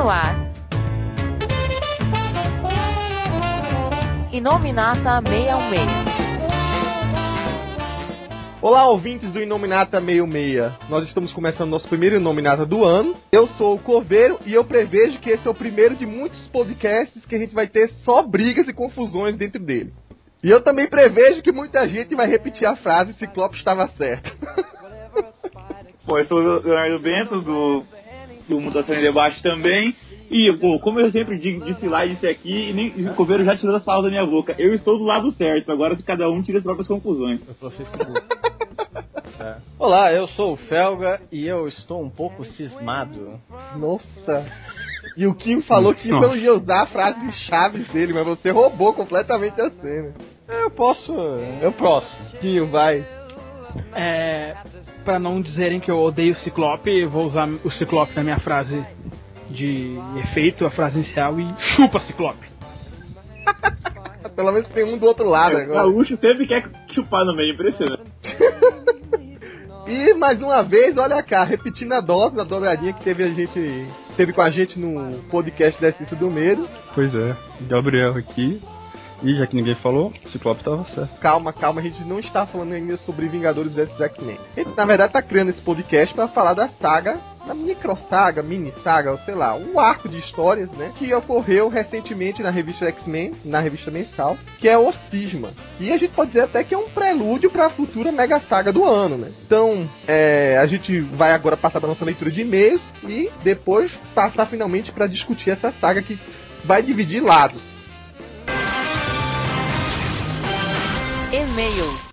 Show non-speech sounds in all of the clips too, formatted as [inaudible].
no ar. Inominata 616. Olá, ouvintes do Inominata 66. Nós estamos começando nosso primeiro Inominata do ano. Eu sou o Coveiro e eu prevejo que esse é o primeiro de muitos podcasts que a gente vai ter só brigas e confusões dentro dele. E eu também prevejo que muita gente vai repetir a frase Ciclope estava certo. [laughs] Pô, eu sou o Leonardo Bento, do, do Mutação em Debate também. E, pô, como eu sempre digo, disse lá e disse aqui, e nem, o Coveiro já tirou as palavras da minha boca. Eu estou do lado certo, agora cada um tira as próprias conclusões. Eu sou Facebook. [laughs] É. Olá, eu sou o Felga e eu estou um pouco cismado. Nossa. E o Kim falou que não ia usar a frase chaves dele, mas você roubou completamente a cena. Eu posso. Eu posso. Kim, vai. É, para não dizerem que eu odeio o Ciclope, vou usar o Ciclope na minha frase de efeito, a frase inicial, e chupa Ciclope. [laughs] Pelo menos tem um do outro lado É, O agora. gaúcho sempre quer chupar no meio, impressionante. [laughs] E mais uma vez, olha cá, repetindo a dose, a dobradinha que teve a gente. Teve com a gente no podcast da Essência do Medo. Pois é, Gabriel aqui. E já que ninguém falou, o Ciclope tava certo. Calma, calma, a gente não está falando ainda sobre Vingadores vs X-Men. A gente, na verdade, tá criando esse podcast para falar da saga, da micro saga, mini saga, sei lá, um arco de histórias, né? Que ocorreu recentemente na revista X-Men, na revista mensal, que é o Cisma. E a gente pode dizer até que é um prelúdio para a futura mega saga do ano, né? Então, é, a gente vai agora passar para nossa leitura de e-mails e depois passar finalmente para discutir essa saga que vai dividir lados. E-mails.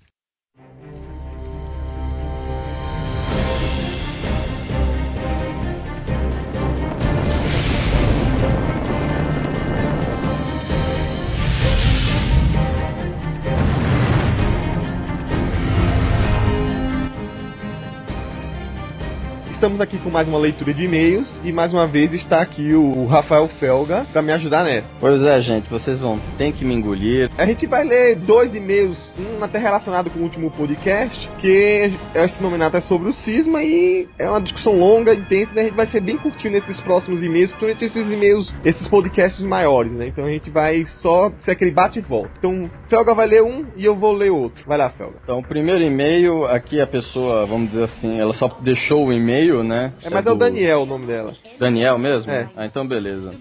Estamos aqui com mais uma leitura de e-mails e mais uma vez está aqui o Rafael Felga para me ajudar nessa. Pois é, gente, vocês vão ter que me engolir. A gente vai ler dois e-mails, um até relacionado com o último podcast, que esse nominato é sobre o cisma e é uma discussão longa, intensa, né? a gente vai ser bem curtinho nesses próximos e-mails, principalmente esses e-mails, esses podcasts maiores, né? Então a gente vai só ser aquele bate e volta. Então, Felga vai ler um e eu vou ler outro. Vai lá, Felga. Então, o primeiro e-mail, aqui a pessoa, vamos dizer assim, ela só deixou o e-mail, né? É, mas é o Daniel o nome dela. Daniel mesmo? É. Ah, então beleza.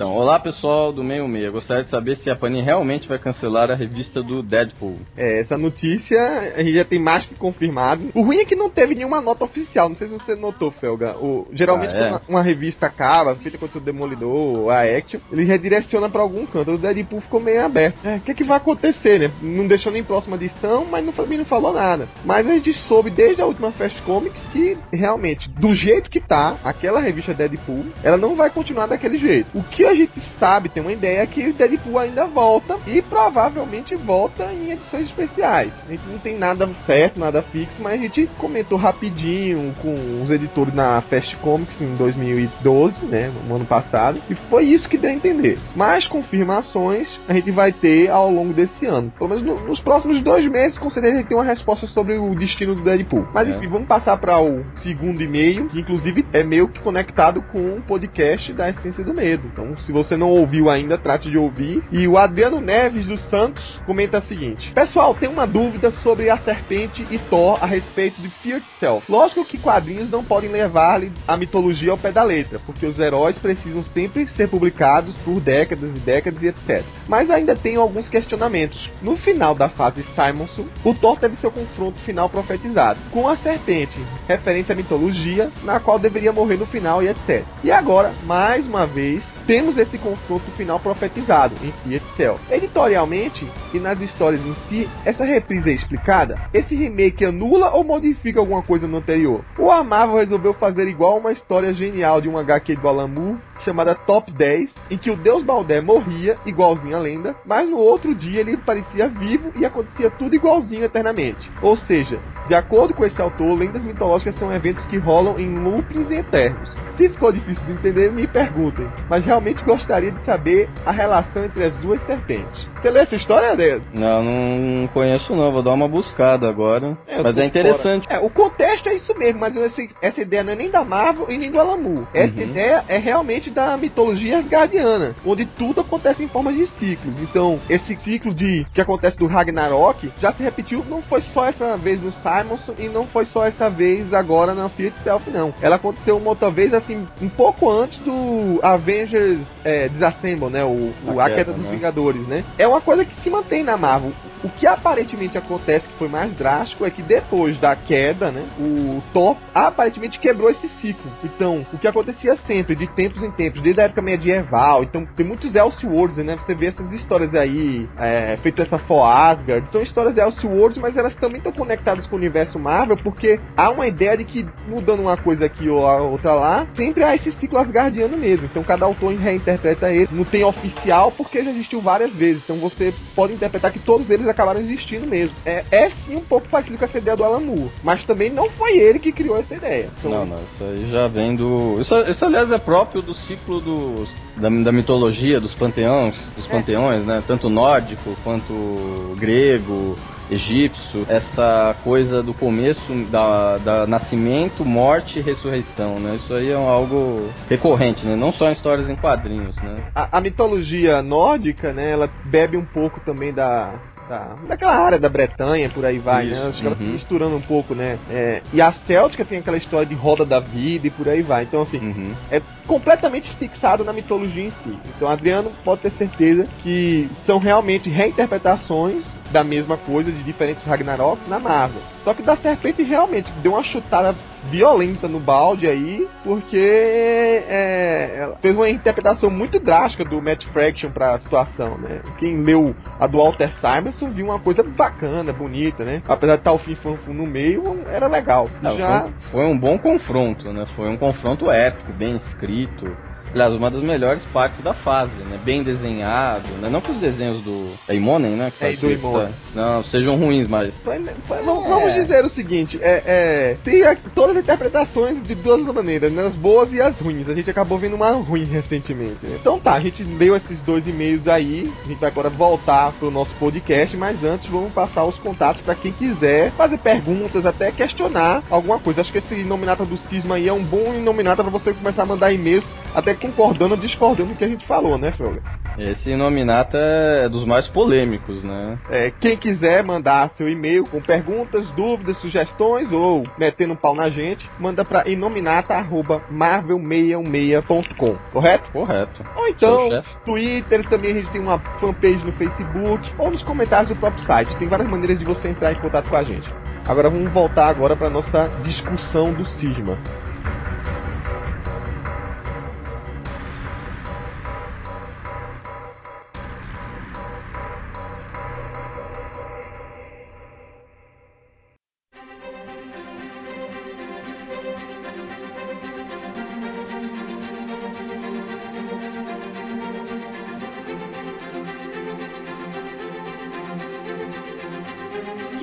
Então, olá pessoal do Meio Meia. Gostaria de saber se a Panini realmente vai cancelar a revista do Deadpool. É, essa notícia a gente já tem mais que confirmado. O ruim é que não teve nenhuma nota oficial. Não sei se você notou, Felga. O, geralmente, Ah, é? quando uma, revista acaba, feita com o seu Demolidor, a Action, ele redireciona pra algum canto. O Deadpool ficou meio aberto. É, o que, é que vai acontecer, né? Não deixou nem próxima edição, mas não, também não falou nada. Mas a gente soube desde a última Fast Comics que realmente, do jeito que tá, aquela revista Deadpool, ela não vai continuar daquele jeito. O que a gente sabe, tem uma ideia, que o Deadpool ainda volta e provavelmente volta em edições especiais. A gente não tem nada certo, nada fixo, mas a gente comentou rapidinho com os editores na Fast Comics em 2012, né, no ano passado, e foi isso que deu a entender. Mais confirmações a gente vai ter ao longo desse ano. Pelo menos no- nos próximos dois meses, com certeza a gente tem uma resposta sobre o destino do Deadpool. Mas É. enfim, vamos passar para o segundo e-mail, que inclusive é meio que conectado com o podcast da Essência do Medo. Então, se você não ouviu ainda, trate de ouvir. E o Adriano Neves dos Santos comenta o seguinte: Pessoal, tem uma dúvida sobre a serpente e Thor a respeito de Fear Itself. Lógico que quadrinhos não podem levar a mitologia ao pé da letra, porque os heróis precisam sempre ser publicados por décadas e décadas e etc. Mas ainda tem alguns questionamentos. No final da fase Simonson, o Thor teve seu confronto final profetizado com a serpente, referente à mitologia, na qual deveria morrer no final e etc. E agora, mais uma vez, temos esse confronto final profetizado em Itself. Editorialmente e nas histórias em si, essa reprise é explicada? Esse remake anula ou modifica alguma coisa no anterior? Ou a Marvel resolveu fazer igual uma história genial de um HQ do Moore, chamada Top 10, em que o deus Baldé morria, igualzinho à lenda, mas no outro dia ele parecia vivo e acontecia tudo igualzinho eternamente. Ou seja, de acordo com esse autor, lendas mitológicas são eventos que rolam em loopings eternos. Se ficou difícil de entender, me perguntem, mas realmente gostaria de saber a relação entre as duas serpentes. Você leu essa história, André? Não, não conheço não, vou dar uma buscada agora. eu Mas é interessante. É, o contexto é isso mesmo, mas esse- essa ideia não é nem da Marvel e nem do Moore. Essa Uhum. ideia é realmente diferente da mitologia asgardiana, onde tudo acontece em forma de ciclos. Então, esse ciclo de que acontece do Ragnarok já se repetiu, não foi só essa vez no Simonson e não foi só essa vez agora na Fear Itself, não. Ela aconteceu uma outra vez, assim, um pouco antes do Avengers é, Disassemble, né? O, o a, queda, queda dos né? Vingadores, né? É uma coisa que se mantém na Marvel. O que aparentemente acontece, que foi mais drástico, é que depois da queda, né? O Thor aparentemente quebrou esse ciclo. Então, o que acontecia sempre, de tempos em tempos, desde a época medieval, então tem muitos Elseworlds, né? Você vê essas histórias aí, é, feito essa For Asgard, são histórias de Elseworlds, mas elas também estão conectadas com o universo Marvel, porque há uma ideia de que, mudando uma coisa aqui ou a outra lá, sempre há esse ciclo asgardiano mesmo. Então cada autor reinterpreta ele. Não tem oficial porque já existiu várias vezes. Então você pode interpretar que todos eles acabaram existindo mesmo. É, é sim um pouco parecido com essa ideia do Alan Moore, mas também não foi ele que criou essa ideia. Então, não, não, isso aí já vem do. Isso, isso aliás é próprio do ciclo dos, da, da mitologia, dos panteões, dos é. panteões, né? Tanto nórdico quanto grego, egípcio, essa coisa do começo da, da nascimento, morte e ressurreição, né? Isso aí é algo recorrente, né? Não só em histórias em quadrinhos, né? A, a mitologia nórdica, né? Ela bebe um pouco também da da, daquela área da Bretanha, por aí vai, né? Isso, né? Elas uhum. se misturando um pouco, né? É, e a Céltica tem aquela história de roda da vida e por aí vai. Então, assim, uhum. é completamente fixado na mitologia em si. Então, Adriano pode ter certeza que são realmente reinterpretações da mesma coisa de diferentes Ragnaroks na Marvel. Só que da Serpente realmente deu uma chutada violenta no balde aí, porque é, fez uma interpretação muito drástica do Matt Fraction pra situação, né? Quem leu a do Walter Simonson viu uma coisa bacana, bonita, né? Apesar de estar o fim no meio, era legal. Não, Já... Foi, foi um bom confronto, né? Foi um confronto épico, bem escrito. Aliás, uma das melhores partes da fase, né? Bem desenhado, né? Não que os desenhos do Imonen, né? Que é, do Imonen. Não, sejam ruins, mas... Foi, foi, é. Vamos dizer o seguinte, é, é, tem a, todas as interpretações de duas maneiras, né? As boas e as ruins. A gente acabou vendo uma ruim recentemente, né? Então tá, a gente leu esses dois e-mails aí, a gente vai agora voltar pro nosso podcast, mas antes vamos passar os contatos para quem quiser fazer perguntas, até questionar alguma coisa. Acho que esse nominata do Cisma aí é um bom nominata para você começar a mandar e-mails até concordando ou discordando do que a gente falou, né, Felga? Esse nominata é dos mais polêmicos, né? É, quem quiser mandar seu e-mail com perguntas, dúvidas, sugestões ou metendo um pau na gente, manda para inominata@marvel616.com, correto? Correto. Ou então, Twitter, também a gente tem uma fanpage no Facebook ou nos comentários do próprio site. Tem várias maneiras de você entrar em contato com a gente. Agora vamos voltar agora para nossa discussão do cisma.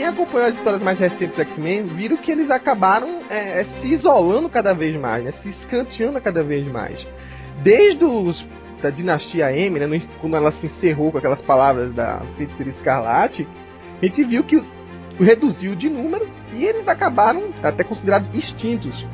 Acompanhou as histórias mais recentes do X-Men viram que eles acabaram é, é, se isolando cada vez mais, né? Se escanteando cada vez mais. Desde os da dinastia M, né, quando ela se encerrou com aquelas palavras da feiticeira Escarlate, a gente viu que reduziu de número e eles acabaram até considerados extintos.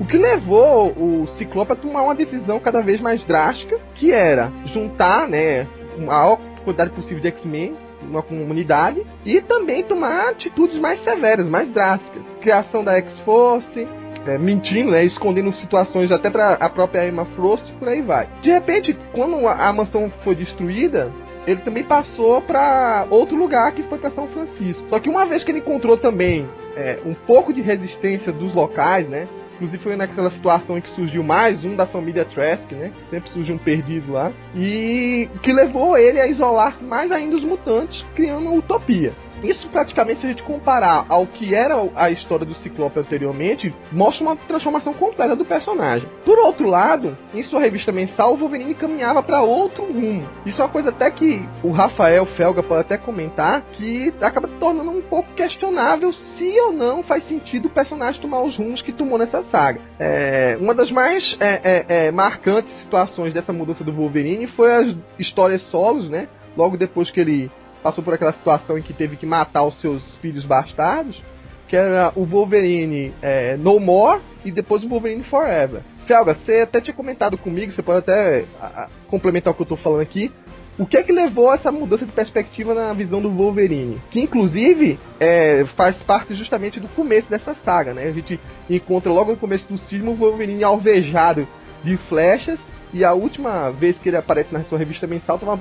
O que levou o Ciclope a tomar uma decisão cada vez mais drástica, que era juntar né, a maior quantidade possível de X-Men uma comunidade e também tomar atitudes mais severas, mais drásticas. Criação da X-Force, é, mentindo, né, escondendo situações até para a própria Emma Frost por aí vai. De repente, quando a, a mansão foi destruída, ele também passou para outro lugar que foi para São Francisco. Só que uma vez que ele encontrou também é, um pouco de resistência dos locais, né? Inclusive foi naquela situação em que surgiu mais um da família Trask, né? Sempre surge um perdido lá. E que levou ele a isolar mais ainda os mutantes, criando uma utopia. Isso praticamente, se a gente comparar ao que era a história do Ciclope anteriormente, mostra uma transformação completa do personagem. Por outro lado, em sua revista mensal, o Wolverine caminhava para outro rumo. Isso é uma coisa até que o Rafael Felga pode até comentar, que acaba tornando um pouco questionável se ou não faz sentido o personagem tomar os rumos que tomou nessa saga. É, uma das mais é, é, é marcantes situações dessa mudança do Wolverine foi as histórias solos, né? Logo depois que ele passou por aquela situação em que teve que matar os seus filhos bastardos, que era o Wolverine é, No More e depois o Wolverine Forever. Felga, você até tinha comentado comigo, você pode até a, a, complementar o que eu tô falando aqui. O que é que levou a essa mudança de perspectiva na visão do Wolverine? Que inclusive é, faz parte justamente do começo dessa saga, né? A gente encontra logo no começo do cisma o Wolverine alvejado de flechas e a última vez que ele aparece na sua revista mensal tava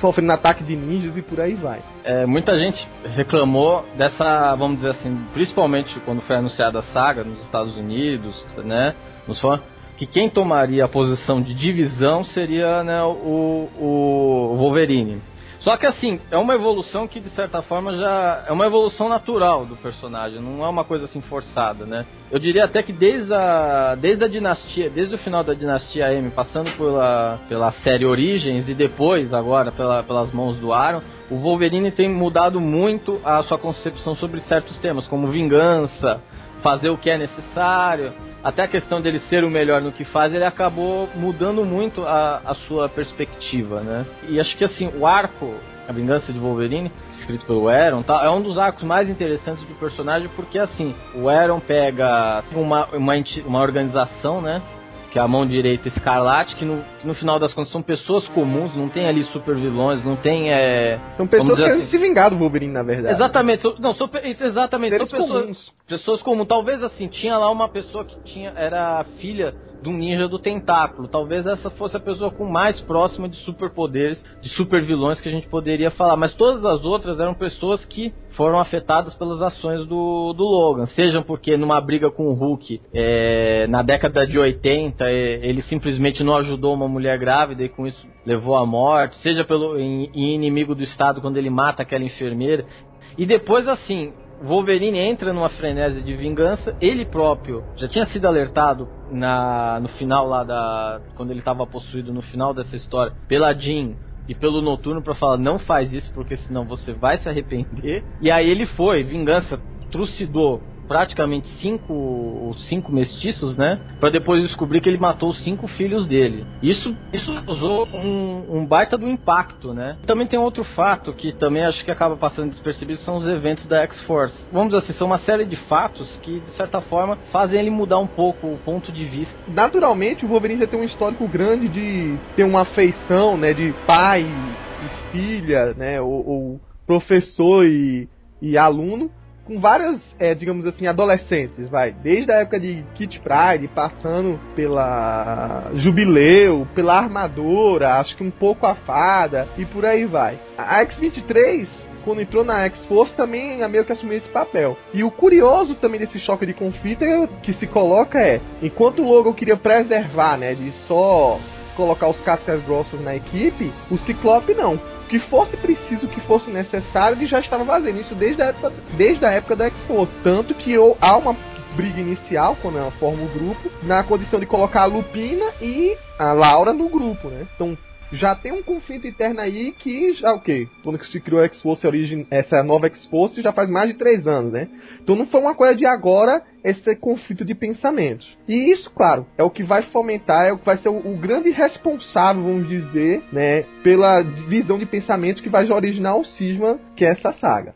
sofrendo ataque de ninjas e por aí vai. É, muita gente reclamou dessa, vamos dizer assim, principalmente quando foi anunciada a saga nos Estados Unidos, né? Nos fãs, que quem tomaria a posição de divisão seria né, o, o Wolverine. Só que assim, é uma evolução que de certa forma já é uma evolução natural do personagem, não é uma coisa assim forçada, né? Eu diria até que desde a, desde a dinastia, desde o final da dinastia M, passando pela, pela série Origens e depois agora pela, pelas mãos do Aaron, o Wolverine tem mudado muito a sua concepção sobre certos temas, como vingança, fazer o que é necessário, até a questão dele ser o melhor no que faz, ele acabou mudando muito a, a sua perspectiva, né? E acho que assim, o arco a Vingança de Wolverine, escrito pelo Aaron, tá, é um dos arcos mais interessantes do personagem porque assim, o Aaron pega uma, uma, uma organização, né? Que é a mão direita escarlate, que no, que no final das contas são pessoas comuns, não tem ali super vilões, não tem. É, são pessoas querendo assim, se vingar do Wolverine, na verdade. Exatamente, né? não, são, exatamente, Seres são pessoas comuns. pessoas comuns. Talvez assim, tinha lá uma pessoa que tinha era filha um ninja do tentáculo. Talvez essa fosse a pessoa com mais próxima de superpoderes, de super vilões que a gente poderia falar. Mas todas as outras eram pessoas que foram afetadas pelas ações do, do Logan. Sejam porque numa briga com o Hulk é, na década de 80 é, ele simplesmente não ajudou uma mulher grávida e com isso levou à morte. Seja pelo em, em inimigo do Estado quando ele mata aquela enfermeira. E depois assim, Wolverine entra numa frenesi de vingança, ele próprio já tinha sido alertado na, no final lá da. quando ele estava possuído no final dessa história pela Jean e pelo Noturno para falar não faz isso porque senão você vai se arrepender. E aí ele foi, vingança, trucidou praticamente cinco, cinco mestiços, né? Para depois descobrir que ele matou os cinco filhos dele. Isso, isso causou um, um, baita do impacto, né? Também tem outro fato que também acho que acaba passando despercebido são os eventos da X-Force. Vamos dizer assim, são uma série de fatos que de certa forma fazem ele mudar um pouco o ponto de vista. Naturalmente, o Wolverine já tem um histórico grande de ter uma afeição, né, de pai e filha, né, ou, ou professor e, e aluno com várias, é, digamos assim, adolescentes, vai. Desde a época de Kit Pride, passando pela Jubileu, pela Armadora, acho que um pouco a Fada, e por aí vai. A X-23 quando entrou na X-Force também é meio que assumiu esse papel. E o curioso também desse choque de conflito é, que se coloca é, enquanto o Logan queria preservar, né, de só colocar os cascas grossas na equipe, o Ciclope não que fosse preciso, que fosse necessário, ele já estava fazendo isso desde a época, desde a época da X-Force. Tanto que há uma briga inicial, quando ela forma o grupo, na condição de colocar a Lupina e a Laura no grupo, né? Então, já tem um conflito interno aí que já o okay, que? Quando se criou a X-Force Origin, essa nova X-Force já faz mais de três anos, né? Então não foi uma coisa de agora esse conflito de pensamentos. E isso, claro, é o que vai fomentar, é o que vai ser o, o grande responsável, vamos dizer, né, pela visão de pensamento que vai originar o cisma, que é essa saga.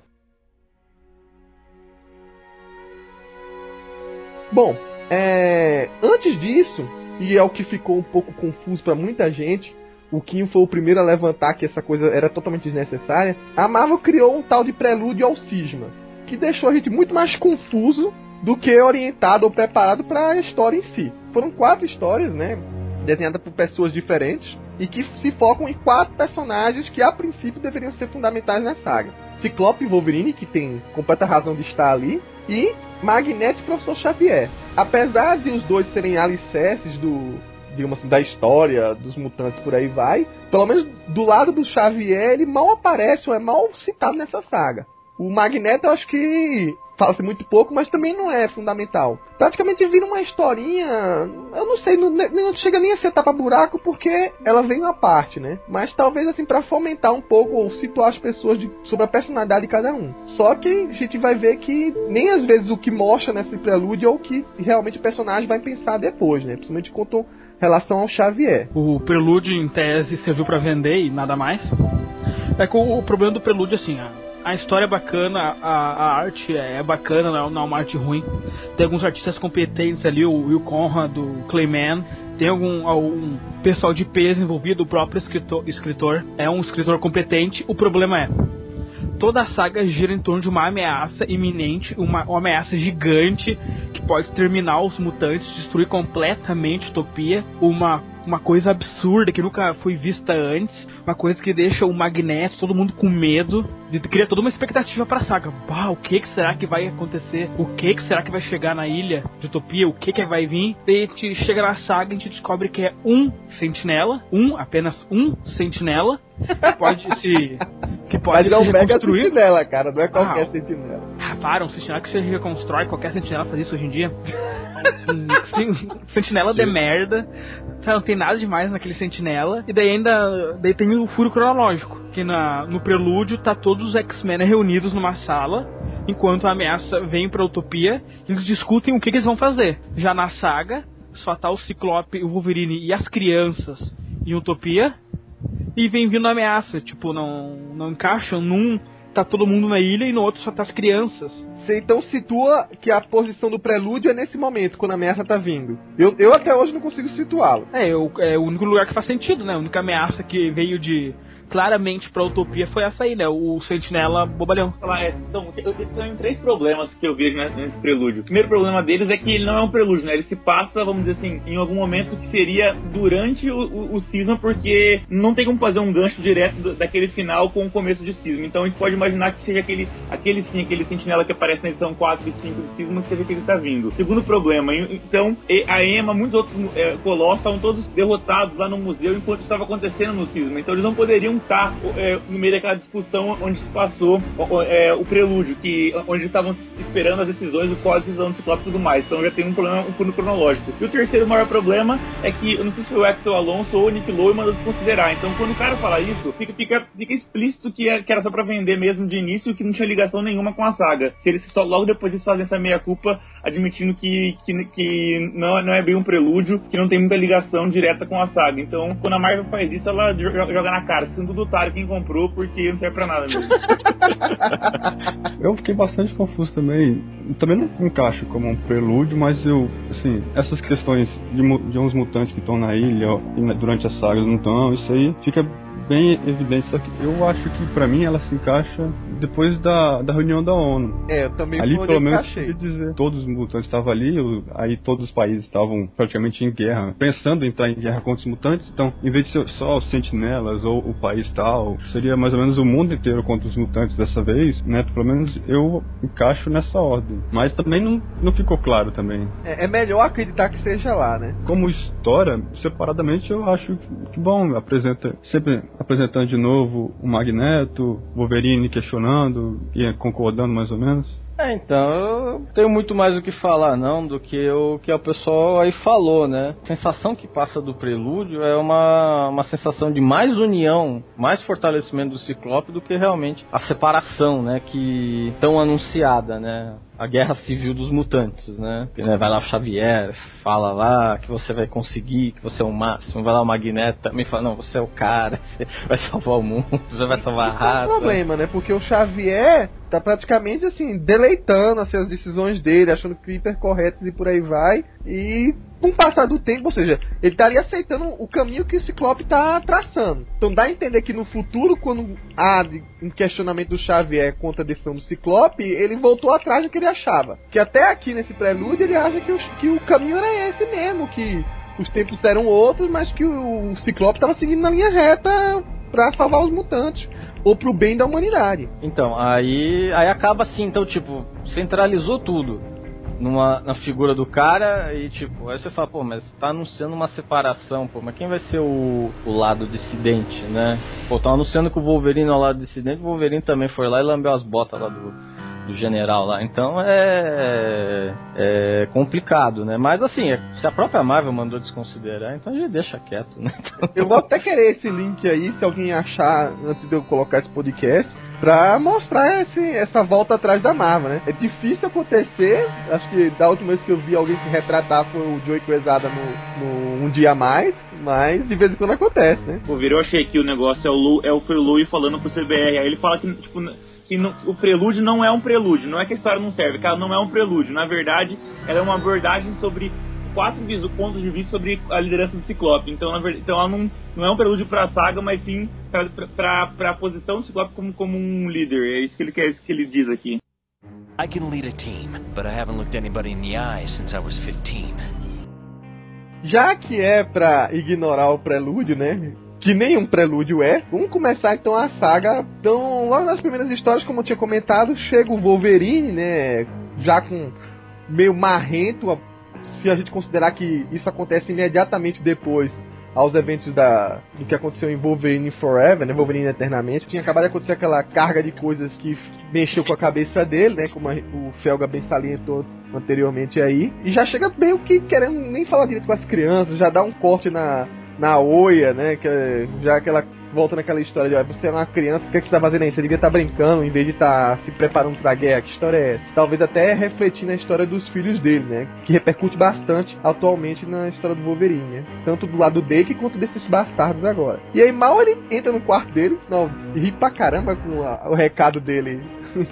Bom, é, antes disso, e é o que ficou um pouco confuso para muita gente, o Kim foi o primeiro a levantar que essa coisa era totalmente desnecessária, a Marvel criou um tal de prelúdio ao cisma, que deixou a gente muito mais confuso do que orientado ou preparado para a história em si. Foram quatro histórias, né, desenhadas por pessoas diferentes e que se focam em quatro personagens que a princípio deveriam ser fundamentais na saga. Ciclope e Wolverine, que tem completa razão de estar ali, e Magneto e Professor Xavier. Apesar de os dois serem alicerces do, digamos assim, da história dos mutantes por aí vai, pelo menos do lado do Xavier, ele mal aparece ou é mal citado nessa saga. O Magneto, eu acho que fala-se muito pouco, mas também não é fundamental. Praticamente vira uma historinha, eu não sei, não, não chega nem a ser tapa-buraco porque ela vem uma parte, né? Mas talvez assim para fomentar um pouco ou situar as pessoas de, sobre a personalidade de cada um. Só que a gente vai ver que nem às vezes o que mostra nesse prelúdio é o que realmente o personagem vai pensar depois, né? Principalmente quanto relação ao Xavier. O prelúdio em tese serviu para vender e nada mais. É que o, o problema do prelúdio assim, A história é bacana, a, a arte é bacana, não é uma arte ruim. Tem alguns artistas competentes ali, o Will Conrad, o Clayman. Tem algum, algum pessoal de peso envolvido, o próprio escritor, escritor é um escritor competente. O problema é, toda a saga gira em torno de uma ameaça iminente, uma, uma ameaça gigante que pode terminar os mutantes, destruir completamente a Utopia, uma uma coisa absurda que nunca foi vista antes, uma coisa que deixa o Magneto, todo mundo com medo, de cria toda uma expectativa pra saga. Bah, o que, que será que vai acontecer? O que, que será que vai chegar na ilha de Utopia? O que, que vai vir? Daí a gente chega na saga e a gente descobre que é um sentinela, um, apenas um sentinela, que pode [laughs] se. que pode Mas é um mega sentinela, cara, não é qualquer Ah, sentinela. Ah, para, um sentinela que se reconstrói, qualquer sentinela faz isso hoje em dia. [laughs] Um sen- sentinela de merda. Não tem nada demais naquele sentinela. E daí ainda. Daí tem o furo cronológico. Que na, no prelúdio tá todos os X-Men reunidos numa sala. Enquanto a ameaça vem pra Utopia. Eles discutem o que, que eles vão fazer. Já na saga, só tá o Ciclope, o Wolverine e as crianças em Utopia. E vem vindo a ameaça. Tipo, não, não encaixam num. Tá todo mundo na ilha e no outro só tá as crianças. Você então situa que a posição do prelúdio é nesse momento, quando a ameaça tá vindo. Eu, eu até hoje não consigo situá-lo. É, eu- é o único lugar que faz sentido, né? A única ameaça que veio de claramente pra Utopia foi essa aí, né? O Sentinela bobalhão. falar, é, então, três problemas que eu vejo nesse, prelúdio. O primeiro problema deles é que ele não é um prelúdio, né? Ele se passa, vamos dizer assim, em algum momento que seria durante o, o, o cisma, porque não tem como fazer um gancho direto daquele final com o começo de cisma. Então a gente pode imaginar que seja aquele, aquele sim, aquele sentinela que aparece na edição 4 e 5 de cisma, que seja que tá vindo. Segundo problema, então, a Emma, muitos outros é, colossos estavam todos derrotados lá no museu enquanto estava acontecendo no cisma. Então eles não poderiam estar é, no meio daquela discussão onde se passou é, o prelúdio, que, onde estavam esperando as decisões, o decisão do Ciclope e tudo mais. Então já tem um problema, um fundo cronológico. E o terceiro maior problema é que, eu não sei se foi o Axel Alonso ou o Nick Lowe mandou desconsiderar. Então quando o cara fala isso, fica, fica, fica explícito que, é- que era só pra vender mesmo de início, que não tinha ligação nenhuma com a saga. Se eles só logo depois eles fazem essa meia-culpa, admitindo que, que, que não, não é bem um prelúdio, que não tem muita ligação direta com a saga. Então, quando a Marvel faz isso, ela joga, na cara. Tudo otário quem comprou, porque não serve pra nada mesmo. [laughs] Eu fiquei bastante confuso também. Também não encaixo como um prelúdio, mas eu, assim, essas questões de, de uns mutantes que estão na ilha ó, na- durante as sagas não estão, isso aí fica bem evidente. Só que eu acho que pra mim ela se encaixa depois da, da reunião da ONU. É, eu também ali pelo menos quer dizer, todos os mutantes estavam ali, aí todos os países estavam praticamente em guerra, pensando em entrar em guerra contra os mutantes. Então, em vez de ser só os sentinelas ou o país tal, seria mais ou menos o mundo inteiro contra os mutantes dessa vez, né? Pelo menos eu encaixo nessa ordem. Mas também não, não ficou claro também. É, é melhor acreditar que seja lá, né? Como história, separadamente eu acho que, que bom, apresenta sempre apresentando de novo o Magneto, Wolverine questionando e concordando mais ou menos. É, então, eu tenho muito mais o que falar não do que o que o pessoal aí falou, né? A sensação que passa do prelúdio é uma, uma sensação de mais união, mais fortalecimento do Ciclope do que realmente a separação, né? Que tão anunciada, né? A guerra civil dos mutantes, né? Que, né, vai lá o Xavier, fala lá que você vai conseguir, que você é o máximo. Vai lá o Magneto também fala, não, você é o cara, [laughs] você vai salvar o mundo, você vai salvar a Isso é um raça. problema, né? Porque o Xavier tá praticamente assim, deleitando assim, as decisões dele, achando que hiper corretas e por aí vai. E com o passar do tempo, ou seja, ele tá ali aceitando o caminho que o Ciclope tá traçando. Então dá a entender que no futuro, quando há um questionamento do Xavier contra a decisão do Ciclope, ele voltou atrás do que ele achava. Que até aqui nesse prelúdio ele acha que o, que o caminho era esse mesmo, que os tempos eram outros, mas que o, o Ciclope estava seguindo na linha reta pra salvar os mutantes ou pro bem da humanidade. Então, aí, aí acaba assim, então, tipo, centralizou tudo numa, na figura do cara e, tipo, aí você fala, pô, mas tá anunciando uma separação, pô, mas quem vai ser o, o lado dissidente, né? Pô, tá anunciando que o Wolverine é o lado dissidente, o Wolverine também foi lá e lambeu as botas lá do, do general lá. Então é, é complicado, né? Mas assim, é- se a própria Marvel mandou desconsiderar, então já deixa quieto, né? Eu vou até querer esse link aí, se alguém achar, antes de eu colocar esse podcast. pra mostrar esse, essa volta atrás da Marvel, né? É difícil acontecer, acho que da última vez que eu vi alguém se retratar foi o Joey Quesada no, no Um Dia a Mais, mas de vez em quando acontece, né? Pô, eu achei que o negócio é o, Lu, é foi o Louie falando pro CBR, aí ele fala que, tipo, que no, o prelúdio não é um prelúdio, não é que a história não serve, que ela não é um prelúdio, na verdade, ela é uma abordagem sobre quatro pontos de vista sobre a liderança do Ciclope. Então, verdade, então ela não, não é um prelúdio para a saga, mas sim para a posição do Ciclope como, como um líder. É isso que ele quer, isso que ele diz aqui. I can lead a team, but I haven't looked anybody in the eye since I was 15. Já que é para ignorar o prelúdio, né? Que nem um prelúdio é. Vamos começar então a saga. Então, logo nas primeiras histórias, como eu tinha comentado, chega o Wolverine, né? Já com meio marrento, se a gente considerar que isso acontece imediatamente depois aos eventos da, do que aconteceu em Wolverine Forever, né? Wolverine Eternamente. Tinha acabado de acontecer aquela carga de coisas que mexeu com a cabeça dele, né? Como a, o Felga bem salientou anteriormente aí. E já chega meio que querendo nem falar direito com as crianças, já dá um corte na, na Oia, né? Que é já aquela volta naquela história de ah, você é uma criança, o que, é que você tá fazendo aí? Você devia estar tá brincando em vez de estar tá se preparando pra guerra. Que história é essa? Talvez até refletir na história dos filhos dele, né? Que repercute bastante atualmente na história do Wolverine, né? Tanto do lado dele quanto desses bastardos agora. E aí mal ele entra no quarto dele, não, ri pra caramba com a, o recado dele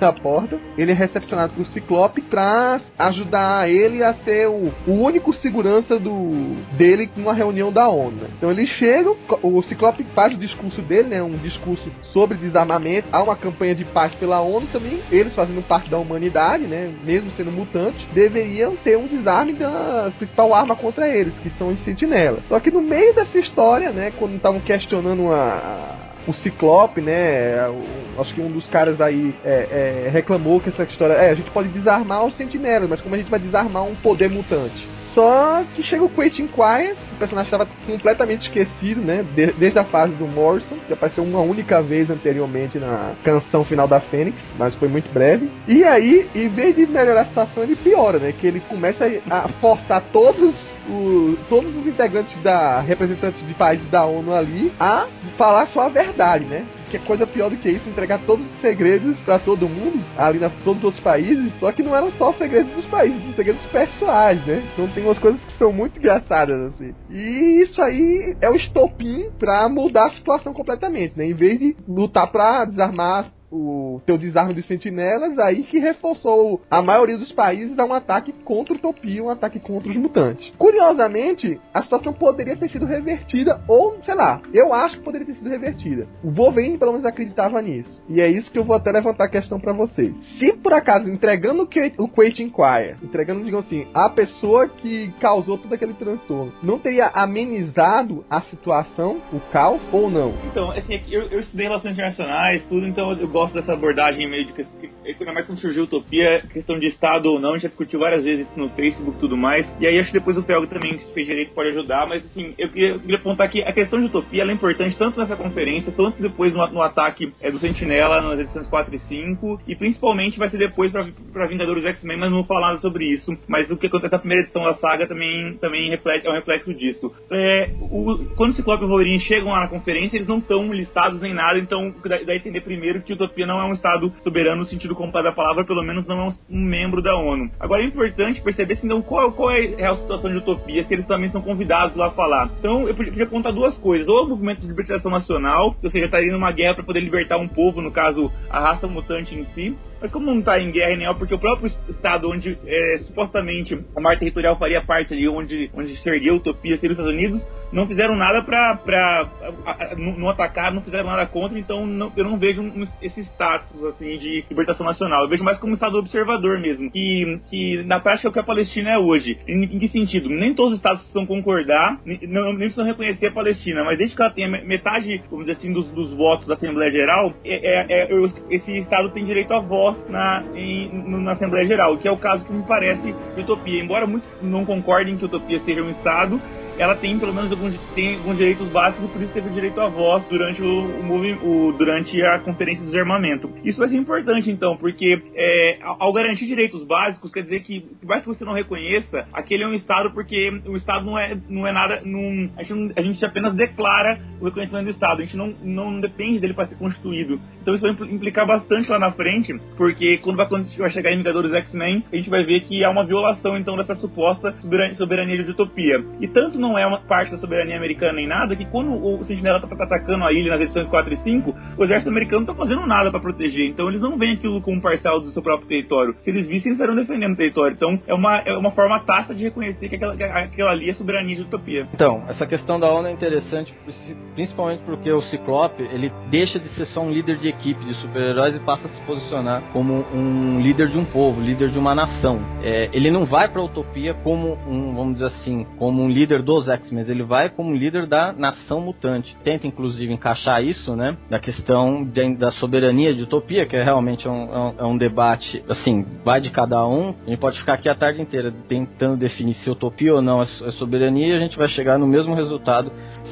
na porta. Ele é recepcionado por Ciclope pra ajudar ele a ser o, o único segurança do dele numa reunião da ONU. Né? Então ele chega, o Ciclope faz o discurso dele, né? Um discurso sobre desarmamento. Há uma campanha de paz pela ONU também. Eles fazendo parte da humanidade, né? Mesmo sendo mutantes, deveriam ter um desarme da principal arma contra eles, que são os sentinelas. Só que no meio dessa história, né? Quando estavam questionando a o Ciclope, né? O, acho que um dos caras aí é, é, reclamou que essa história. É, a gente pode desarmar os sentinelas, mas como a gente vai desarmar um poder mutante? Só que chega o Quake Inquire, o personagem estava completamente esquecido, né? De, desde a fase do Morrison, que apareceu uma única vez anteriormente na canção final da Fênix, mas foi muito breve. E aí, em vez de melhorar a situação, ele piora, né? Que ele começa a forçar todos o, todos os integrantes da representantes de países da ONU ali a falar só a verdade, né? Que é coisa pior do que isso, entregar todos os segredos para todo mundo, ali na todos os outros países, só que não eram só segredos dos países, são segredos pessoais, né? Então tem umas coisas que são muito engraçadas, assim. E isso aí é o estopim pra mudar a situação completamente, né? Em vez de lutar pra desarmar o teu desarme de sentinelas, aí que reforçou a maioria dos países a um ataque contra o Utopia, um ataque contra os mutantes. Curiosamente, a situação poderia ter sido revertida, ou, sei lá, eu acho que poderia ter sido revertida. O Wolverine pelo menos acreditava nisso. E é isso que eu vou até levantar a questão para vocês. Se por acaso, entregando o Quake Inquire, entregando, digamos assim, a pessoa que causou todo aquele transtorno, não teria amenizado a situação, o caos, ou não? Então, assim, eu, eu estudei relações internacionais, tudo, então eu gosto dessa abordagem meio de ainda mais quando surgiu Utopia, questão de Estado ou não, a gente já discutiu várias vezes isso no Facebook e tudo mais. E aí acho que depois o Felga também, que fez direito, pode ajudar, mas assim, eu queria, eu queria apontar que a questão de Utopia é importante tanto nessa conferência, tanto depois no, no ataque é, do Sentinela nas edições 4 e 5, e principalmente vai ser depois para Vingadores X-Men, mas não vou falar sobre isso. Mas o que acontece na primeira edição da saga também, também reflete, é um reflexo disso. É, o, quando o Ciclope e o Wolverine chegam lá na conferência, eles não estão listados nem nada, então dá, dá a entender primeiro que Utopia não é um Estado soberano no sentido completo da palavra, pelo menos não é um, membro da ONU. Agora é importante perceber se então, qual, qual é a situação de utopia, se eles também são convidados lá a falar. Então eu podia contar duas coisas: ou o movimento de libertação nacional, ou seja, estaria numa guerra para poder libertar um povo, no caso a raça mutante em si, mas como não está em guerra nem porque o próprio estado onde é, supostamente a marca territorial faria parte ali, onde, onde se ergueu a utopia, seria os Estados Unidos, não fizeram nada para não atacar, não fizeram nada contra, então não, eu não vejo um, esse status assim de libertação nacional. Eu vejo mais como um estado observador mesmo, que, que na prática é o que a Palestina é hoje. Em, em que sentido? Nem todos os estados precisam concordar, nem, nem precisam reconhecer a Palestina, mas desde que ela tenha metade, vamos dizer assim, dos, dos votos da Assembleia Geral, é, é, é, esse estado tem direito a voz na, em, na Assembleia Geral, que é o caso que me parece Utopia. Embora muitos não concordem que Utopia seja um Estado, ela tem pelo menos alguns, tem alguns direitos básicos por isso teve direito à voz durante o, o, o durante a conferência de desarmamento. Isso vai ser importante então, porque é, ao garantir direitos básicos, quer dizer que, por mais que você não reconheça, aquele é um Estado porque o Estado não é, não é nada. Não, a, gente a gente apenas declara o reconhecimento do Estado, a gente não, não depende dele para ser constituído. Então isso vai implicar bastante lá na frente, porque quando vai, vai chegar em Vingadores X-Men, a gente vai ver que há uma violação então dessa suposta soberania, soberania de utopia. E tanto não é uma parte da soberania americana nem nada, que quando o Sentinela tá, atacando a ilha nas edições 4 e 5, o exército americano não tá fazendo nada para proteger. Então eles não veem aquilo como parcial do seu próprio território. Se eles vissem, eles estariam defendendo o território. Então é uma, é uma forma tácita de reconhecer que aquela, aquela ali é soberania de utopia. Então, essa questão da ONU é interessante, principalmente porque o Ciclope, ele deixa de ser só um líder de equipe de super-heróis e passa a se posicionar como um líder de um povo, líder de uma nação. É, ele não vai para a utopia como um, vamos dizer assim, como um líder dos X-Men, ele vai como líder da nação mutante. Tenta inclusive encaixar isso, né, da questão de, da soberania de utopia, que é realmente um, é um, é um debate, assim, vai de cada um. A gente pode ficar aqui a tarde inteira tentando definir se utopia ou não é, é soberania e a gente vai chegar no mesmo resultado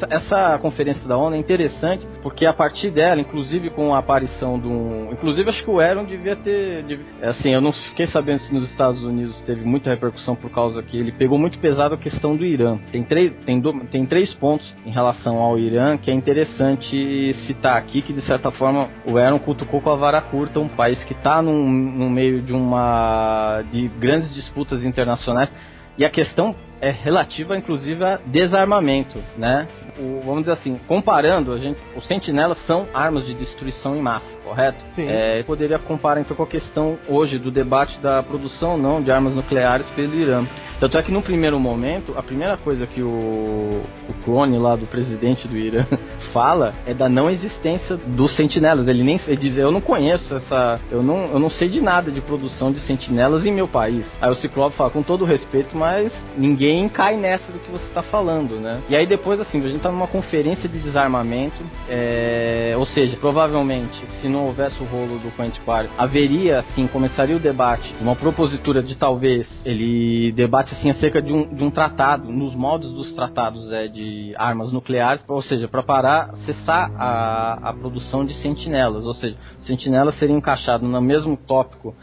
essa, conferência da ONU é interessante porque a partir dela, inclusive com a aparição do. Inclusive, acho que o Aaron devia ter. Devia, assim, eu não fiquei sabendo se nos Estados Unidos teve muita repercussão por causa que ele pegou muito pesado a questão do Irã. Tem três, tem, do, tem três pontos em relação ao Irã que é interessante citar aqui, que de certa forma o Aaron cutucou com a vara curta, um país que está no meio de uma. de grandes disputas internacionais. E a questão é relativa, inclusive, a desarmamento, né? O, vamos dizer assim, comparando, a gente, os sentinelas são armas de destruição em massa, correto? Sim. É, poderia comparar então com a questão hoje do debate da produção ou não de armas nucleares pelo Irã. Tanto é que no primeiro momento, a primeira coisa que o, o clone lá do presidente do Irã [laughs] fala é da não existência dos sentinelas. Ele nem ele diz, eu não conheço essa, eu não, eu não sei de nada de produção de sentinelas em meu país. Aí o Ciclope fala, com todo respeito, mas ninguém cai nessa do que você está falando, né? E aí depois, assim, a gente tá numa conferência de desarmamento, é... ou seja, provavelmente, se não houvesse o rolo do Quentin Quark, haveria, assim, começaria o debate, uma propositura de talvez ele debate assim acerca de um, de um tratado, nos modos dos tratados é, de armas nucleares, ou seja, para parar, cessar a, a produção de sentinelas, ou seja, sentinelas seriam encaixados no mesmo tópico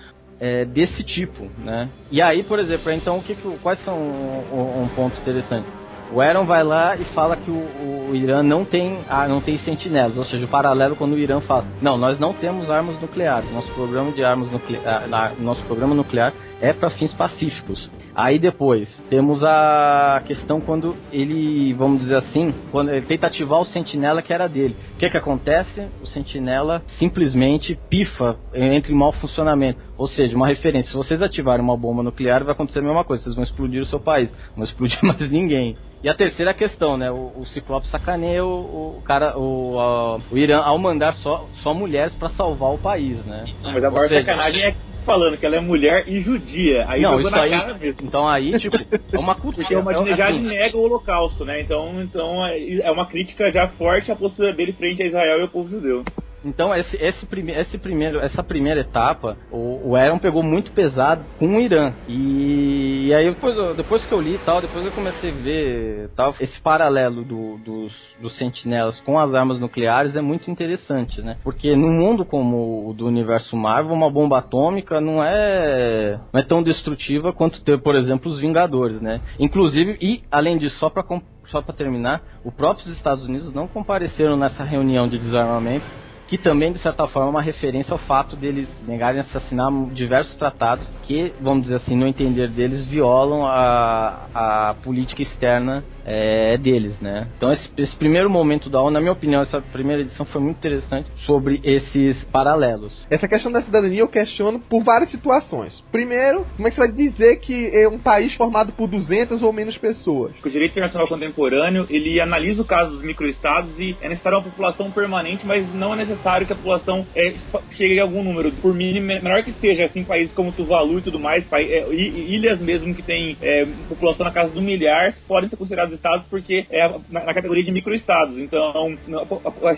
é, desse tipo, né? E aí, por exemplo, então o que, que quais são um, um ponto interessante? O Aaron vai lá e fala que o, o, Irã não tem, ah, não tem sentinelas, ou seja, o paralelo quando o Irã fala, não, nós não temos armas nucleares, nosso programa de armas nucleares, ah, nosso programa nuclear é para fins pacíficos. Aí depois temos a questão quando ele, vamos dizer assim, quando ele tenta ativar o sentinela que era dele. O que que acontece? O sentinela simplesmente pifa, entra em mau funcionamento. Ou seja, uma referência, se vocês ativarem uma bomba nuclear, vai acontecer a mesma coisa, vocês vão explodir o seu país, não vão explodir [laughs] mais ninguém. E a terceira questão, né? O, o Ciclope sacaneia o, o cara, o, a, o Irã ao mandar só, só mulheres para salvar o país, né? Mas a maior sacanagem é falando que ela é mulher e judia. Aí não, isso na aí, cara mesmo. Então aí, tipo, é uma cultura. Porque o Ahmadinejad assim, nega o holocausto, né? Então, então é, é uma crítica já forte à postura dele frente a Israel e ao povo judeu. Então, esse, esse, esse primeiro, essa primeira etapa, o, o Aaron pegou muito pesado com o Irã. E, e, aí, depois, depois que eu li tal, depois eu comecei a ver tal, esse paralelo do, dos, dos sentinelas com as armas nucleares é muito interessante, né? Porque num mundo como o do universo Marvel, uma bomba atômica não é, não é tão destrutiva quanto ter, por exemplo, os Vingadores, né? Inclusive, e além disso, só para só para terminar, os próprios Estados Unidos não compareceram nessa reunião de desarmamento que também, de certa forma, é uma referência ao fato deles negarem assassinar diversos tratados que, vamos dizer assim, no entender deles, violam a, a política externa é, deles, né? Então esse, esse, primeiro momento da ONU, na minha opinião, essa primeira edição foi muito interessante sobre esses paralelos. Essa questão da cidadania eu questiono por várias situações. Primeiro, como é que você vai dizer que é um país formado por 200 ou menos pessoas? O direito internacional contemporâneo, ele analisa o caso dos microestados e é necessário uma população permanente, mas não é necessário necessário que a população é, chegue a algum número, por mínimo, menor que seja, assim, países como Tuvalu e tudo mais, é, ilhas mesmo que tem é, população na casa do milhar, podem ser considerados estados porque é na, na categoria de microestados. Então,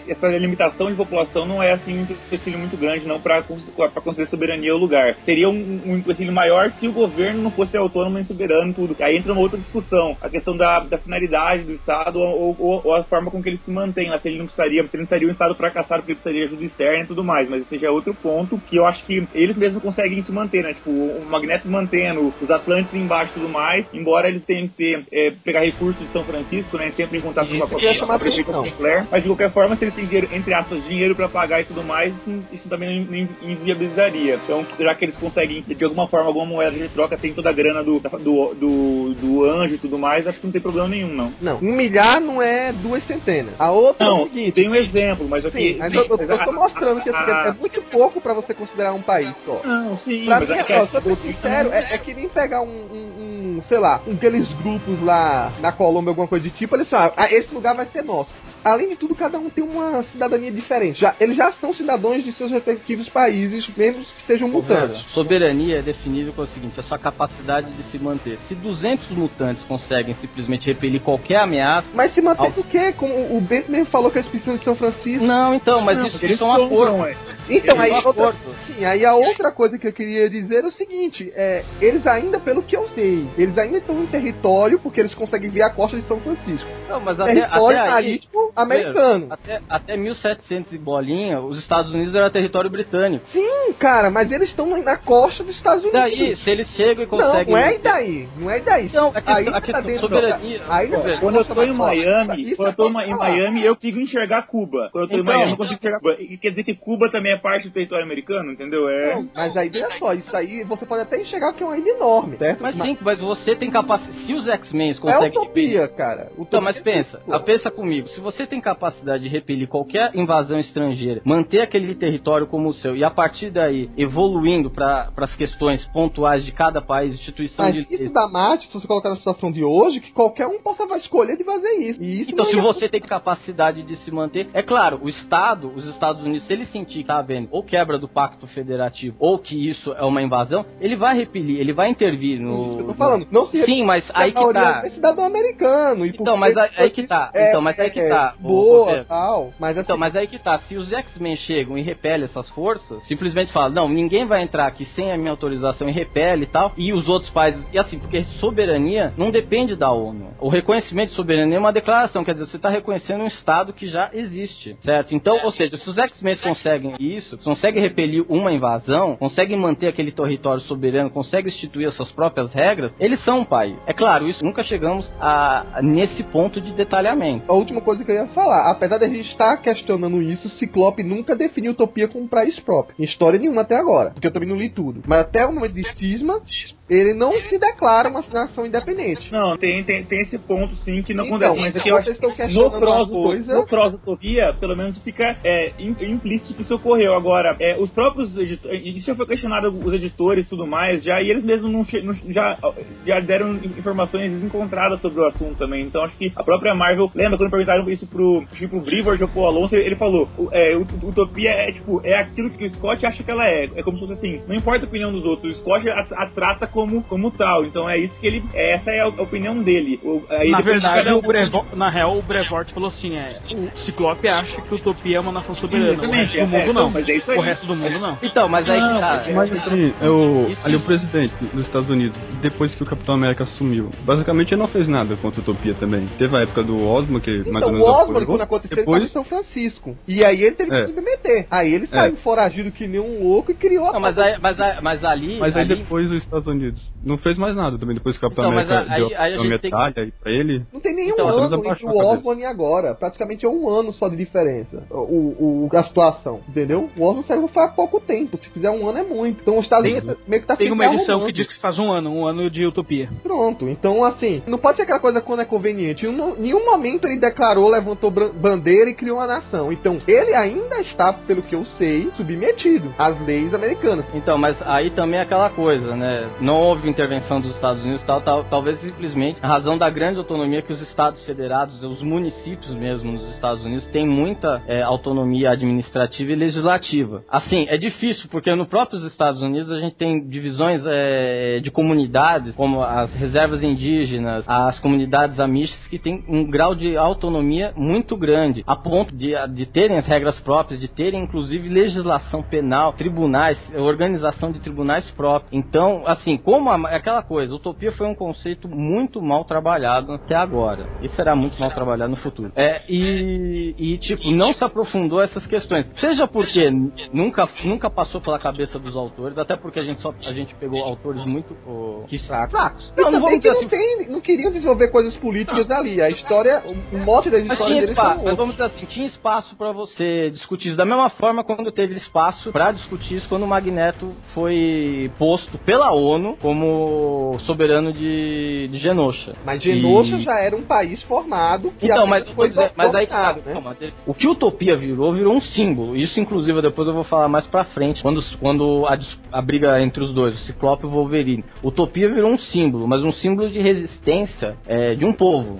essa limitação de população não é assim um empecilho muito grande não para conceder soberania ao lugar. Seria um, um empecilho maior se o governo não fosse autônomo e soberano tudo. Aí entra uma outra discussão, a questão da, da finalidade do Estado ou, ou, ou, a forma com que ele se mantém, lá, se ele não precisaria, se ele não seria um Estado fracassado porque de ajuda externa e tudo mais, mas esse já é outro ponto que eu acho que eles mesmos conseguem se manter, né? Tipo, o Magneto mantendo os Atlantes embaixo e tudo mais, embora eles tenham que é, pegar recursos de São Francisco, né? Sempre em contato com a, com a prefeita Sinclair, mas de qualquer forma, se eles têm dinheiro, entre aspas, dinheiro para pagar e tudo mais, isso, isso também não inviabilizaria. Então, já que eles conseguem, de alguma forma, alguma moeda de troca, tem toda a grana do, do, do, do anjo e tudo mais, acho que não tem problema nenhum, não. Não, um milhar não é duas centenas. A outra não, é o seguinte. Tem um exemplo, mas aqui. Sim, mas eu, eu, eu tô mostrando que assim, é muito pouco para você considerar um país só. Não, sim, pra mim, é, ó, ser sincero, é, é, que nem pegar um, um, um, sei lá, um aqueles grupos lá na Colômbia, alguma coisa de tipo, eles falam, ah, esse lugar vai ser nosso além de tudo, cada um tem uma cidadania diferente. Já, eles já são cidadãos de seus respectivos países, mesmo que sejam mutantes. soberania é definível com o seguinte: a sua capacidade de se manter. Se 200 mutantes conseguem simplesmente repelir qualquer ameaça. Mas se manter ao... do quê? Como o Bento mesmo falou que eles precisam de São Francisco. Não, então, mas não, isso, isso é um acordo. Então, aí, outra, sim, aí a outra coisa que eu queria dizer é o seguinte: é, eles ainda, pelo que eu sei, eles ainda estão em território porque eles conseguem ver a costa de São Francisco. Não, mas até, território até marítimo americano. Até, até 1700 e bolinha, os Estados Unidos era território britânico. Sim, cara, mas eles estão na costa dos Estados Unidos. Daí, se eles chegam e conseguem. Não, não é daí. Não é daí. Não, a questão, aí a questão tá dentro, soberania. Aí não é quando eu tô em Miami, quando eu tô em Miami, eu consigo enxergar Cuba. Quando eu tô então, em Miami, eu consigo enxergar Cuba. E quer dizer que Cuba também é parte do território americano, entendeu? É. Não, mas aí veja só, isso aí você pode até enxergar que é uma ilha enorme, certo? Mas, mas sim, mas você tem capacidade. Se os X-Men conseguem. É utopia, cara. Utopia então, mas pensa, é pensa comigo. Se você tem capacidade de repelir qualquer invasão estrangeira, manter aquele território como o seu e a partir daí evoluindo para as questões pontuais de cada país, instituição Mas de isso dá mate, se você colocar na situação de hoje, que qualquer um possa escolher de fazer isso. isso então, se é você tem capacidade de se manter, é claro, o Estado, os Estados Unidos, se ele sentir que tá havendo ou quebra do pacto federativo ou que isso é uma invasão, ele vai repelir, ele vai intervir no. Isso que eu tô falando. Não se Sim, mas aí que tá. É cidadão americano. então, mas aí, aí que tá. É, então, mas aí que é, tá. Boa, tal. Mas assim, então, mas aí que tá. Se os X-Men chegam e repelem essas forças, simplesmente falam, não, ninguém vai entrar aqui sem a minha autorização e repele e tal. E os outros países. E assim, porque soberania não depende da ONU. O reconhecimento de soberania é uma declaração, quer dizer, você está reconhecendo um Estado que já existe, certo? Então, ou seja, se os X-Men conseguem isso, conseguem repelir uma invasão, conseguem manter aquele território soberano, conseguem instituir as suas próprias regras, eles são um país. É claro, isso nunca chegamos a, a nesse ponto de detalhamento. A última coisa que eu ia falar, apesar de a gente estar questionando isso, Ciclope nunca definiu Utopia como um país próprio. Em história nenhuma até agora, porque eu também não li tudo. Mas até o momento de Cisma, ele não se declara uma nação independente. Não, tem, tem, tem esse ponto sim que não então, acontece. Mas aqui eu acho que no proso, coisa... pelo menos fica é, implícito que isso ocorreu. Agora, é, os próprios editores, isso já foi questionado os editores e tudo mais, já, e eles mesmos não, não, já, já deram informações desencontradas sobre o assunto também. Então acho que a própria Marvel, lembra quando perguntaram isso pro, pro Brivard ou pro Alonso, ele falou, é, Utopia é tipo, é aquilo que o Scott acha que ela é. É como se fosse assim, não importa a opinião dos outros, o Scott a, a trata como, como tal. Então é isso que ele. Essa é a opinião dele. O, aí na verdade, o Brevo, na real, o Brevort falou assim: é, o Ciclope acha que Utopia é uma nação soberana. Sim, o resto do é, mundo não. Mas é isso aí. O resto do mundo não. Então, mas aí que tá. Mas assim, é o, ali o presidente dos Estados Unidos, depois que o Capitão América assumiu, basicamente ele não fez nada contra a Utopia também. Teve a época do Osmo, que então, mais ou menos. O Osmo, quando aconteceu, depois... ele em São Francisco. E aí ele teve que é. se meter. Aí ele saiu é. foragido que nem um louco e criou não, mas, aí, mas, mas ali. Mas aí ali... depois os Estados Unidos não fez mais nada também, depois que o Capitão então, América aí, deu aí a medalha tem... aí pra ele. Não tem nenhum então, ano entre o Osborn e agora. Praticamente é um ano só de diferença. O, o, a situação, entendeu? O Osmo saiu há pouco tempo. Se fizer um ano é muito. Então o Estado Tem- meio que tá Tem uma edição arrumando. que diz que faz um ano, um ano de utopia. Pronto, então assim, não pode ser aquela coisa quando é conveniente. Em um- nenhum momento ele declarou, levantou bandeira e criou uma nação. Então ele ainda está, pelo que eu sei, submetido às leis americanas. Então, mas aí também é aquela coisa, né? Não houve intervenção dos Estados Unidos, tal, tal, talvez simplesmente a razão da grande autonomia que os estados federados, os municípios mesmo nos Estados Unidos têm muita é, autonomia administrativa e legislativa. Assim, é difícil porque no próprios Estados Unidos a gente tem divisões é, de comunidades, como as reservas indígenas, as comunidades amistas que têm um grau de autonomia muito grande, a ponto de, de terem as regras próprias, de terem inclusive legislação penal, tribunais, organização de tribunais próprios. Então, assim, como a- aquela coisa, utopia foi um conceito muito mal trabalhado até agora. E será muito mal trabalhado no futuro. É, e, e, tipo, não se aprofundou essas questões. Seja porque nunca, nunca passou pela cabeça dos autores, até porque a gente só a gente pegou autores muito oh, que Fracos. fracos. Não, Não, não vamos que dizer não, assim, tem, não queriam desenvolver coisas políticas ali. A história, o mote das histórias tinha deles espaço, mas vamos dizer assim, tinha espaço pra você discutir isso. Da mesma forma quando teve espaço pra discutir isso quando o Magneto foi posto pela ONU como soberano de, de Genosha. Mas Genosha E- já era um país formado que Então, mas, foi é, mas aí tá, né? não, mas o que Utopia virou, virou um símbolo. Isso, inclusive, depois eu vou falar mais pra frente, quando, quando a, a briga entre os dois, o Ciclope e o Wolverine. Utopia virou um símbolo, mas um símbolo de resistência é, de um povo.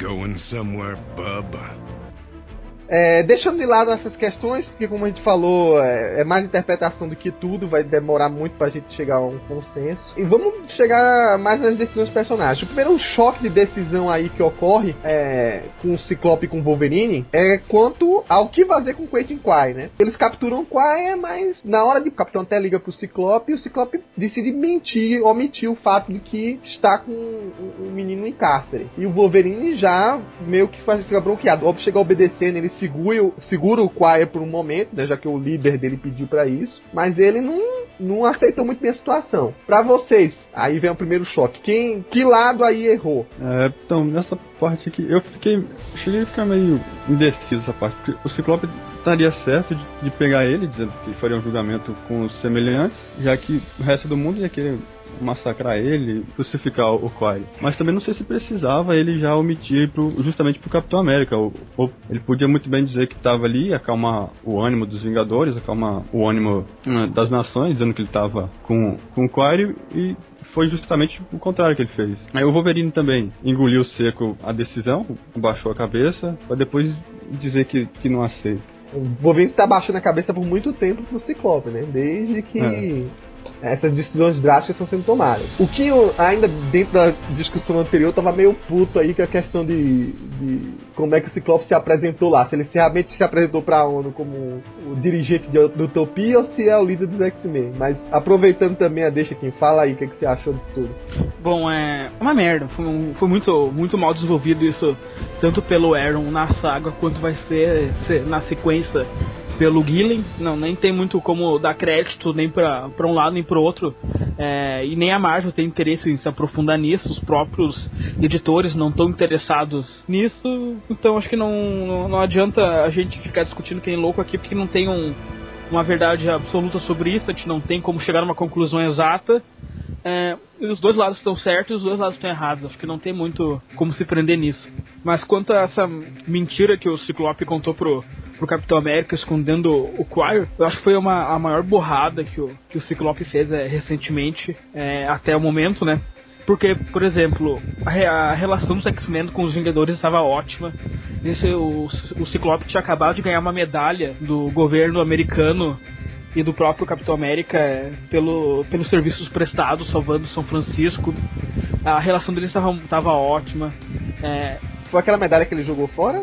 Going somewhere, bub? É, deixando de lado essas questões, porque como a gente falou, é, é mais interpretação do que tudo, vai demorar muito pra gente chegar a um consenso. E vamos chegar mais nas decisões dos personagens. O primeiro choque de decisão aí que ocorre é, com o Ciclope e com o Wolverine é quanto ao que fazer com o Quentin Quai, né? Eles capturam o Quai, mas na hora de o Capitão até liga pro Ciclope, o Ciclope decide mentir, omitir o fato de que está com um, um menino em cárcere. E o Wolverine já meio que faz, fica bronqueado. Óbvio, chega obedecendo, ele segura, segura o Quire por um momento, né, já que o líder dele pediu pra isso. Mas ele não, não aceitou muito bem a situação. Pra vocês, aí vem o primeiro choque. Quem, que lado aí errou? É, então, nessa parte aqui, eu fiquei. Cheguei a ficar meio indeciso essa parte, porque o Ciclope estaria certo de, de pegar ele, dizendo que faria um julgamento com os semelhantes, já que o resto do mundo ia querer massacrar ele, crucificar o Quire. Mas também não sei se precisava ele já omitir pro, justamente pro Capitão América. O- o- ele podia muito bem dizer que estava ali, acalmar o ânimo dos Vingadores, acalmar o ânimo hum, das nações, dizendo que ele estava com, com o Quire e foi justamente o contrário que ele fez. Aí o Wolverine também engoliu seco a decisão, baixou a cabeça, pra depois dizer que, que não aceita. O Wolverine está baixando a cabeça por muito tempo pro Ciclope, né? Desde que essas decisões drásticas estão sendo tomadas. O que eu, ainda dentro da discussão anterior, tava meio puto aí com a questão de, de como é que o Ciclope se apresentou lá. Se ele realmente se apresentou pra ONU como o dirigente de, Utopia ou se é o líder dos X-Men. Mas aproveitando também a deixa quem fala aí, o que, é que você achou disso tudo? Bom, é uma merda. Foi, um- foi muito, muito mal desenvolvido isso, tanto pelo Aaron na saga, quanto vai ser, ser na sequência pelo Gillen. Não, nem tem muito como dar crédito nem pra um lado nem pro outro. É, e nem a Marvel tem interesse em se aprofundar nisso. Os próprios editores não estão interessados nisso. Então acho que não, não, adianta a gente ficar discutindo que nem louco aqui, porque não tem um, uma verdade absoluta sobre isso. A gente não tem como chegar a uma conclusão exata. É, os dois lados estão certos e os dois lados estão errados. Acho que não tem muito como se prender nisso. Mas quanto a essa mentira que o Ciclope contou pro, pro Capitão América escondendo o Quire, eu acho que foi uma, a maior borrada que o, que o Ciclope fez é, recentemente, é, até o momento, né? Porque, por exemplo, a, a relação dos X-Men com os Vingadores estava ótima. Esse, o, o Ciclope tinha acabado de ganhar uma medalha do governo americano e do próprio Capitão América é, pelo, pelos serviços prestados, salvando São Francisco. A relação deles estava ótima. É, Foi aquela medalha que ele jogou fora?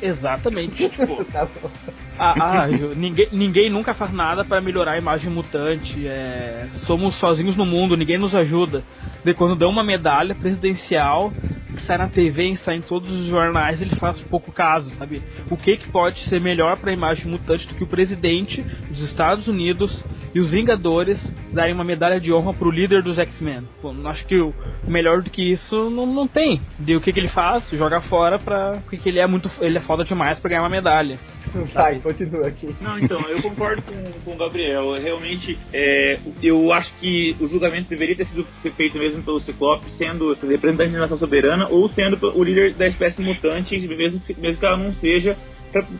Exatamente. tipo, [laughs] Tá bom. Ah, ah, ninguém, ninguém nunca faz nada para melhorar a imagem mutante. É, somos sozinhos no mundo, ninguém nos ajuda. De quando dão uma medalha presidencial que sai na TV e sai em todos os jornais, ele faz pouco caso, sabe? O que que pode ser melhor para a imagem mutante do que o presidente dos Estados Unidos e os Vingadores darem uma medalha de honra pro líder dos X-Men? Acho que o melhor do que isso não, não tem. De o que que ele faz? Joga fora pra porque ele é muito ele é foda demais para ganhar uma medalha. [laughs] Vai, continua aqui. Não, então, eu concordo com, com o Gabriel. Realmente, é, eu acho que o julgamento deveria ter sido feito mesmo pelo Ciclope, sendo representante da nação soberana ou sendo o líder da espécie mutante, mesmo, mesmo que ela não seja,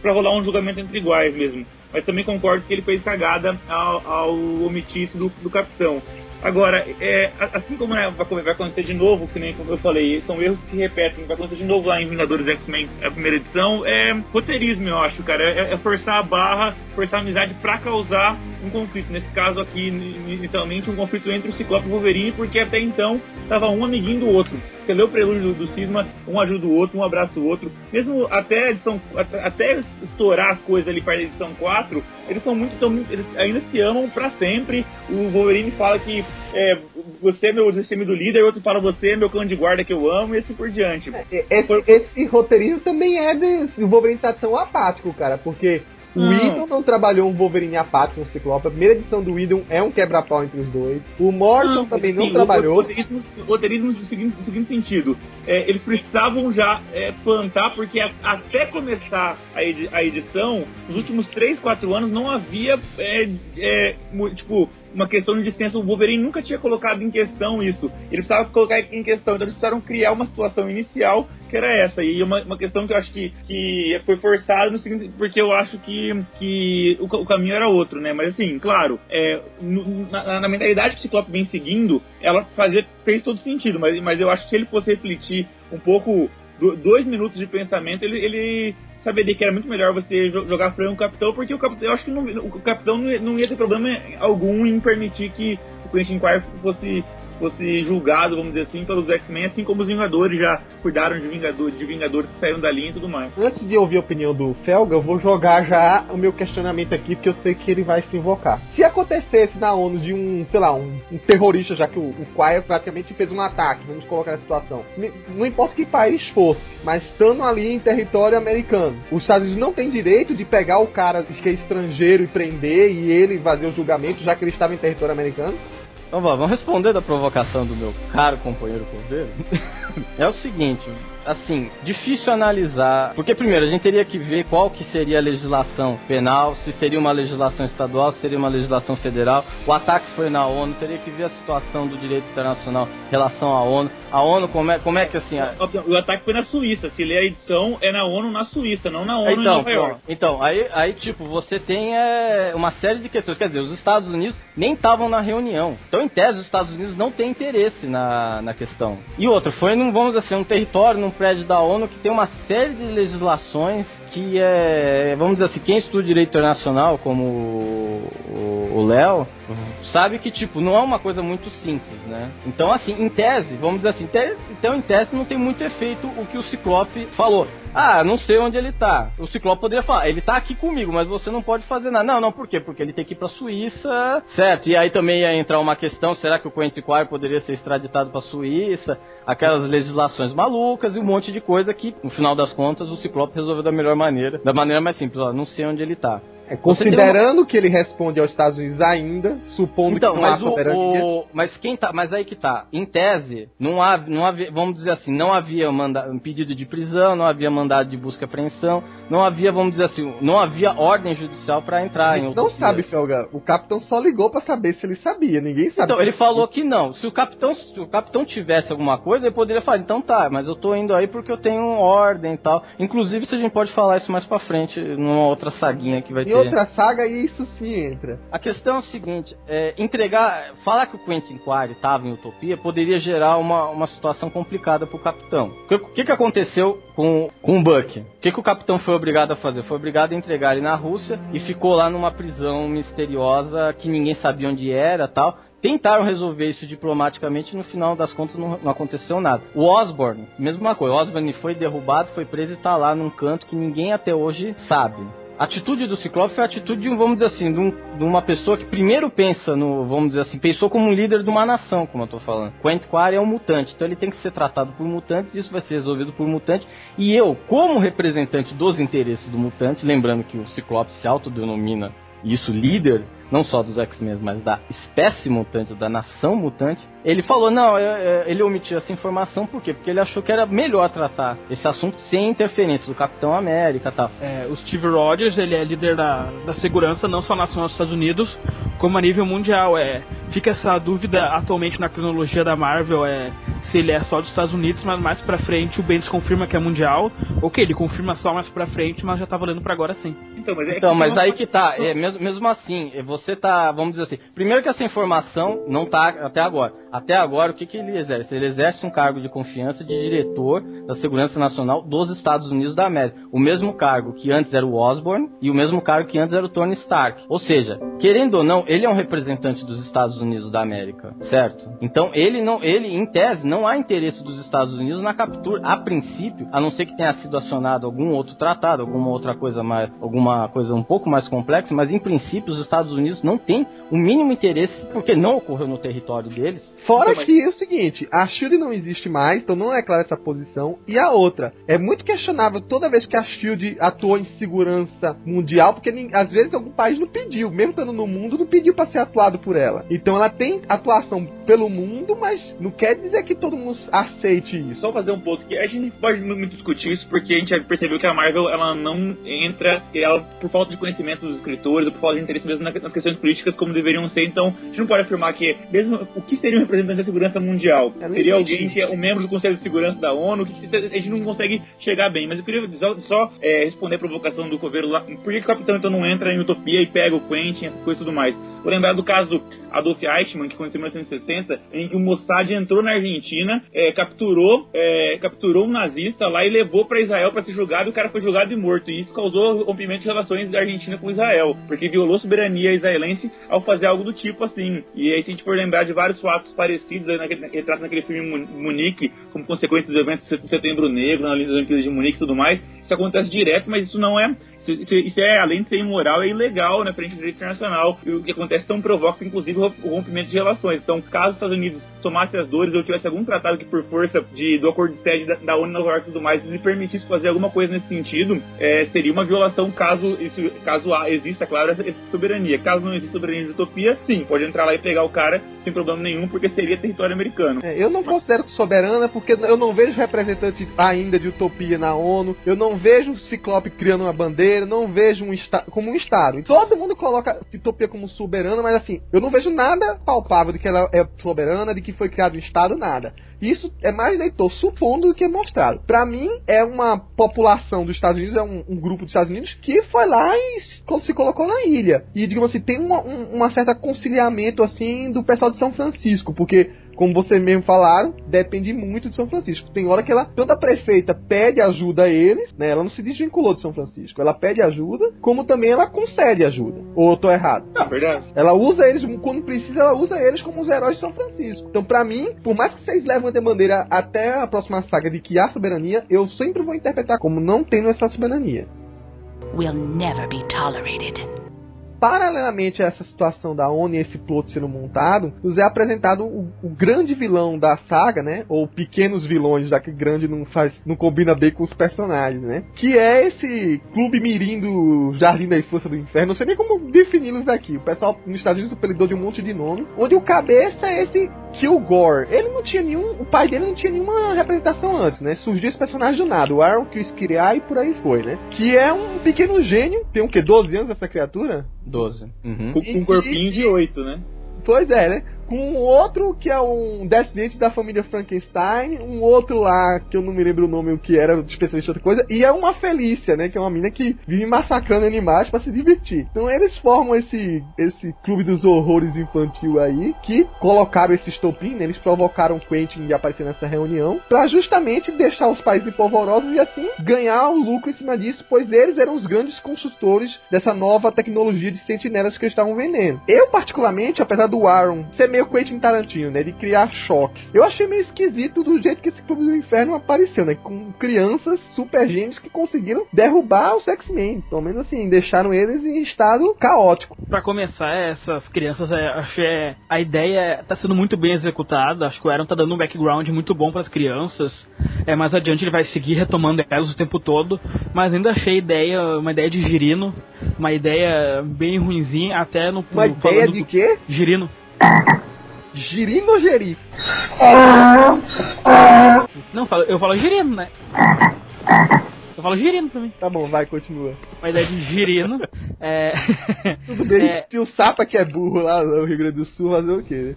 para rolar um julgamento entre iguais mesmo. Mas também concordo que ele fez cagada ao, ao omitir isso do, do capitão. Agora, é, assim como né, vai acontecer de novo, que nem como eu falei, são erros que se repetem, vai acontecer de novo lá em Vingadores X-Men, a primeira edição, é roteirismo, eu acho, cara. É, é, forçar a barra, forçar a amizade pra causar um conflito. Nesse caso aqui, inicialmente, um conflito entre o Ciclope e o Wolverine, porque até então tava um amiguinho do outro. Você lê o prelúdio do, do Cisma, um ajuda o outro, um abraça o outro. Mesmo até edição, até estourar as coisas ali para a edição 4, eles são muito, tão, eles ainda se amam para sempre. O Wolverine fala que é, você é meu time do líder, outro fala você é meu cão de guarda que eu amo, e assim por diante. É, esse, por... esse roteirismo também é de. O Wolverine tá tão apático, cara, porque o Idon não trabalhou um Wolverine apático com o Ciclope. A primeira edição do Idon é um quebra-pau entre os dois. O Morrison não, também sim, não trabalhou. Roteirismo, roteirismo no seguinte, no seguinte sentido: é, eles precisavam já é, plantar, porque a, até começar a, edi a, edição, nos últimos 3, 4 anos, não havia, é, é tipo, uma questão de distância. O Wolverine nunca tinha colocado em questão isso. Ele precisava colocar em questão. Então eles precisaram criar uma situação inicial que era essa. E uma, uma questão que eu acho que, que foi forçada no seguinte, porque eu acho que, que o, o caminho era outro, né? Mas assim, claro, é, na, na, mentalidade que o Ciclope vem seguindo, ela fazia, fez todo sentido. Mas, mas eu acho que se ele fosse refletir um pouco dois minutos de pensamento, ele, ele saberia que era muito melhor você jogar frango o capitão, porque o capitão, eu acho que não, o capitão não ia ter problema algum em permitir que o Quentin Quire fosse fosse julgado, vamos dizer assim, pelos X-Men, assim como os Vingadores já cuidaram de, Vingador, de Vingadores que saíram da linha e tudo mais. Antes de ouvir a opinião do Felga, eu vou jogar já o meu questionamento aqui, porque eu sei que ele vai se invocar. Se acontecesse na ONU de um, sei lá, um, um terrorista, já que o, o praticamente fez um ataque, vamos colocar na situação. Não importa que país fosse, mas estando ali em território americano, os Estados Unidos não tem direito de pegar o cara que é estrangeiro e prender e ele fazer o julgamento, já que ele estava em território americano? Então vamos responder da provocação do meu caro companheiro Cordeiro. [laughs] [laughs] é o seguinte, assim, difícil analisar, porque primeiro a gente teria que ver qual que seria a legislação penal, se seria uma legislação estadual, se seria uma legislação federal. O ataque foi na ONU, teria que ver a situação do direito internacional em relação à ONU. A ONU, como é, como é que assim... A... O ataque foi na Suíça, se ler a edição é na ONU na Suíça, não na ONU então, em Nova York. Então, aí, aí tipo, você tem é, uma série de questões, quer dizer, os Estados Unidos nem estavam na reunião. Então, em tese, os Estados Unidos não têm interesse na, na questão. E outro, foi num, vamos dizer assim, um território, num prédio da ONU que tem uma série de legislações que é, vamos dizer assim, quem estuda direito internacional, como o Léo, sabe que, tipo, não é uma coisa muito simples, né? Então, assim, em tese, vamos dizer assim, te, então em tese não tem muito efeito o que o Ciclope falou. Ah, não sei onde ele tá. O Ciclope poderia falar, ele tá aqui comigo, mas você não pode fazer nada. Não, não, por quê? Porque ele tem que ir pra Suíça, certo? E aí também ia entrar uma questão, será que o Quentin Quire poderia ser extraditado pra Suíça? Aquelas legislações malucas e um monte de coisa que, no final das contas, o Ciclope resolveu da melhor maneira, da maneira mais simples, ó, não sei onde ele tá. É, considerando uma... que ele responde aos Estados Unidos ainda, supondo então, que não há soberania. O, mas quem tá, mas aí que tá. Em tese, não havia, não havia, vamos dizer assim, não havia manda, um pedido de prisão, não havia mandado de busca e apreensão, não havia, vamos dizer assim, não havia ordem judicial para entrar a gente em não sabe, Felga. O capitão só ligou para saber se ele sabia, ninguém sabe. Então, ele falou que não. Se o capitão, se o capitão tivesse alguma coisa, ele poderia falar, então tá, mas eu tô indo aí porque eu tenho ordem e tal. Inclusive, se a gente pode falar isso mais para frente, numa outra saguinha que vai ter outra saga e isso sim entra. A questão é o seguinte: é, entregar. Falar que o Quentin Quire estava em Utopia poderia gerar uma, uma situação complicada pro capitão. O que, que, que aconteceu com, com o Buck? O que, que o capitão foi obrigado a fazer? Foi obrigado a entregar ele na Rússia e ficou lá numa prisão misteriosa que ninguém sabia onde era tal tentaram resolver isso diplomaticamente e no final das contas não, não, aconteceu nada. O Osborne, mesma coisa, o Osborne foi derrubado, foi preso e tá lá num canto que ninguém até hoje sabe. A atitude do Ciclope foi a atitude de, vamos dizer assim, de, um, de, uma pessoa que primeiro pensa no, vamos dizer assim, pensou como um líder de uma nação, como eu tô falando. Quent Quire é um mutante, então ele tem que ser tratado por mutantes, isso vai ser resolvido por mutante. E eu, como representante dos interesses do mutante, lembrando que o Ciclope se autodenomina isso líder não só dos X-Men, mas da espécie mutante, da nação mutante, ele falou: não, ele omitiu essa informação por quê? Porque ele achou que era melhor tratar esse assunto sem interferência do Capitão América tal. É, o Steve Rogers, ele é líder da, da segurança, não só nacional dos Estados Unidos, como a nível mundial. É, fica essa dúvida atualmente na cronologia da Marvel, é se ele é só dos Estados Unidos, mas mais pra frente o Bendis confirma que é mundial. Ok, ele confirma só mais pra frente, mas já tá valendo pra agora sim. Então, mas, é então, mas aí que tá, é, mesmo, mesmo assim, você tá, vamos dizer assim, primeiro que essa informação não tá até agora. Até agora, o que, que ele exerce? Ele exerce um cargo de confiança de diretor da Segurança Nacional dos Estados Unidos da América. O mesmo cargo que antes era o Osborne e o mesmo cargo que antes era o Tony Stark. Ou seja, querendo ou não, ele é um representante dos Estados Unidos da América, certo? Então, ele não, ele, em tese, não há interesse dos Estados Unidos na captura, a princípio, a não ser que tenha sido acionado algum outro tratado, alguma outra coisa mais, alguma coisa um pouco mais complexa, mas em princípio os Estados Unidos não têm o mínimo interesse, porque não ocorreu no território deles, Fora então, mas... que é o seguinte, a Shield não existe mais, então não é clara essa posição. E a outra, é muito questionável toda vez que a Shield atuou em segurança mundial, porque às vezes algum país não pediu, mesmo estando no mundo, não pediu para ser atuado por ela. Então ela tem atuação pelo mundo, mas não quer dizer que todo mundo aceite isso. Só fazer um ponto que a gente pode muito discutir isso, porque a gente já percebeu que a Marvel ela não entra, ela por falta de conhecimento dos escritores, ou por falta de interesse mesmo nas questões políticas como deveriam ser. Então a gente não pode afirmar que mesmo o que seria um representante da segurança mundial. Seria alguém que é um membro do Conselho de Segurança da ONU, que a gente não consegue chegar bem. Mas eu queria só, só é, responder a provocação do Coveiro lá. Por que o Capitão então não entra em Utopia e pega o Quentin, essas coisas e tudo mais? Vou lembrar do caso Adolf Eichmann, que aconteceu em 1960, em que o Mossad entrou na Argentina, é, capturou, é, capturou um nazista lá e levou para Israel para ser julgado, e o cara foi julgado e morto. E isso causou rompimento de relações da Argentina com Israel, porque violou a soberania israelense ao fazer algo do tipo assim. E aí, se a gente for lembrar de vários fatos parecidos aí naquele, naquele filme Munique, como consequência dos eventos do Setembro Negro, nas Olimpíadas de Munique e tudo mais, isso acontece direto, mas isso não é isso, isso, é, além de ser imoral, é ilegal na frente do direito internacional. E o que acontece então provoca, inclusive, o rompimento de relações. Então, caso os Estados Unidos tomasse as dores ou tivesse algum tratado que, por força de, do acordo de sede da, da ONU Nova York e tudo mais, lhe permitisse fazer alguma coisa nesse sentido, é, seria uma violação caso, isso, caso exista, claro, essa, essa, soberania. Caso não exista soberania de utopia, sim, pode entrar lá e pegar o cara sem problema nenhum, porque seria território americano. É, eu não considero soberana porque eu não vejo representante ainda de utopia na ONU, eu não vejo o Ciclope criando uma bandeira, não vejo um como um Estado. Todo mundo coloca Utopia como soberana, mas assim, eu não vejo nada palpável de que ela é soberana, de que foi criado um Estado, nada. Isso é mais leitor supondo do que mostrado. Para mim, é uma população dos Estados Unidos, é um, um, grupo dos Estados Unidos que foi lá e se colocou na ilha. E, digamos assim, tem uma, um, uma certa conciliamento, assim, do pessoal de São Francisco, porque como vocês mesmo falaram, depende muito de São Francisco. Tem hora que ela, tanto a prefeita pede ajuda a eles, né? Ela não se desvinculou de São Francisco. Ela pede ajuda, como também ela concede ajuda. Ou eu tô errado? Não, verdade. Ela usa eles, quando precisa, ela usa eles como os heróis de São Francisco. Então, para mim, por mais que vocês levantem a bandeira até a próxima saga de que há soberania, eu sempre vou interpretar como não tendo essa soberania. Will never be tolerated paralelamente a essa situação da ONU e esse plot sendo montado, nos é apresentado o, o, grande vilão da saga, né? Ou pequenos vilões, já que grande não faz, não combina bem com os personagens, né? Que é esse clube mirim do Jardim da Força do Inferno. Não sei nem como defini-los daqui. O pessoal nos Estados Unidos apelidou de um monte de nome. Onde o cabeça é esse Kilgore. Ele não tinha nenhum. O pai dele não tinha nenhuma representação antes, né? Surgiu esse personagem do nada. O Aaron Chris e por aí foi, né? Que é um pequeno gênio. Tem o quê? 12 anos essa criatura? 12. Uhum. Com, com um corpinho de 8, né? Pois é, né? Com outro que é um descendente da família Frankenstein, um outro lá que eu não me lembro o nome o que era, especialista outra coisa, e é uma Felícia, né, que é uma mina que vive massacrando animais para se divertir. Então eles formam esse esse clube dos horrores infantil aí, que colocaram esse estopim, né, eles provocaram Quentin de aparecer nessa reunião, para justamente deixar os países polvorosos e assim ganhar o lucro em cima disso, pois eles eram os grandes construtores dessa nova tecnologia de sentinelas que eles estavam vendendo. Eu particularmente, apesar do Aaron ser meio Quentin Tarantino, né? De criar choques. Eu achei meio esquisito do jeito que esse Clube do Inferno apareceu, né? Com crianças super gênios que conseguiram derrubar os X-Men. Pelo menos assim, deixaram eles em estado caótico. Pra começar, essas crianças, é, acho é, a ideia tá sendo muito bem executada. Acho que o Aaron tá dando um background muito bom para as crianças. É, mais adiante ele vai seguir retomando elas o tempo todo. Mas ainda achei ideia, uma ideia de girino, uma ideia bem ruinzinha, até no. Uma ideia de do- quê? Girino. Girino ou Geri? Não, eu falo girino, né? Eu falo girino pra mim. Tá bom, vai, continua. Uma ideia de girino. É. [laughs] Tudo bem, É. se o Sapa que é burro lá no Rio Grande do Sul, fazer o quê?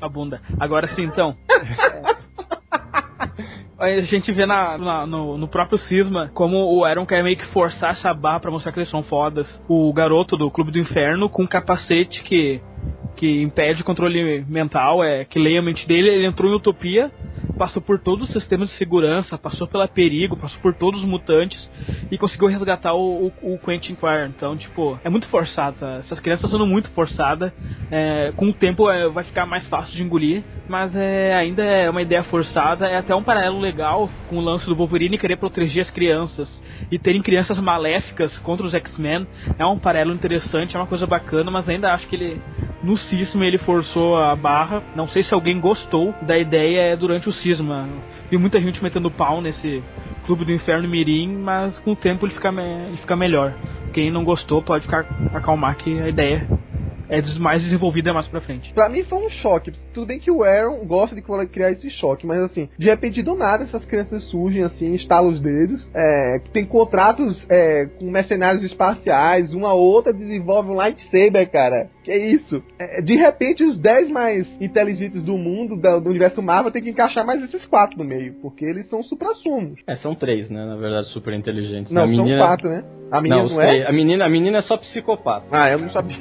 a bunda. Agora sim, então. [laughs] A gente vê na, na- no, no próprio Cisma como o Aaron quer meio que forçar essa barra pra mostrar que eles são fodas. O garoto do Clube do Inferno com um capacete que, que impede o controle mental, é que leia a mente dele, ele entrou em Utopia, passou por todos os sistemas de segurança, passou pela perigo, passou por todos os mutantes e conseguiu resgatar o, o, o Quentin Quire. Então, tipo, é muito forçado. Essas crianças sendo muito forçadas. É, com o tempo é, vai ficar mais fácil de engolir, mas é, ainda é uma ideia forçada. É até um paralelo legal com o lance do Wolverine querer proteger as crianças e terem crianças maléficas contra os X-Men. É um paralelo interessante, é uma coisa bacana, mas ainda acho que ele no cisma ele forçou a barra. Não sei se alguém gostou da ideia durante o cisma. Muita gente metendo pau nesse Clube do Inferno Mirim, mas com o tempo ele fica, ele fica melhor. Quem não gostou pode ficar acalmar que a ideia é mais desenvolvida mais pra frente. Pra mim foi um choque. Tudo bem que o Aaron gosta de criar esse choque, mas assim, de repente do nada essas crianças surgem assim, estalam os dedos, é, tem contratos é, com mercenários espaciais, uma outra desenvolve um lightsaber, cara. Que isso? É, de repente os 10 mais inteligentes do mundo, da- do universo Marvel, tem que encaixar mais esses quatro no meio, porque eles são supra-sumos. É, são três, né? Na verdade, super inteligentes. Não, a menina... são quatro, né? A menina Não, não, é? A menina, a menina é só psicopata. Ah, eu não sabia.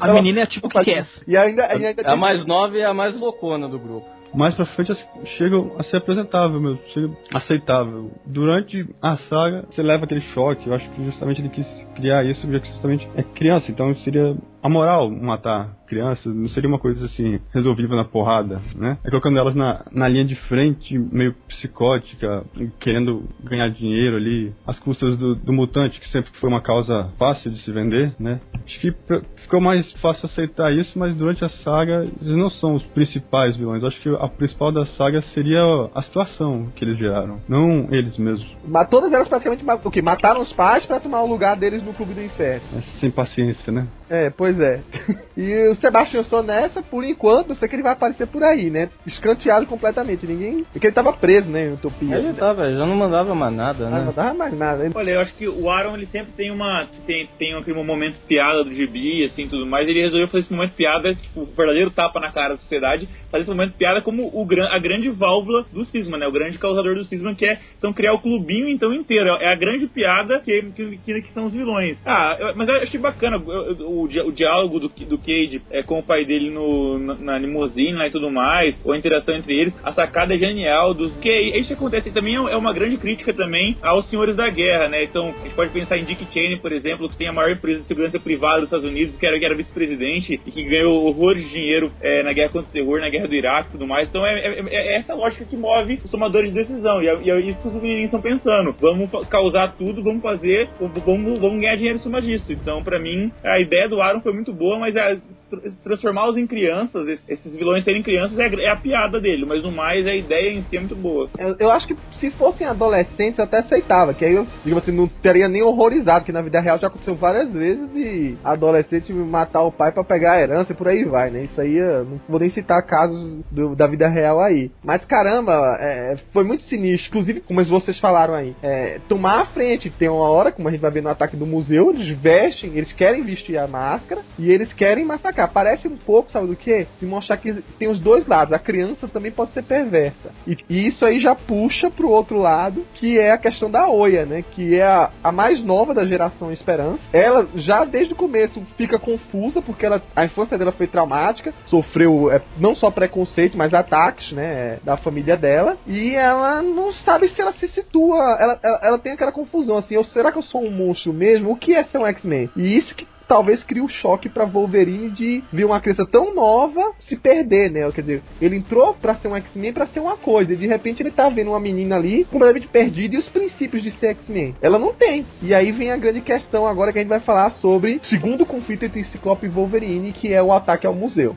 A menina é tipo que quer. E ainda, e ainda A tem- mais nova e a mais loucona do grupo. mais pra frente chegam a ser apresentável mesmo, chega aceitável. Durante a saga, você leva aquele choque. Eu acho que justamente ele quis criar isso, já que justamente é criança, então seria amoral matar crianças, não seria uma coisa assim resolvível na porrada, né? É colocando elas na, na linha de frente, meio psicótica, querendo ganhar dinheiro ali, às custas do, do mutante, que sempre foi uma causa fácil de se vender, né? Acho que ficou mais fácil aceitar isso, mas durante a saga eles não são os principais vilões. Acho que a principal da saga seria a situação que eles geraram, não eles mesmos. Mas todas elas praticamente o que? Mataram os pais pra tomar o lugar deles no clube do inferno. É sem paciência, né? É, pois é. [laughs] E o Sebastian só nessa, por enquanto, eu sei que ele vai aparecer por aí, né? Escanteado completamente. Ninguém. Porque ele tava preso, né, em Utopia. Ele tava, já não mandava mais nada, Ah, não né? dava mais nada. Olha, eu acho que o Aaron ele sempre tem uma. tem, tem aquele momento piada do gibi, assim tudo mais. Ele resolveu fazer esse momento piada, tipo, o verdadeiro tapa na cara da sociedade, fazer esse momento piada como o, a grande válvula do cisma, né? O grande causador do cisma, que é então criar o clubinho então inteiro. É a grande piada que, que, que- que são os vilões. Ah, eu- mas eu achei bacana eu- eu- o, o diálogo do, do Cade é, com o pai dele no, na, na limusine lá e tudo mais, ou a interação entre eles. A sacada é genial dos. Que é isso acontece também é uma grande crítica também aos senhores da guerra, né? Então, a gente pode pensar em Dick Cheney, por exemplo, que tem a maior empresa de segurança privada dos Estados Unidos, que era, que era vice-presidente e que ganhou horrores de dinheiro é, na guerra contra o terror, na guerra do Iraque e tudo mais. Então, é, é- é essa lógica que move os tomadores de decisão. E é, e é isso que os meninos estão pensando. Vamos causar tudo, vamos fazer, vamos, vamos ganhar dinheiro em cima disso. Então, pra mim, a ideia do Aaron foi muito boa, mas é, tr- transformá-los em crianças, es- esses vilões serem crianças, é, é a piada dele. Mas no mais, a ideia em si é muito boa. Eu, eu acho que se fossem adolescentes eu até aceitava, que aí eu, digamos assim, não teria nem horrorizado, que na vida real já aconteceu várias vezes de adolescente matar o pai pra pegar a herança e por aí vai, né? Isso aí não vou nem citar casos do- da vida real aí. Mas caramba, é, foi muito sinistro, inclusive, como vocês falaram aí, é, tomar a frente. Tem uma hora, como a gente vai ver no ataque do museu, eles vestem, eles querem vestir a máscara e eles querem massacrar. Parece um pouco, sabe do que? De mostrar que tem os dois lados. A criança também pode ser perversa. E, e isso aí já puxa pro outro lado, que é a questão da Oia, né? Que é a, a mais nova da geração Esperança. Ela já desde o começo fica confusa, porque ela, a infância dela foi traumática, sofreu é, não só preconceito, mas ataques, né? Da família dela. E ela não sabe se ela se situa. Ela, ela, ela tem aquela confusão assim: eu, será que eu sou um monstro mesmo? O que é ser um X-Men? E isso que talvez crie um choque pra Wolverine de ver uma criança tão nova se perder, né? Quer dizer, ele entrou pra ser um X-Men pra ser uma coisa, e de repente ele tá vendo uma menina ali completamente perdida e os princípios de ser X-Men. Ela não tem. E aí vem a grande questão agora que a gente vai falar sobre o segundo conflito entre Ciclope e Wolverine, que é o ataque ao museu.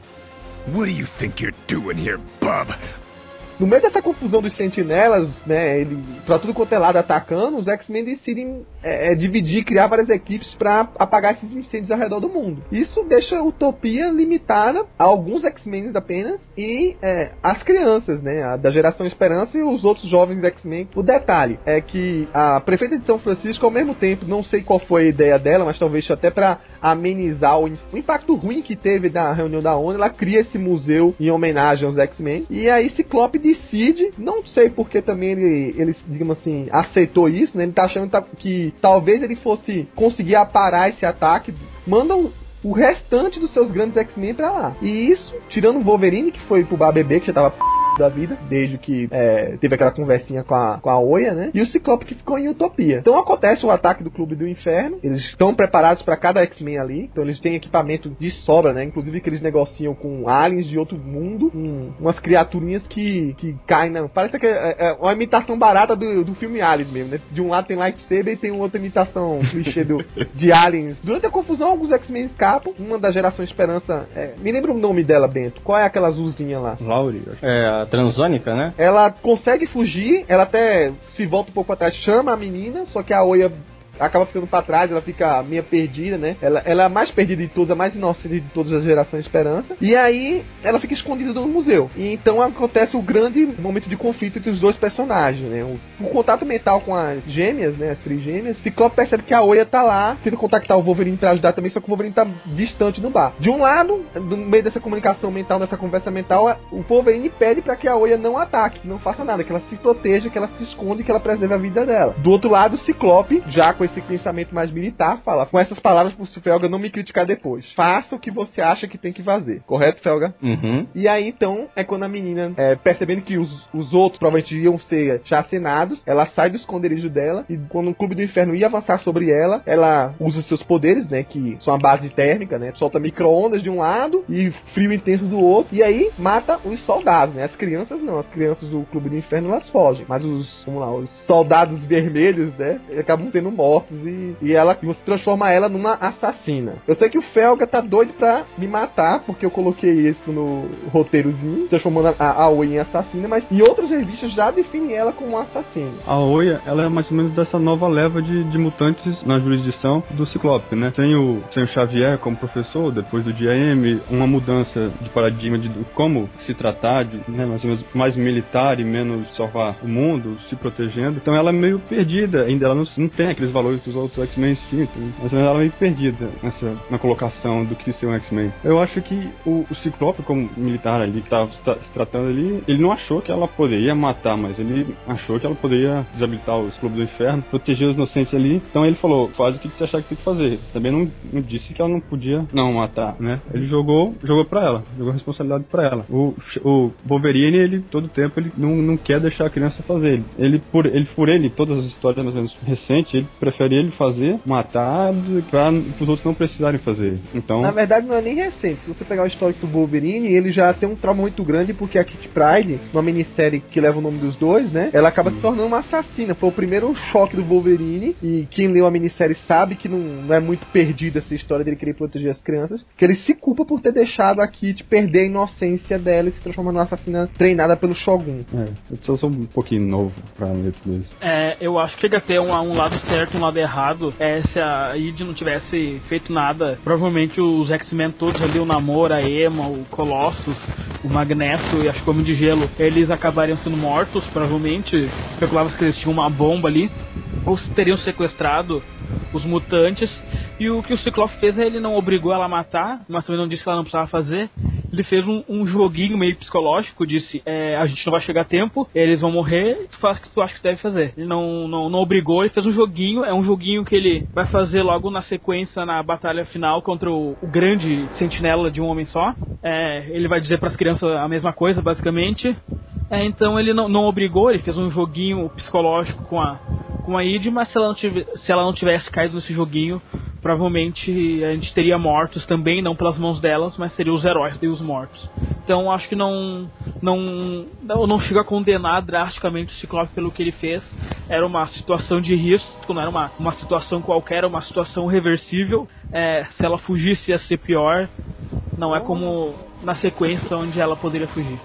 What do you think you're doing here, bub? No meio dessa confusão dos sentinelas, né, ele, pra tudo quanto é lado atacando, os X-Men decidem é, é, dividir, criar várias equipes para apagar esses incêndios ao redor do mundo. Isso deixa a utopia limitada a alguns X-Men apenas e é, as crianças, né, a, da geração Esperança e os outros jovens X-Men. O detalhe é que a prefeita de São Francisco, ao mesmo tempo, não sei qual foi a ideia dela, mas talvez até para amenizar o, o, impacto ruim que teve da reunião da ONU, ela cria esse museu em homenagem aos X-Men. E aí Ciclope decide, não sei porque também ele, ele digamos assim, aceitou isso, né? Ele tá achando que talvez ele fosse conseguir aparar esse ataque. Manda o restante dos seus grandes X-Men pra lá. E isso, tirando o Wolverine, que foi pro bebê, que já tava da vida, desde que é, teve aquela conversinha com a, com a Oia, né? E o Ciclope que ficou em Utopia. Então acontece o ataque do Clube do Inferno, eles estão preparados para cada X-Men ali, então eles têm equipamento de sobra, né? Inclusive que eles negociam com aliens de outro mundo, um, umas criaturinhas que, que caem na. Parece que é, é uma imitação barata do, do filme Aliens mesmo, né? De um lado tem lightsaber e tem outra imitação clichê do, [laughs] de aliens. Durante a confusão, alguns X-Men escapam. Uma da geração Esperança. É, me lembra o nome dela, Bento. Qual é aquela azulzinha lá? Lauri. É, a transônica, né? Ela consegue fugir, ela até se volta um pouco atrás, chama a menina, só que a Oia acaba ficando para trás, ela fica meio perdida, né? Ela, ela é a mais perdida de todas, a mais inocente de todas as gerações Esperança. E aí ela fica escondida no museu. E então acontece o grande momento de conflito entre os dois personagens, né? O, o contato mental com as gêmeas, né? As trigêmeas, Ciclope percebe que a Oia tá lá, tendo contactar o Wolverine para ajudar também, só que o Wolverine tá distante no bar. De um lado, no meio dessa comunicação mental, dessa conversa mental, o Wolverine pede para que a Oia não ataque, que não faça nada, que ela se proteja, que ela se esconde, que ela preserve a vida dela. Do outro lado, o Ciclope, já com pensamento mais militar, fala com essas palavras pro Felga não me criticar depois. Faça o que você acha que tem que fazer. Correto, Felga? Uhum. E aí, então, é quando a menina, é, percebendo que os, os outros provavelmente iam ser chacenados, ela sai do esconderijo dela e quando o Clube do Inferno ia avançar sobre ela, ela usa seus poderes, né, que são a base térmica, né, solta micro-ondas de um lado e frio intenso do outro, e aí mata os soldados, né, as crianças não, as crianças do Clube do Inferno elas fogem, mas os, vamos lá, os soldados vermelhos, né, acabam sendo mortos e, e ela e você transforma ela numa assassina. Eu sei que o Felga tá doido pra me matar, porque eu coloquei isso no roteirozinho, transformando a, a Oya em assassina, mas em outras revistas já definem ela como assassina. A Oya, ela é mais ou menos dessa nova leva de, de mutantes na jurisdição do Ciclope, né? Tem o, tem o Xavier como professor, depois do DIM, uma mudança de paradigma de como se tratar, de, né, mais menos mais militar e menos salvar o mundo, se protegendo. Então ela é meio perdida, ainda ela não, não tem aqueles valores que os outros X-Men tinham, mas ela é meio perdida nessa, na colocação do que ser um X-Men. Eu acho que o, o Ciclope, como militar ali, que estava se tratando ali, ele não achou que ela poderia matar, mas ele achou que ela poderia desabilitar os clubes do inferno, proteger os inocentes ali. Então ele falou: faz o que você achar que tem que fazer. Também não, não disse que ela não podia não matar, né? Ele jogou, jogou pra ela, jogou a responsabilidade pra ela. O, o Wolverine, ele todo tempo ele não, não quer deixar a criança fazer. Ele por ele por ele todas as histórias mais ou menos recentes, ele prefere ele fazer, matar, para os outros não precisarem fazer. Então. Na verdade, não é nem recente. Se você pegar o histórico do Wolverine, ele já tem um trauma muito grande porque a Kit Pride, numa minissérie que leva o nome dos dois, né? Ela acaba hum. se tornando uma assassina. Foi o primeiro choque do Wolverine. E quem leu a minissérie sabe que não, não é muito perdida essa história dele querer proteger as crianças. Que ele se culpa por ter deixado a Kit perder a inocência dela e se transformar numa assassina treinada pelo Shogun. É, eu sou um pouquinho novo pra ler tudo isso. É, eu acho que chega a ter um, um lado certo lado errado. É, se a id não tivesse feito nada, provavelmente os X-Men todos ali, o Namor, a Emma, o Colossus, o Magneto e acho que o Homem de Gelo, eles acabariam sendo mortos, provavelmente. Especulava que eles tinham uma bomba ali, ou teriam sequestrado os mutantes. E o que o Ciclope fez é ele não obrigou ela a matar, mas também não disse que ela não precisava fazer. Ele fez um, um joguinho meio psicológico, disse: é, a gente não vai chegar a tempo, eles vão morrer, tu faz o que tu acha que deve fazer. Ele não, não, não obrigou, ele fez um joguinho, é um joguinho que ele vai fazer logo na sequência na batalha final contra o, o grande sentinela de um homem só. É, ele vai dizer para as crianças a mesma coisa, basicamente. É, então ele não, não obrigou, ele fez um joguinho psicológico com a, com a Id, mas se ela, tivesse, se ela não tivesse caído nesse joguinho, provavelmente a gente teria mortos também, não pelas mãos delas, mas seriam os heróis e os mortos. Então acho que não, não, não, não chega a condenar drasticamente o Ciclope pelo que ele fez. Era uma situação de risco, não era uma, uma situação qualquer, uma situação reversível. É, se ela fugisse ia ser pior. Não é como na sequência onde ela poderia fugir.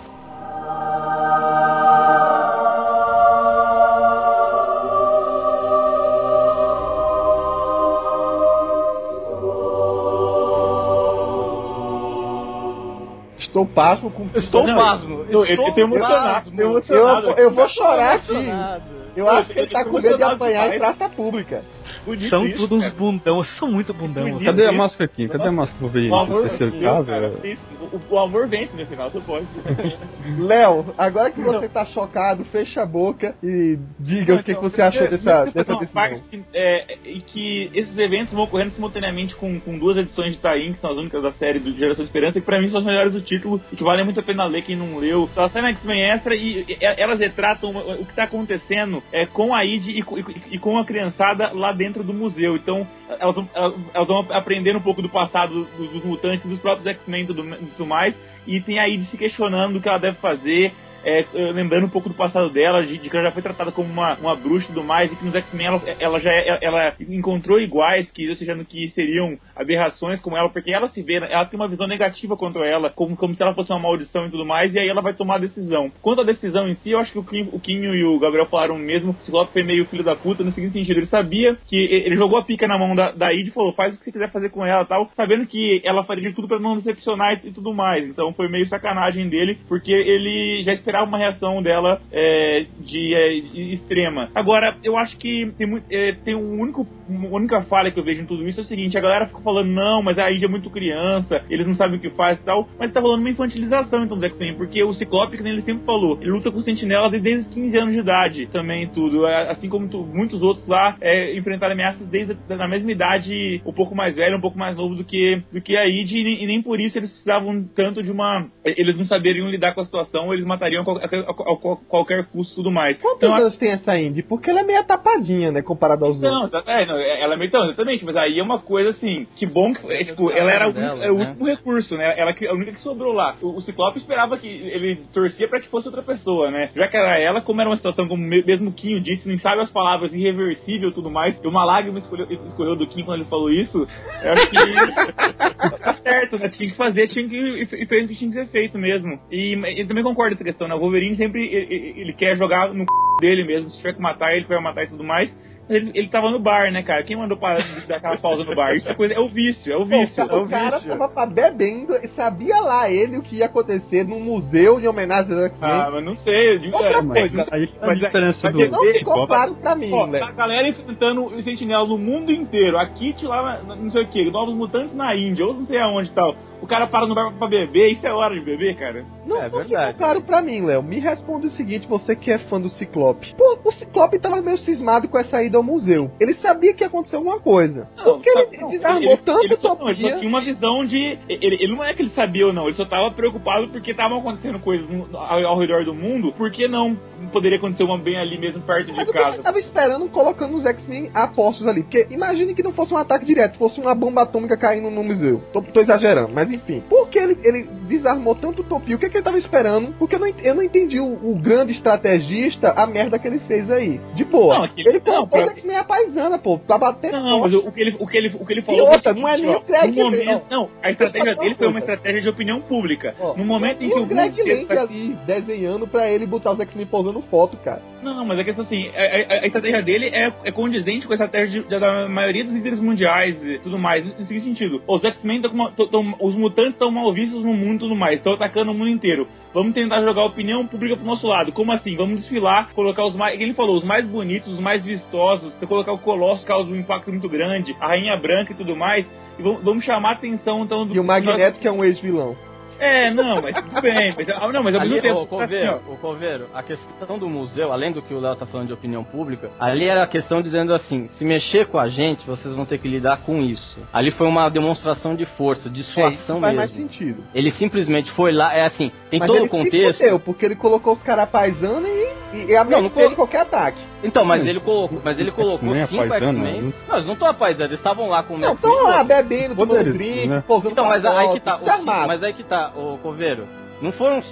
Estou pasmo com. Estou Não, pasmo. eu- Estou eu tenho emocionado, pasmo. tenho Eu, emocionado. eu vou chorar aqui. Emocionado. Eu acho que ele tá Eu tô com medo de emocionado apanhar em praça pública. Bonito São isso, todos uns bundão, [laughs] são muito bundão. Bonito. Cadê a máscara aqui? Cadê a máscara pra ver O amor, caso? cara, isso, o, o amor vence no final, você pode. [laughs] Léo, agora que você tá chocado, fecha a boca e diga o que, que você achou dessa, dessa decisão. parte que, é, e que esses eventos vão ocorrendo simultaneamente com, com duas edições de Taim, que são as únicas da série do Geração Esperança, e que pra mim são as melhores do título e que valem muito a pena ler quem não leu. Elas saem na X-Men Extra e, e elas retratam o que tá acontecendo é, com a Id e, e, e com a criançada lá dentro do museu. Então, elas vão, elas vão aprendendo um pouco do passado dos, dos mutantes, dos próprios X-Men e tudo, tudo mais, e tem a Id se questionando o que ela deve fazer. É, lembrando um pouco do passado dela, de, de que ela já foi tratada como uma, uma bruxa e tudo mais, e que nos X-Men ela, ela já é- ela encontrou iguais, que, ou seja, no que seriam aberrações como ela, porque ela se vê, ela tem uma visão negativa contra ela, como, como se ela fosse uma maldição e tudo mais, e aí ela vai tomar a decisão. Quanto à decisão em si, eu acho que o, Kim, e o Gabriel falaram mesmo, o Ciclope foi meio filho da puta, no seguinte sentido, ele sabia que ele jogou a pica na mão da, da Id e falou, faz o que você quiser fazer com ela tal, sabendo que ela faria de tudo pra não decepcionar e, e tudo mais. Então foi meio sacanagem dele, porque ele já esperava uma reação dela é, de é, extrema. Agora, eu acho que tem, é, tem um único, uma única falha que eu vejo em tudo isso é o seguinte, a galera fica falando, não, mas a Id é muito criança, eles não sabem o que faz e tal, mas tá rolando uma infantilização então dos X-Men, porque o Ciclope, que ele sempre falou, ele luta com o Sentinela desde, os 15 anos de idade também tudo, É, assim como tu- muitos outros lá é, enfrentaram ameaças desde a da mesma idade, um pouco mais velho, um pouco mais novo do que, do que a Id, e, e nem por isso eles precisavam tanto de uma... Eles não saberiam lidar com a situação, eles matariam a, qual- a- a- a qualquer custo e tudo mais. Quantos Então, anos tem essa Indy? Porque ela é meio tapadinha, né, comparado aos não, outros. é, não, é- ela é meio então, exatamente, mas aí é uma coisa assim, que bom que é, tipo, ela era o, dela, é o né? último recurso, né? Ela que- a única que sobrou lá. O, o Ciclope esperava que ele torcia pra que fosse outra pessoa, né? Já que era ela, como era uma situação como me- mesmo o Quinho disse, nem sabe as palavras irreversível e tudo mais. E uma lágrima escolheu, escorreu do Quinho quando ele falou isso. Eu acho que [laughs] tá certo, né? Tinha que fazer, tinha que e e fez o que tinha que ser feito mesmo. E, e também concordo com essa questão, né? O Wolverine sempre ele, ele- ele quer jogar no c... dele mesmo. Se tiver que matar ele, vai matar e tudo mais. Ele, ele tava no bar, né, cara? Quem mandou parar de dar aquela pausa no bar? Isso é coisa, é o vício, é o Pô, vício. o cara tava pra bebendo e sabia lá ele o que ia acontecer num museu de homenagem. Ah, mas não sei. Eu digo, Outra é, coisa, mas- tá a mas- diferença mas do ele não ficou claro pra mim, Ó, né? a galera enfrentando o Sentinela no mundo inteiro. A Kit lá, não sei o que, Novos Mutantes na Índia, ou não sei aonde e tal. O cara para no bar pra beber, isso é hora de beber, cara? Não, É não verdade. ficou claro pra mim, Léo. Me responde o seguinte, você que é fã do Ciclope. Pô, o Ciclope tava meio cismado com essa ida ao museu. Ele sabia que ia acontecer alguma coisa. Porque tá- ele desarmou tanto ele, só, não, ele só tinha uma visão de. Ele, ele não é que ele sabia ou não, ele só tava preocupado porque estavam acontecendo coisas ao, ao redor do mundo, por que não poderia acontecer uma bem ali mesmo perto Mas de o que ele casa? tava esperando colocando os X-Men a postos ali? Porque imagine que não fosse um ataque direto, fosse uma bomba atômica caindo no museu. Tô, tô exagerando, mas enfim. Por que ele, ele desarmou tanto utopia? O que, que ele tava esperando? Porque eu não, eu não entendi o, o grande estrategista, a merda que ele fez aí. De boa. Não, é que- ele não, colocou pra- os X-Men a paisana, pô. Pra bater Não, mas o, que ele, o, que ele, o que ele E falou. outra, foi o não é nem o Greg no momento, Não, a estratégia eu dele foi uma estratégia de opinião pública. Ó, no momento em e que o Greg Lane tá- ali desenhando pra ele botar os X-Men posando foto, cara. Não, mas a questão assim, a, a- a estratégia dele é, é condizente com a estratégia de- da maioria dos líderes mundiais e tudo mais. No seguinte sentido, os X-Men estão os mutantes estão mal vistos no mundo e tudo mais, estão atacando o mundo inteiro. Vamos tentar jogar a opinião pública pro nosso lado. Como assim? Vamos desfilar, colocar os mais. Ele falou, os mais bonitos, os mais vistosos, pra colocar o Colosso, que causa um impacto muito grande, a Rainha Branca e tudo mais. E vamos, vamos chamar a atenção então do. E o Magneto, que é um ex-vilão. É, não, mas tudo bem. Mas, ah, não, mas ao Ali, mesmo tempo. ô, Coveiro, assim, ó, ô, Coveiro, a questão do museu, além do que o Léo tá falando de opinião pública, ali era a questão dizendo assim, se mexer com a gente, vocês vão ter que lidar com isso. Ali foi uma demonstração de força, de É, isso suação faz mais mesmo. sentido. Ele simplesmente foi lá, é assim, tem Mas todo ele o contexto. se fudeu, porque ele colocou os caras paisando e e, e a Não, não colo- qualquer ataque. Então, mas Hum. ele colocou, mas ele colocou Nem cinco X-Men. né? Não, eles não estão apaisando, eles estavam lá com o Não, estão lá bebendo, tomando Poderes, drink, né? pousando Então, com mas a aí foto, que tá, o mas aí que tá, o Coveiro. Não foram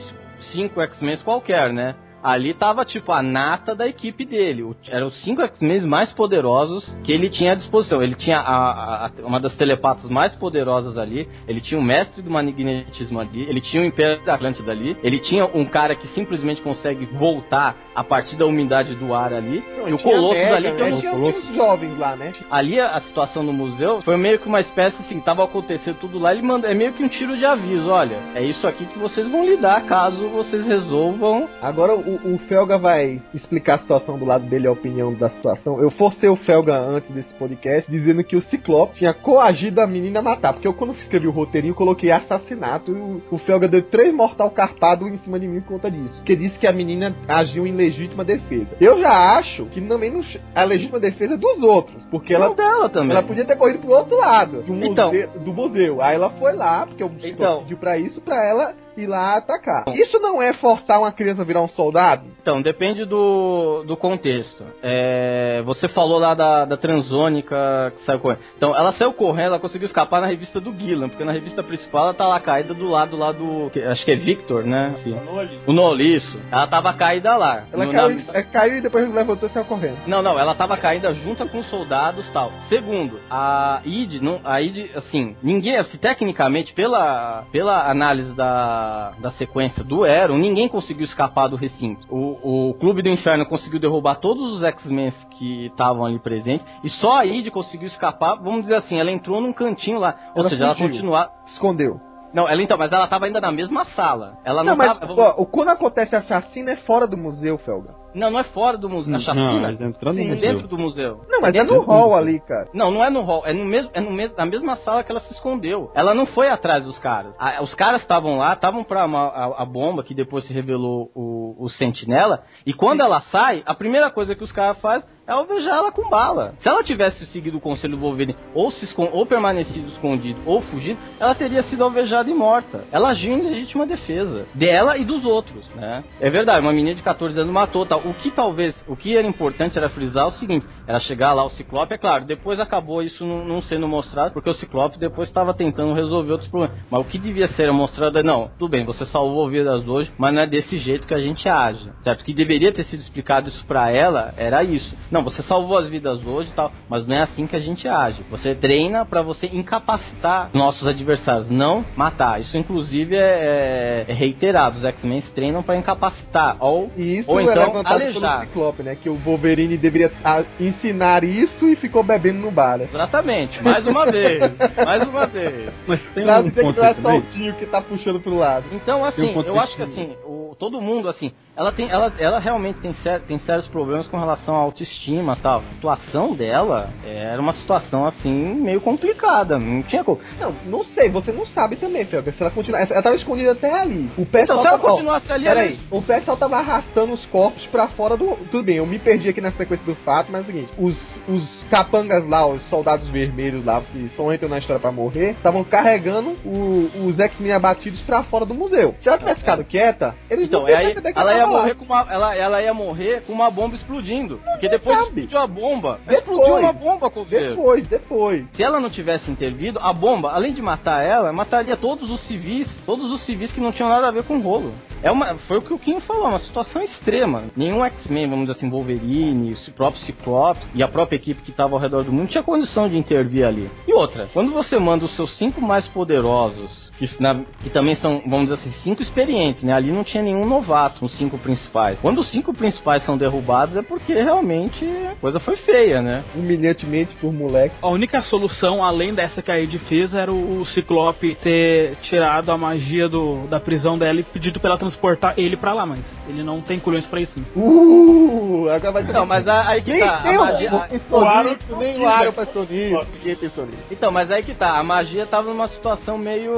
cinco X-Men qualquer, né? Ali tava, tipo, a nata da equipe dele. O- Eram os cinco X-Men mais poderosos que ele tinha à disposição. Ele tinha a- a- uma das telepatas mais poderosas ali. Ele tinha o mestre do magnetismo ali. Ele tinha o Império da Atlântida ali. Ele tinha um cara que simplesmente consegue voltar a partir da umidade do ar ali. Não, e o tinha Colossus Mega, ali né? um tinha, tinha os jovens lá, né? Ali a, a situação no museu foi meio que uma espécie assim, tava acontecendo tudo lá, ele manda, é meio que um tiro de aviso, olha, é isso aqui que vocês vão lidar caso vocês resolvam. Agora o, o Felga vai explicar a situação do lado dele, a opinião da situação. Eu forcei o Felga antes desse podcast dizendo que o Ciclope tinha coagido a menina a matar. Porque eu, quando escrevi o roteirinho, coloquei assassinato e o, o Felga deu três mortal carpado em cima de mim por conta disso. Porque disse que a menina agiu em legítima defesa. Eu já acho que também não, a legítima defesa é dos outros. Porque ela Não dela também. Ela podia ter corrido pro outro lado do, Então. museu, do museu. Aí ela foi lá, porque o Então. pediu pra isso, pra ela ir lá atacar. Isso não é forçar uma criança a virar um soldado? Então, depende do, do contexto. É, você falou lá da, da transônica que saiu correndo. Então, ela saiu correndo, ela conseguiu escapar na revista do Gillan, porque na revista principal ela tá lá caída do lado lá do. Acho que é Victor, né? Sim. O Noli, isso. Ela tava caída lá. Ela No- caiu, na- é, caiu e depois levantou e saiu correndo. Não, não, ela tava caída junto com os soldados tal. Segundo, a ID, não, a ID, assim, ninguém, assim, tecnicamente, pela, pela análise da, da sequência do Aaron, ninguém conseguiu escapar do recinto. O, o Clube do Inferno conseguiu derrubar todos os X-Men que estavam ali presentes, e só a ID conseguiu escapar, vamos dizer assim, ela entrou num cantinho lá. Ou Ela seja, ela fugiu. continuava. Escondeu. Não, ela então, mas ela tava ainda na mesma sala. Ela não, Não, mas tava. ó, o- quando acontece assassino é fora do museu, Felga. Não, não é fora do museu. A Não, chacina eles entrando Sim, no é museu. dentro do museu. Não, mas é dentro no hall ali, cara. Não, não é no hall, é no mesmo, é no mesmo, na mesma sala que ela se escondeu. Ela não foi atrás dos caras. A- os caras estavam lá, estavam pra uma- a, a bomba que depois se revelou o, o sentinela. E quando ela sai, a primeira coisa que os caras fazem é alvejar ela com bala. Se ela tivesse seguido o conselho do Wolverine, ou, se escon- ou permanecido escondido, ou fugido, ela teria sido alvejada e morta. Ela agiu em legítima defesa dela e dos outros, né? É verdade, uma menina de 14 anos matou, tal. O que talvez, o que era importante era frisar o seguinte: era chegar lá o Ciclope, é claro. Depois acabou isso não, não sendo mostrado, porque o Ciclope depois estava tentando resolver outros problemas. Mas o que devia ser mostrado é não, tudo bem, você salvou vidas hoje, mas não é desse jeito que a gente age, certo? O que deveria ter sido explicado isso pra ela era isso. Não, você salvou as vidas hoje e tal, mas não é assim que a gente age. Você treina pra você incapacitar nossos adversários, não matar. Isso inclusive é, é reiterado. Os X-Men treinam pra incapacitar ou isso Ou é então, levantado alejar. Ciclope, né? Que o Wolverine deveria ah, ensinar isso e ficou bebendo no bar. né? Exatamente, mais uma vez, mais uma vez. [laughs] Mas tem Pra um dizer que não é só também. o tio que tá puxando pro lado. Então, assim, um eu acho que assim, o, todo mundo, assim, ela tem, ela, ela realmente tem, ser, tem sérios problemas com relação à autoestima e tal. A situação dela era uma situação, assim, meio complicada, não tinha como. Não, não sei, você não sabe também, Felga. Se ela continuar. Ela tava escondida até ali. O pessoal Então, se ela tava. ó, continuasse ali, Peraí, ela- o pessoal tava arrastando os corpos pra fora do. Tudo bem, eu me perdi aqui na sequência do fato, mas é o seguinte: os, os capangas lá, os soldados vermelhos lá, que só entram na história pra morrer, estavam carregando o- os X-Men abatidos pra fora do museu. Se ela tivesse ficado quieta, eles Então, não é aí, ela ia lá. morrer com uma, ela, ela ia morrer com uma bomba explodindo. Porque depois sabe. explodiu a bomba. Depois. Explodiu uma bomba, Coveiro. Depois, depois. Se ela não tivesse intervido, a bomba, além de matar ela, mataria todos os civis, todos os civis que não tinham nada a ver com o rolo. É uma, foi o que o Kim falou, uma situação extrema. Nenhum X-Men, vamos dizer assim, Wolverine, o próprio Ciclope e a própria equipe que estava ao redor do mundo tinha condição de intervir ali. E outra, quando você manda os seus cinco mais poderosos que, na- que também são, vamos dizer assim, cinco experientes, né? Ali não tinha nenhum novato nos cinco principais. Quando os cinco principais são derrubados é porque realmente a coisa foi feia, né? Humilhantemente por moleque. A única solução, além dessa que a Ed fez, era o o Ciclope ter tirado a magia do, da prisão dela e pedido pra ela transportar ele pra lá, mas ele não tem culhões pra isso. né? Uh, agora vai ter Não, mas a- aí que Nem, tá. nem a o, magia, a- o, Sonic, nem o. Aaron pensou nisso. Ninguém pensou nisso. Então, mas aí que tá, a magia tava numa situação meio,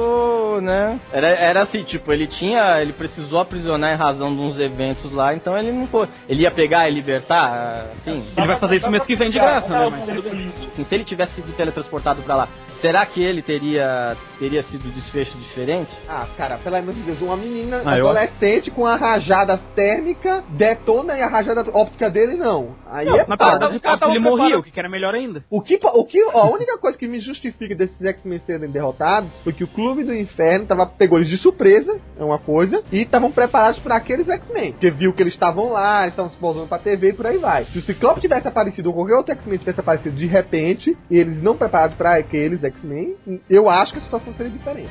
né? Era, era assim, tipo, ele tinha, ele precisou aprisionar em razão de uns eventos lá, então ele não foi, ele ia pegar e libertar, assim, Ele vai fazer isso mês que vem de graça, né? Mas assim, se ele tivesse sido teletransportado pra lá, será que ele teria, teria sido desfecho diferente? Ah, cara, pelo amor de Deus, uma menina Ah, eu- adolescente com a rajada térmica, detona e a rajada óptica dele não. Aí Não, é na pau. pior das hipóteses, ele morria, o que era melhor ainda. O que, o que, ó, a única coisa que me justifica desses X-Men serem derrotados foi que o Clube do Inferno tava, pegou eles de surpresa, é uma coisa, e estavam preparados para aqueles X-Men. Porque viu que eles estavam lá, eles estavam se posando pra TV e por aí vai. Se o Ciclope tivesse aparecido ou qualquer outro X-Men tivesse aparecido de repente, e eles não preparados para aqueles X-Men, eu acho que a situação seria diferente.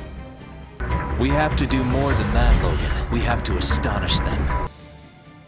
We have to do more than that, Logan. We have to astonish them.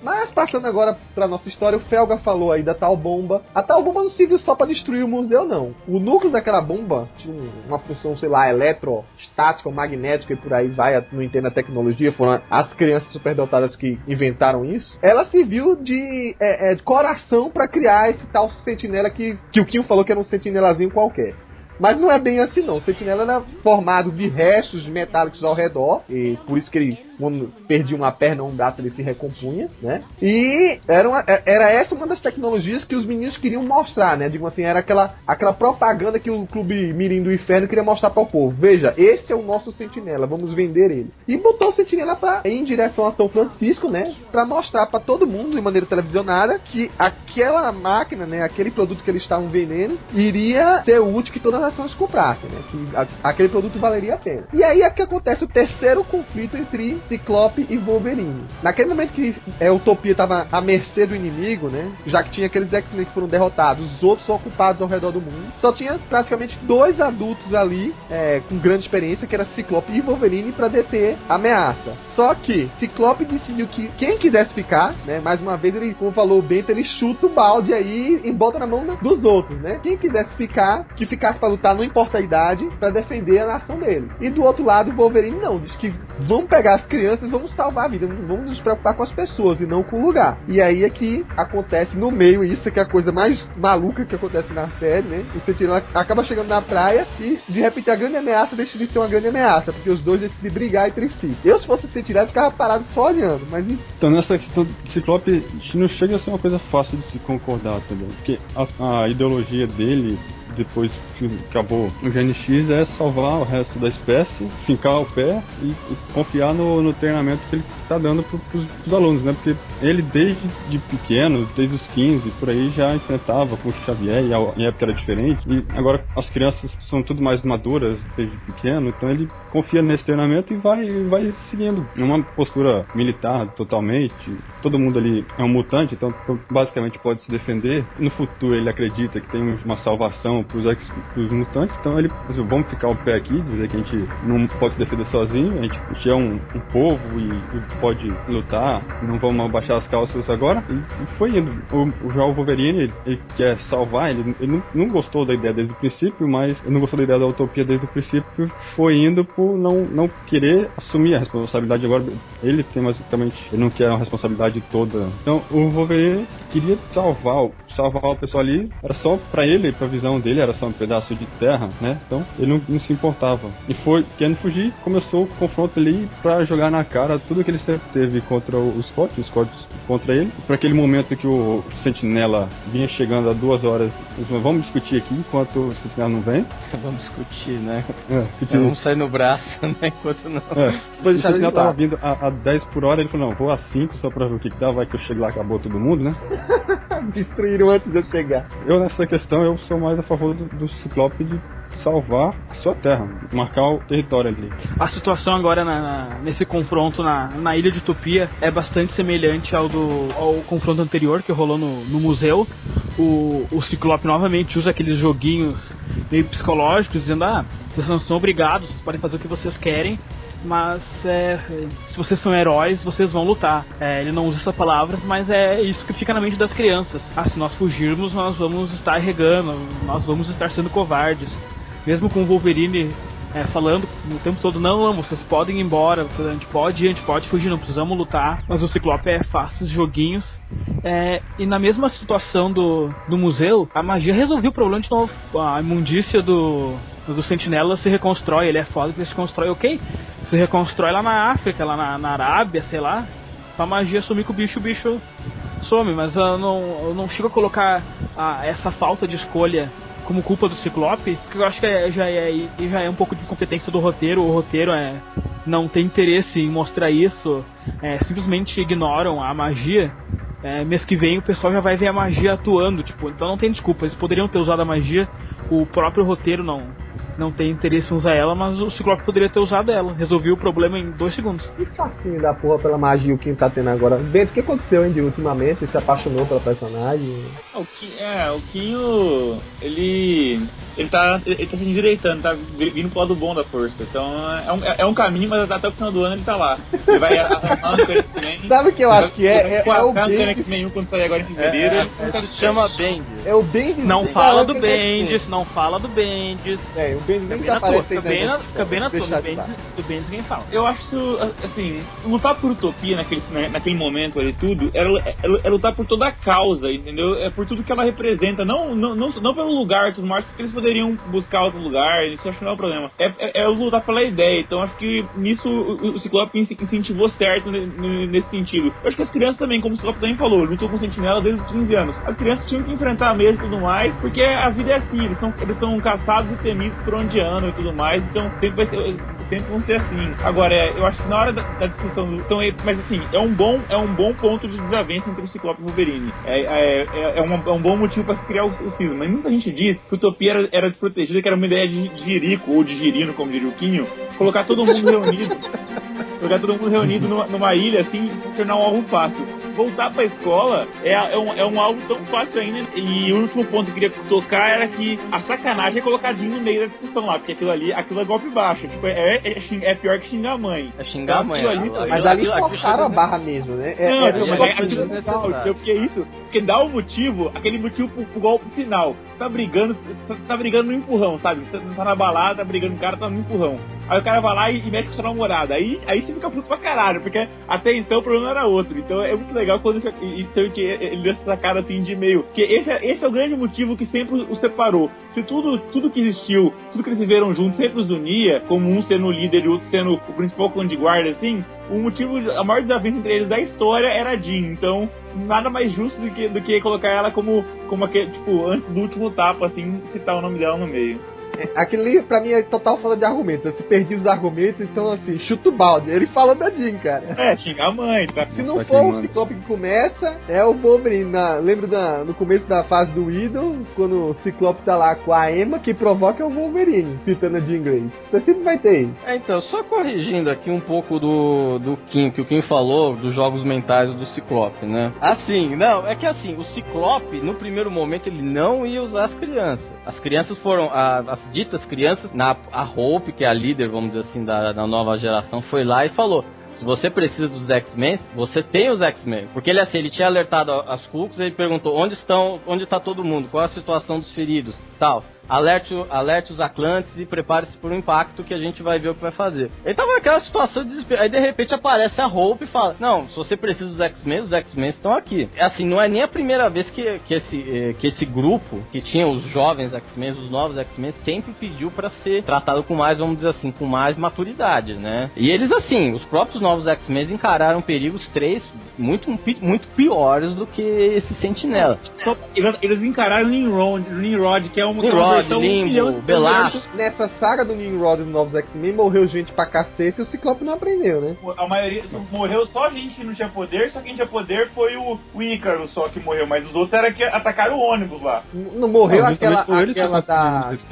Mas passando agora pra nossa história, o Felga falou aí da tal bomba. A tal bomba não serviu só pra destruir o museu, não. O núcleo daquela bomba tinha uma função, sei lá, eletrostática magnética e por aí vai, não entendo a tecnologia, foram as crianças superdotadas que inventaram isso. Ela serviu de, é, é, coração pra criar esse tal sentinela que, que o Kim falou que era um sentinelazinho qualquer. Mas não é bem assim não. O sentinela era formado de restos metálicos ao redor. E por isso que ele, quando perdia uma perna ou um braço, ele se recompunha, né? E era, uma- era essa uma das tecnologias que os meninos queriam mostrar, né? Digo assim, era aquela, aquela propaganda que o Clube Mirim do Inferno queria mostrar para o povo. Veja, esse é o nosso sentinela, vamos vender ele. E botou o sentinela pra, em direção a São Francisco, né? Pra mostrar para todo mundo, de maneira televisionada, que aquela máquina, né? Aquele produto que eles estavam vendendo, iria ser útil que todas as nações comprassem, né? Que a- aquele produto valeria a pena. E aí é que acontece o terceiro conflito entre Ciclope e Wolverine. Naquele momento que é, Utopia estava à mercê do inimigo, né? Já que tinha aqueles X-Men que foram derrotados, os outros ocupados ao redor do mundo. Só tinha praticamente dois adultos ali é, com grande experiência, que era Ciclope e Wolverine, para deter a ameaça. Só que Ciclope decidiu que quem quisesse ficar, né? Mais uma vez, ele, como falou o Bento, ele chuta o balde aí e bota na mão dos outros, né? Quem quisesse ficar, que ficasse para lutar, não importa a idade, para defender a nação dele. E do outro lado, Wolverine não, diz que vamos pegar as crianças e vamos salvar a vida, vamos nos preocupar com as pessoas e não com o lugar. E aí é que acontece no meio, isso que é a coisa mais maluca que acontece na série, né? O Sentinela acaba chegando na praia e de repente a grande ameaça deixa de ser uma grande ameaça, porque os dois decidem brigar entre si. Eu, se fosse o Sentinela, ficava parado só olhando, mas. Então nessa questão do Ciclope não chega a ser uma coisa fácil de se concordar também. Porque a, a ideologia dele, depois que acabou o GNX, é salvar o resto da espécie, fincar o pé e, e confiar no, no treinamento que ele está dando pros, pros alunos, né? Porque ele desde de pequeno, desde os 15, por aí, já enfrentava com o Xavier e a, época era diferente. E agora as crianças são tudo mais maduras desde pequeno, então ele confia nesse treinamento e vai, vai seguindo. É uma postura militar totalmente. Todo mundo ali é um mutante, então basicamente pode se defender. No futuro ele acredita que tem uma salvação pros, ex, pros mutantes, então ele, assim, vamos ficar o pé aqui, dizer que a gente não pode se defender sozinho, a gente, a gente é um, um povo e, e pode lutar, não vamos abaixar as calças agora. E, e foi indo. O, o João Wolverine, ele, ele quer salvar, ele, ele não, não gostou da ideia desde o princípio, mas ele não gostou da ideia da utopia desde o princípio, foi indo por não, não querer assumir a responsabilidade. Agora ele tem basicamente, ele não quer a responsabilidade toda. Então o Wolverine queria salvar, salvar o pessoal ali, era só pra ele, pra visão dele, era só um pedaço de terra, né? Então ele não, não se importava. E foi querendo fugir, começou o confronto ali pra jogar na cara tudo que ele sempre teve contra o, Scott, o Scott contra ele. Pra aquele momento que o Sentinela vinha chegando há duas horas, eles falaram, vamos discutir aqui enquanto o Sentinela não vem. [laughs] Vamos discutir, né? É, porque- Vamos sair no braço, [laughs] né? Enquanto não. É, Depois o Sentinela de tava vindo a, a 10 por hora, ele falou, não, vou a 5 só pra ver o que, que dá, vai que eu chego lá e acabou todo mundo, né? [laughs] Destruíram antes de eu chegar. Eu nessa questão eu sou mais a favor do, do Ciclope de salvar a sua terra, marcar o território ali. A situação agora na- na- nesse confronto na, na Ilha de Utopia é bastante semelhante ao do ao confronto anterior que rolou no, no museu. O, o Ciclope novamente usa aqueles joguinhos meio psicológicos, dizendo: Ah, vocês não são obrigados, vocês podem fazer o que vocês querem, mas é, se vocês são heróis, vocês vão lutar. É, ele não usa essas palavras, mas é isso que fica na mente das crianças. Ah, se nós fugirmos, nós vamos estar regando, nós vamos estar sendo covardes. Mesmo com o Wolverine é, falando o tempo todo, não, não, vocês podem ir embora, a gente pode ir, a gente pode fugir, não precisamos lutar. Mas o Ciclope é, esses joguinhos. É, e na mesma situação do, do museu, a magia resolveu o problema de novo. A imundícia do, do Sentinela se reconstrói, ele é foda ele se constrói, ok? Se reconstrói lá na África, lá na, na Arábia, sei lá. Só a magia sumir com o bicho, o bicho some, mas eu não, eu não chego a colocar ah, essa falta de escolha como culpa do Ciclope, porque eu acho que é- já, é, já é um pouco de incompetência do roteiro. O roteiro é não têm interesse em mostrar isso, é, simplesmente ignoram a magia, é, mês que vem o pessoal já vai ver a magia atuando, tipo, então não tem desculpa, eles poderiam ter usado a magia, o próprio roteiro não não tem interesse em usar ela, mas o Ciclope poderia ter usado ela. Resolveu o problema em dois segundos. Que facinho da porra pela magia o Kim tá tendo agora. Bento, o que aconteceu, Andy, ultimamente? Ele se apaixonou pela personagem? O Kim, é, o Kinho, ele. Ele tá, ele tá se endireitando, tá vindo pro lado bom da força. Então é um, é um caminho, mas até o final do ano ele tá lá. Ele vai arrumando. [laughs] Sabe o que eu acho que é? É, é o Bendis. X-Men quando sair agora em fevereiro. É, ele é, tá- se chama Bendis. É o Bendis. Não nem fala tá do. Bendis, não fala do Bendis. É, o Bendis nem tá aparecendo fica bem na, fica bem na do ninguém fala. Eu acho, assim, lutar por utopia naquele, na- naquele momento ali tudo, é, é- é lutar por toda a causa, entendeu? É por tudo que ela representa, não, não, não, não pelo lugar tudo mais, porque eles poderiam buscar outro lugar, isso eu acho que não é o problema. É, é, é lutar pela ideia, então acho que nisso o, o Ciclope incentivou certo ne- ne- nesse sentido. Eu acho que as crianças também, como o Ciclope também falou, lutou com o Sentinela desde os 15 anos. As crianças tinham que enfrentar mesmo e tudo mais, porque a vida é assim, eles são, eles são caçados e temidos por andam e tudo mais, então sempre, vai ser, sempre vão ser assim. Agora, é, eu acho que na hora da, da discussão, do, então, é, mas assim, é um bom, é um bom ponto de desavença entre o Ciclope e o Wolverine. É, é, é, é, uma- é um bom motivo para se criar o, o cisma. E muita gente diz que Utopia era, era desprotegida, que era uma ideia de, de ou de Girino, como diria o Quinho, colocar todo mundo reunido. [laughs] Colocar todo mundo reunido numa, numa ilha, assim, e se tornar um alvo fácil. Voltar pra escola é, é, um, é um alvo tão fácil ainda. E o último ponto que eu queria tocar era que a sacanagem é colocadinho no meio da discussão lá, porque aquilo ali, aquilo é golpe baixo. Tipo, é, é, xing- é pior que xingar a mãe. É xingar a mãe. Aquilo ali- Mas aquilo- ali aquilo- forçaram a barra mesmo, né? É, Não, é, é, mas é aquilo desnecessário. legal, porque é isso, porque dá o motivo, aquele motivo pro, pro golpe final. Tá brigando, tá, tá brigando no empurrão, sabe? Você tá, tá na balada, tá brigando com o cara, tá no empurrão. Aí o cara vai lá e, e mexe com sua namorada. Aí, aí você fica puto pra caralho, porque até então o problema era outro. Então é muito legal quando então, que ele deu essa cara assim de meio. Porque esse, é- esse é o grande motivo que sempre o separou. Se tudo, tudo que existiu, tudo que eles viveram juntos sempre os unia, como um sendo o líder e o outro sendo o principal cão de guarda, assim, o motivo, a maior desavença entre eles da história era a Jean. Então, nada mais justo do que, do que colocar ela como, como aquele, tipo, antes do último tapa, assim, citar o nome dela no meio. Aquilo ali, pra mim, é total falta de argumentos. Eu se perdi os argumentos, então, assim, chuta o balde. Ele fala da Jean, cara. É, xingar a mãe, tá? Se não Tá for o. Ciclope que começa, é o Wolverine. Na, lembra da, no começo da fase do Idol, quando o Ciclope tá lá com a Emma, que provoca é o Wolverine, citando a Jean Grey. Você sempre vai ter isso. É, então, só corrigindo aqui um pouco do, do Kim, que o Kim falou dos jogos mentais do Ciclope, né? Assim, não, é que assim, o Ciclope, no primeiro momento, ele não ia usar as crianças. As crianças foram, a- as ditas crianças, na, a Hope, que é a líder, vamos dizer assim, da, da nova geração, foi lá e falou. Se você precisa dos X-Men, você tem os X-Men. Porque ele assim, ele tinha alertado as Cucos, ele perguntou onde estão, onde está todo mundo, qual é a situação dos feridos, tal. Alerte, alerte os Atlantes e prepare-se para o impacto que a gente vai ver o que vai fazer. Ele tava naquela situação de desespero. Aí de repente aparece a Hope e fala: Não, se você precisa dos X-Men, os X-Men estão aqui. Assim, não é nem a primeira vez que, que, esse, eh, que esse grupo, que tinha os jovens X-Men, os novos X-Men, sempre pediu para ser tratado com mais, vamos dizer assim, com mais maturidade, né? E eles, assim, os próprios novos X-Men encararam perigos três muito, muito piores do que esse Sentinela. Eles, encararam o Nimrod, Nimrod, que é uma, é uma Nimrod, um Limbo, de Belasco. Nessa saga do Nimrod dos Novos X-Men, morreu gente pra cacete e o Ciclope não aprendeu, né? A maioria morreu só gente que não tinha poder, só quem tinha poder foi o, o Ícaro só que morreu, mas os outros era que atacaram o ônibus lá. Não morreu Não, aquela, justamente por ele aquela que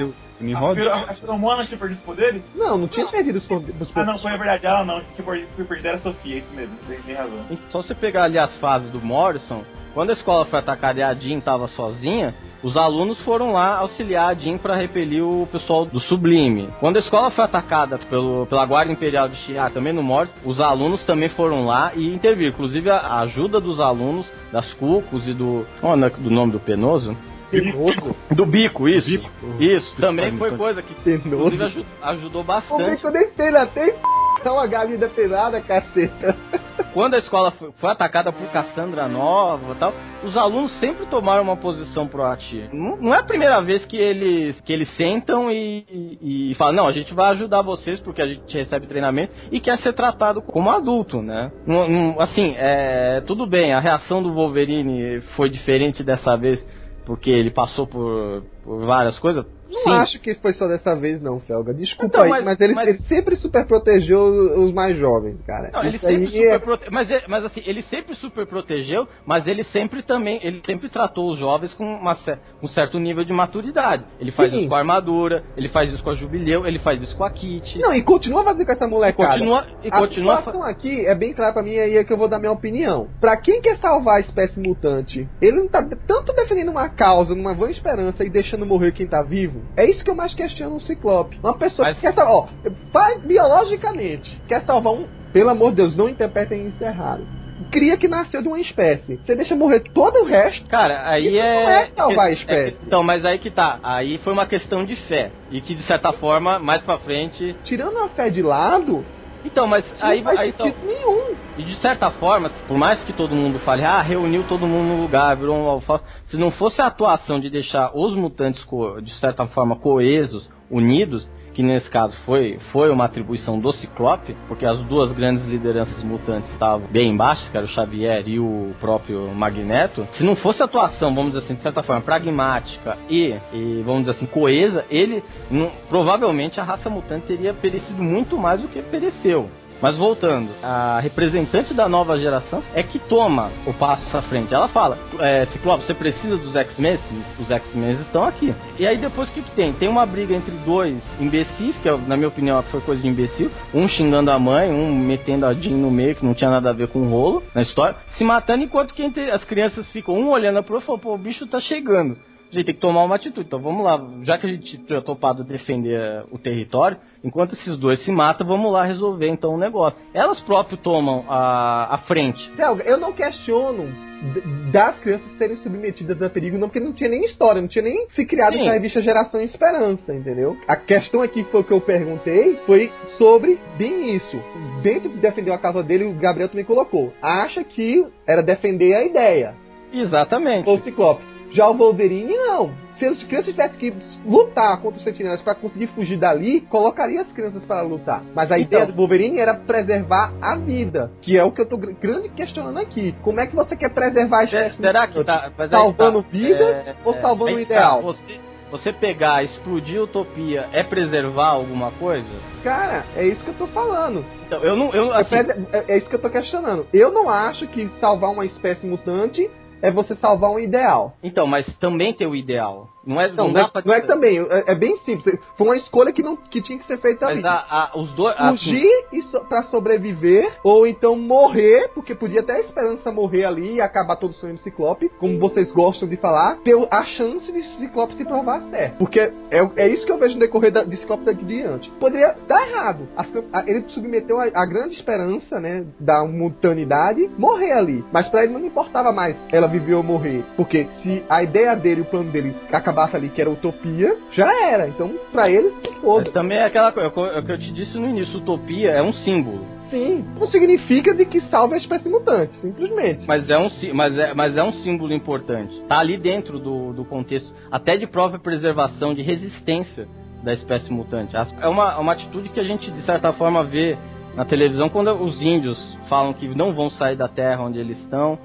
da... Nimrod? a, a Feromona tinha perdido os poderes? Não, não tinha perdido os poderes. Ah, não, foi a verdade. Ela não, tinha perdido, era a Sofia, é isso mesmo, tem, tem razão. Só você pegar ali as fases do Morrison, quando a escola foi atacada e a Jean tava sozinha, os alunos foram lá auxiliar a Jean para repelir o pessoal do Sublime. Quando a escola foi atacada pelo, pela Guarda Imperial de Shi'ar, também no Morrison, os alunos também foram lá e interviram. Inclusive a ajuda dos alunos, das Cucos e do... Qual o nome do nome do Penoso? Penoso. [laughs] Do Bico, isso. Bico. Isso, também Bico. foi coisa que Penoso. inclusive aju- ajudou O bastante. bico nem tem, lá tem é uma galinha pesada, caceta. [laughs] quando a escola foi, foi atacada por Cassandra Nova e tal, os alunos sempre tomaram uma posição proativa. Não, não é a primeira vez que eles, que eles sentam e, e, e falam, não, a gente vai ajudar vocês porque a gente recebe treinamento e quer ser tratado como adulto, né? Não- não- assim, é, tudo bem, a reação do Wolverine foi diferente dessa vez porque ele passou por, por várias coisas. Não Sim. acho que foi só dessa vez, não, Felga. Desculpa Então, aí, mas- mas, ele, mas- ele sempre super protegeu os mais jovens, cara. Não, ele sempre super é- prote... mas, ele- mas assim, ele sempre super protegeu, mas ele sempre também, ele sempre tratou os jovens com uma, um certo nível de maturidade. Ele faz Sim. isso com a armadura, ele faz isso com a Jubileu, ele faz isso com a Kit. Não, e continua fazendo com essa molecada. continua, e a continua situação aqui é bem clara pra mim, aí é que eu vou dar minha opinião. Pra quem quer salvar a espécie mutante, ele não tá tanto defendendo uma causa, numa vã esperança e deixando morrer quem tá vivo. É isso que eu mais questiono no Ciclope. Uma pessoa Mas- que quer salvar, ó, faz biologicamente, quer salvar um, pelo amor de Deus, não interpretem isso errado. Cria que nasceu de uma espécie. Você deixa morrer todo o resto. Cara, aí Isso é. não é salvar a é- espécie. então, mas aí que tá. Aí foi uma questão de fé. E que de certa forma, mais pra frente. Tirando a fé de lado, Então, mas isso aí, não faz aí então, sentido nenhum. E de certa forma, por mais que todo mundo fale, ah, reuniu todo mundo no lugar, virou um alfa. Se não fosse a atuação de deixar os mutantes, de certa forma, coesos, unidos, que nesse caso foi, foi uma atribuição do Ciclope, porque as duas grandes lideranças mutantes estavam bem embaixo, que era o Xavier e o próprio Magneto. Se não fosse a atuação, vamos dizer assim, de certa forma, pragmática e, e, vamos dizer assim, coesa, ele, não- provavelmente a raça mutante teria perecido muito mais do que pereceu. Mas voltando, a representante da nova geração é que toma o passo à frente. Ela fala, é, Ciclope, você precisa dos X-Men? Os X-Men estão aqui. E aí depois o que, que tem? Tem uma briga entre dois imbecis, que na minha opinião foi coisa de imbecil. Um xingando a mãe, um metendo a Jean no meio, que não tinha nada a ver com o rolo na história. Se matando enquanto que as crianças ficam um olhando pro outro e falam, pô, o bicho tá chegando. A gente tem que tomar uma atitude. Então vamos lá, já que a gente tinha topado defender eh, o território, enquanto esses dois se matam, vamos lá resolver então o negócio. Elas próprias tomam a, a frente. Helga, eu não questiono das crianças serem submetidas a perigo, não, porque não tinha nem história, não tinha nem se criado Sim. essa revista Geração Esperança, entendeu? A questão aqui que foi o que eu perguntei foi sobre bem isso. Dentro de defender a causa dele, o Gabriel também colocou. Acha que era defender a ideia, Exatamente. o Ciclope. Já o Wolverine, não. Se as crianças tivessem que lutar contra os sentinelas para conseguir fugir dali, colocaria as crianças para lutar. Mas a Então. ideia do Wolverine era preservar a vida, que é o que eu tô gr- grande questionando aqui. Como é que você quer preservar a espécie? Será que tá. salvando tá, vidas é, ou é, salvando o tá, ideal? Você, você pegar, explodir a utopia é preservar alguma coisa? Cara, é isso que eu tô falando. Então, eu não. Eu, É assim, É, é isso que eu tô questionando. Eu não acho que salvar uma espécie mutante é você salvar um ideal. então, mas também tem o ideal. Não é, Não, não não, é, pra não é também. É, é bem simples. Foi uma escolha que, não, que tinha que ser feita ali. Mas a, a- os dois. assim, fugir e so, para sobreviver ou então morrer, porque podia até a esperança morrer ali e acabar todo o sonho do Ciclope, como vocês gostam de falar, ter a chance de Ciclope se provar certo. Porque é, é isso que eu vejo no decorrer da, de Ciclope daqui diante. Poderia dar errado. As- a- ele submeteu a, a grande esperança, né, da mutanidade, morrer ali. Mas pra ele não importava mais ela viver ou morrer. Porque se a ideia dele, o plano dele acabasse ali, que era utopia, já era. Então, pra ele, se foda. Mas também é aquela coisa, é o que eu te disse no início, utopia é um símbolo. Sim, não significa de que salve a espécie mutante, simplesmente. Mas é um, mas é, mas é um símbolo importante. Tá ali dentro do, do contexto, até de própria preservação, de resistência da espécie mutante. É uma, uma atitude que a gente, de certa forma, vê na televisão quando os índios falam que não vão sair da terra onde eles estão,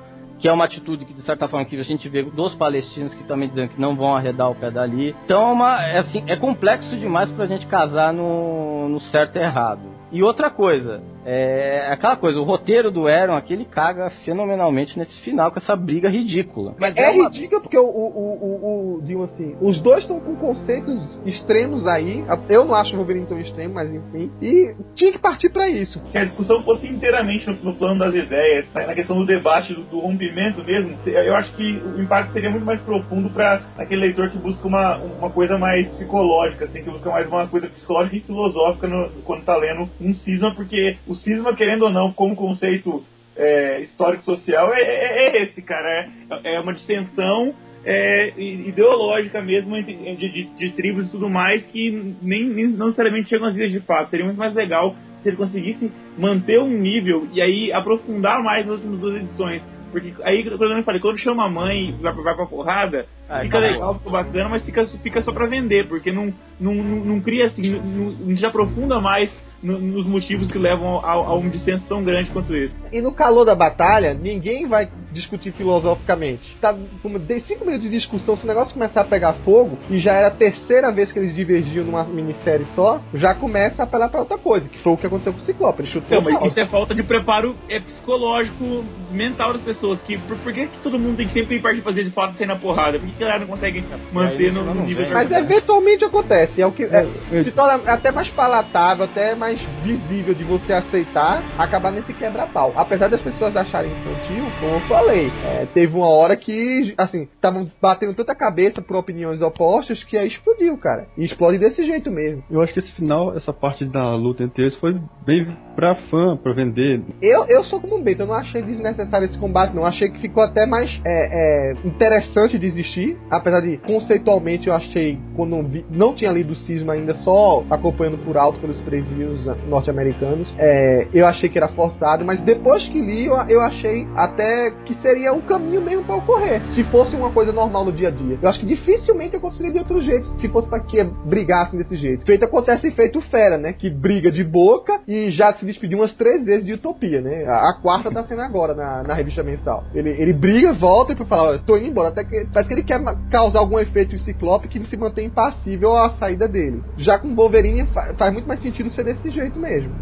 que é uma atitude que, de certa forma, que a gente vê dos palestinos que também dizendo que não vão arredar o pé dali. Então, é, uma, é, assim, é complexo demais pra gente casar no, no certo e errado. E outra coisa, é aquela coisa, o roteiro do Aaron aqui, ele caga fenomenalmente nesse final com essa briga ridícula. Mas É uma- ridículo porque o, o, o, o, o digo assim, os dois estão com conceitos extremos aí. Eu não acho o Wolverine tão extremo, mas enfim. E tinha que partir pra isso. Se a discussão fosse inteiramente no, no plano das ideias, na na questão do debate, do, do rompimento mesmo, eu acho que o impacto seria muito mais profundo para aquele leitor que busca uma, uma coisa mais psicológica, assim, que busca mais uma coisa psicológica e filosófica no- quando tá lendo um cisma, porque o cisma, querendo ou não, como conceito é, histórico-social, é, é- é esse, cara. É, é uma distensão é, ideológica mesmo de, de- de tribos e tudo mais que nem, nem não necessariamente chegam às vias de fato. Seria muito mais legal se ele conseguisse manter um nível e aí aprofundar mais nas últimas duas edições. Porque aí, quando eu falei, quando chama a mãe e vai, vai pra porrada, Ah, fica legal, fica bacana, mas fica, fica só pra vender, porque não, não, não, não cria assim, não, não se aprofunda mais no- nos motivos que levam a, a um dissenso tão grande quanto esse. E no calor da batalha, ninguém vai discutir filosoficamente. Tá, como de cinco minutos de discussão, se o negócio começar a pegar fogo, e já era a terceira vez que eles divergiam numa minissérie só, já começa a apelar pra outra coisa, que foi o que aconteceu com o Ciclope. Ele chutou Não, mas isso é falta de preparo é psicológico, mental das pessoas. Que, por, por que, que todo mundo tem que sempre partir fazer de fato sair na porrada? Por que, que a galera não consegue manter isso no, no nível de Mas eventualmente acontece. É o que é, É, se torna até mais palatável, até mais visível de você aceitar, acabar nesse quebra-pau. Apesar das pessoas acharem infantil, como eu falei, é, teve uma hora que, assim, estavam batendo tanta cabeça por opiniões opostas que aí explodiu, cara. E explode desse jeito mesmo. Eu acho que esse final, essa parte da luta entre eles foi bem pra fã, pra vender. Eu, eu sou como um Bento, eu não achei desnecessário esse combate, não. Achei que ficou até mais é, é, interessante de existir. Apesar de, conceitualmente, eu achei, quando vi, não tinha lido o Cisma ainda, só acompanhando por alto pelos previews norte-americanos, é, eu achei que era forçado, mas depois que li, eu, eu achei até que seria um caminho mesmo pra ocorrer. Se fosse uma coisa normal no dia a dia. Eu acho que dificilmente eu conseguiria de outro jeito, se fosse pra que brigassem desse jeito. Feito acontece feito Fera, né? Que briga de boca e já se despediu umas três vezes de Utopia, né? A, a quarta tá sendo agora na, na revista mensal. Ele, ele briga, volta e pra falar, olha, tô indo embora. Até que parece que ele quer causar algum efeito Ciclope que se mantém impassível à saída dele. Já com Wolverine fa- faz muito mais sentido ser desse jeito mesmo.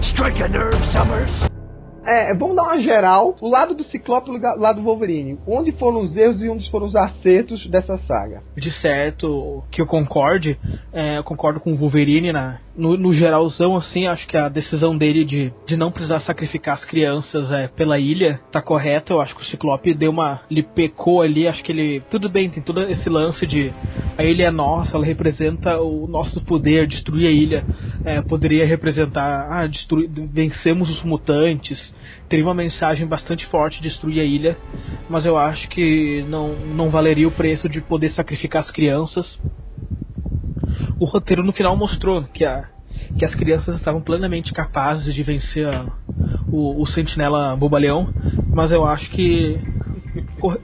Strike a nerve, Summers. É, vamos dar uma geral. O lado do Ciclope e o lado do Wolverine. Onde foram os erros e onde foram os acertos dessa saga? de certo que eu concorde, é, eu concordo com o Wolverine na, no, no geralzão, assim, acho que a decisão dele de, de não precisar sacrificar as crianças é, pela ilha tá correta. Eu acho que o Ciclope deu uma. ele pecou ali, acho que ele. Tudo bem, tem todo esse lance de a ilha é nossa, ela representa o nosso poder, destruir a ilha é, poderia representar, ah, destruir, vencemos os mutantes. Teria uma mensagem bastante forte de destruir a ilha, mas eu acho que não, não valeria o preço de poder sacrificar as crianças. O roteiro no final mostrou que, a, que as crianças estavam plenamente capazes de vencer a- o, o Sentinela Bobaleão, mas eu acho que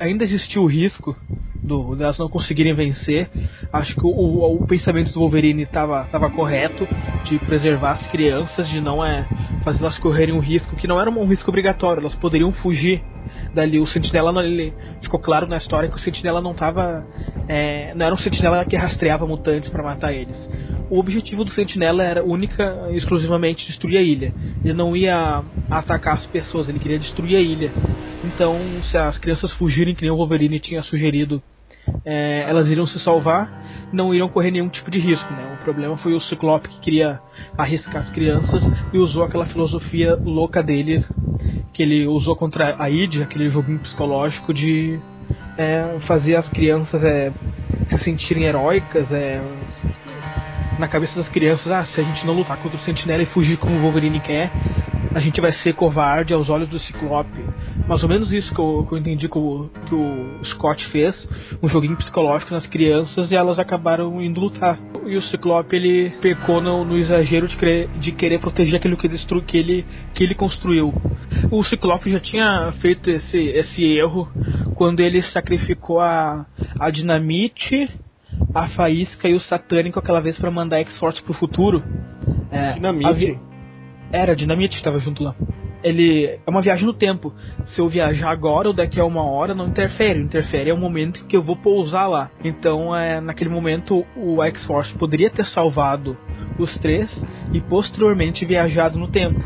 ainda existiu o risco do, delas não conseguirem vencer. Acho que o, o, o pensamento do Wolverine estava correto de preservar as crianças, de não é fazer correrem um risco que não era um risco obrigatório, elas poderiam fugir dali. O Sentinela não, ele ficou claro na história que o Sentinela não estava é, não era um Sentinela que rastreava mutantes para matar eles. O objetivo do Sentinela era única e exclusivamente destruir a ilha. Ele não ia atacar as pessoas, ele queria destruir a ilha. Então, se as crianças fugirem, que nem o Wolverine tinha sugerido, é, elas iriam se salvar, não iriam correr nenhum tipo de risco. Né? O problema foi o Ciclope que queria arriscar as crianças e usou aquela filosofia louca dele, que ele usou contra a id, aquele joguinho psicológico de é, fazer as crianças é, se sentirem heróicas. É, na cabeça das crianças, ah, se a gente não lutar contra o Sentinela e fugir como o Wolverine quer, a gente vai ser covarde aos olhos do Ciclope. Mais ou menos isso que eu, que eu entendi que o, que o Scott fez, um joguinho psicológico nas crianças e elas acabaram indo lutar. E o Ciclope ele pecou no, no exagero de querer, de querer proteger aquilo que destru, que, ele, que ele construiu. O Ciclope já tinha feito esse, esse erro quando ele sacrificou a, a dinamite a Faísca e o Satânico aquela vez para mandar X-Force pro futuro. É, Dinamite. havia- Era, Dinamite que estava junto lá. Ele é uma viagem no tempo. Se eu viajar agora ou daqui a uma hora, não interfere. Interfere é o momento que eu vou pousar lá. Então, é, naquele momento, o X-Force poderia ter salvado os três e posteriormente viajado no tempo.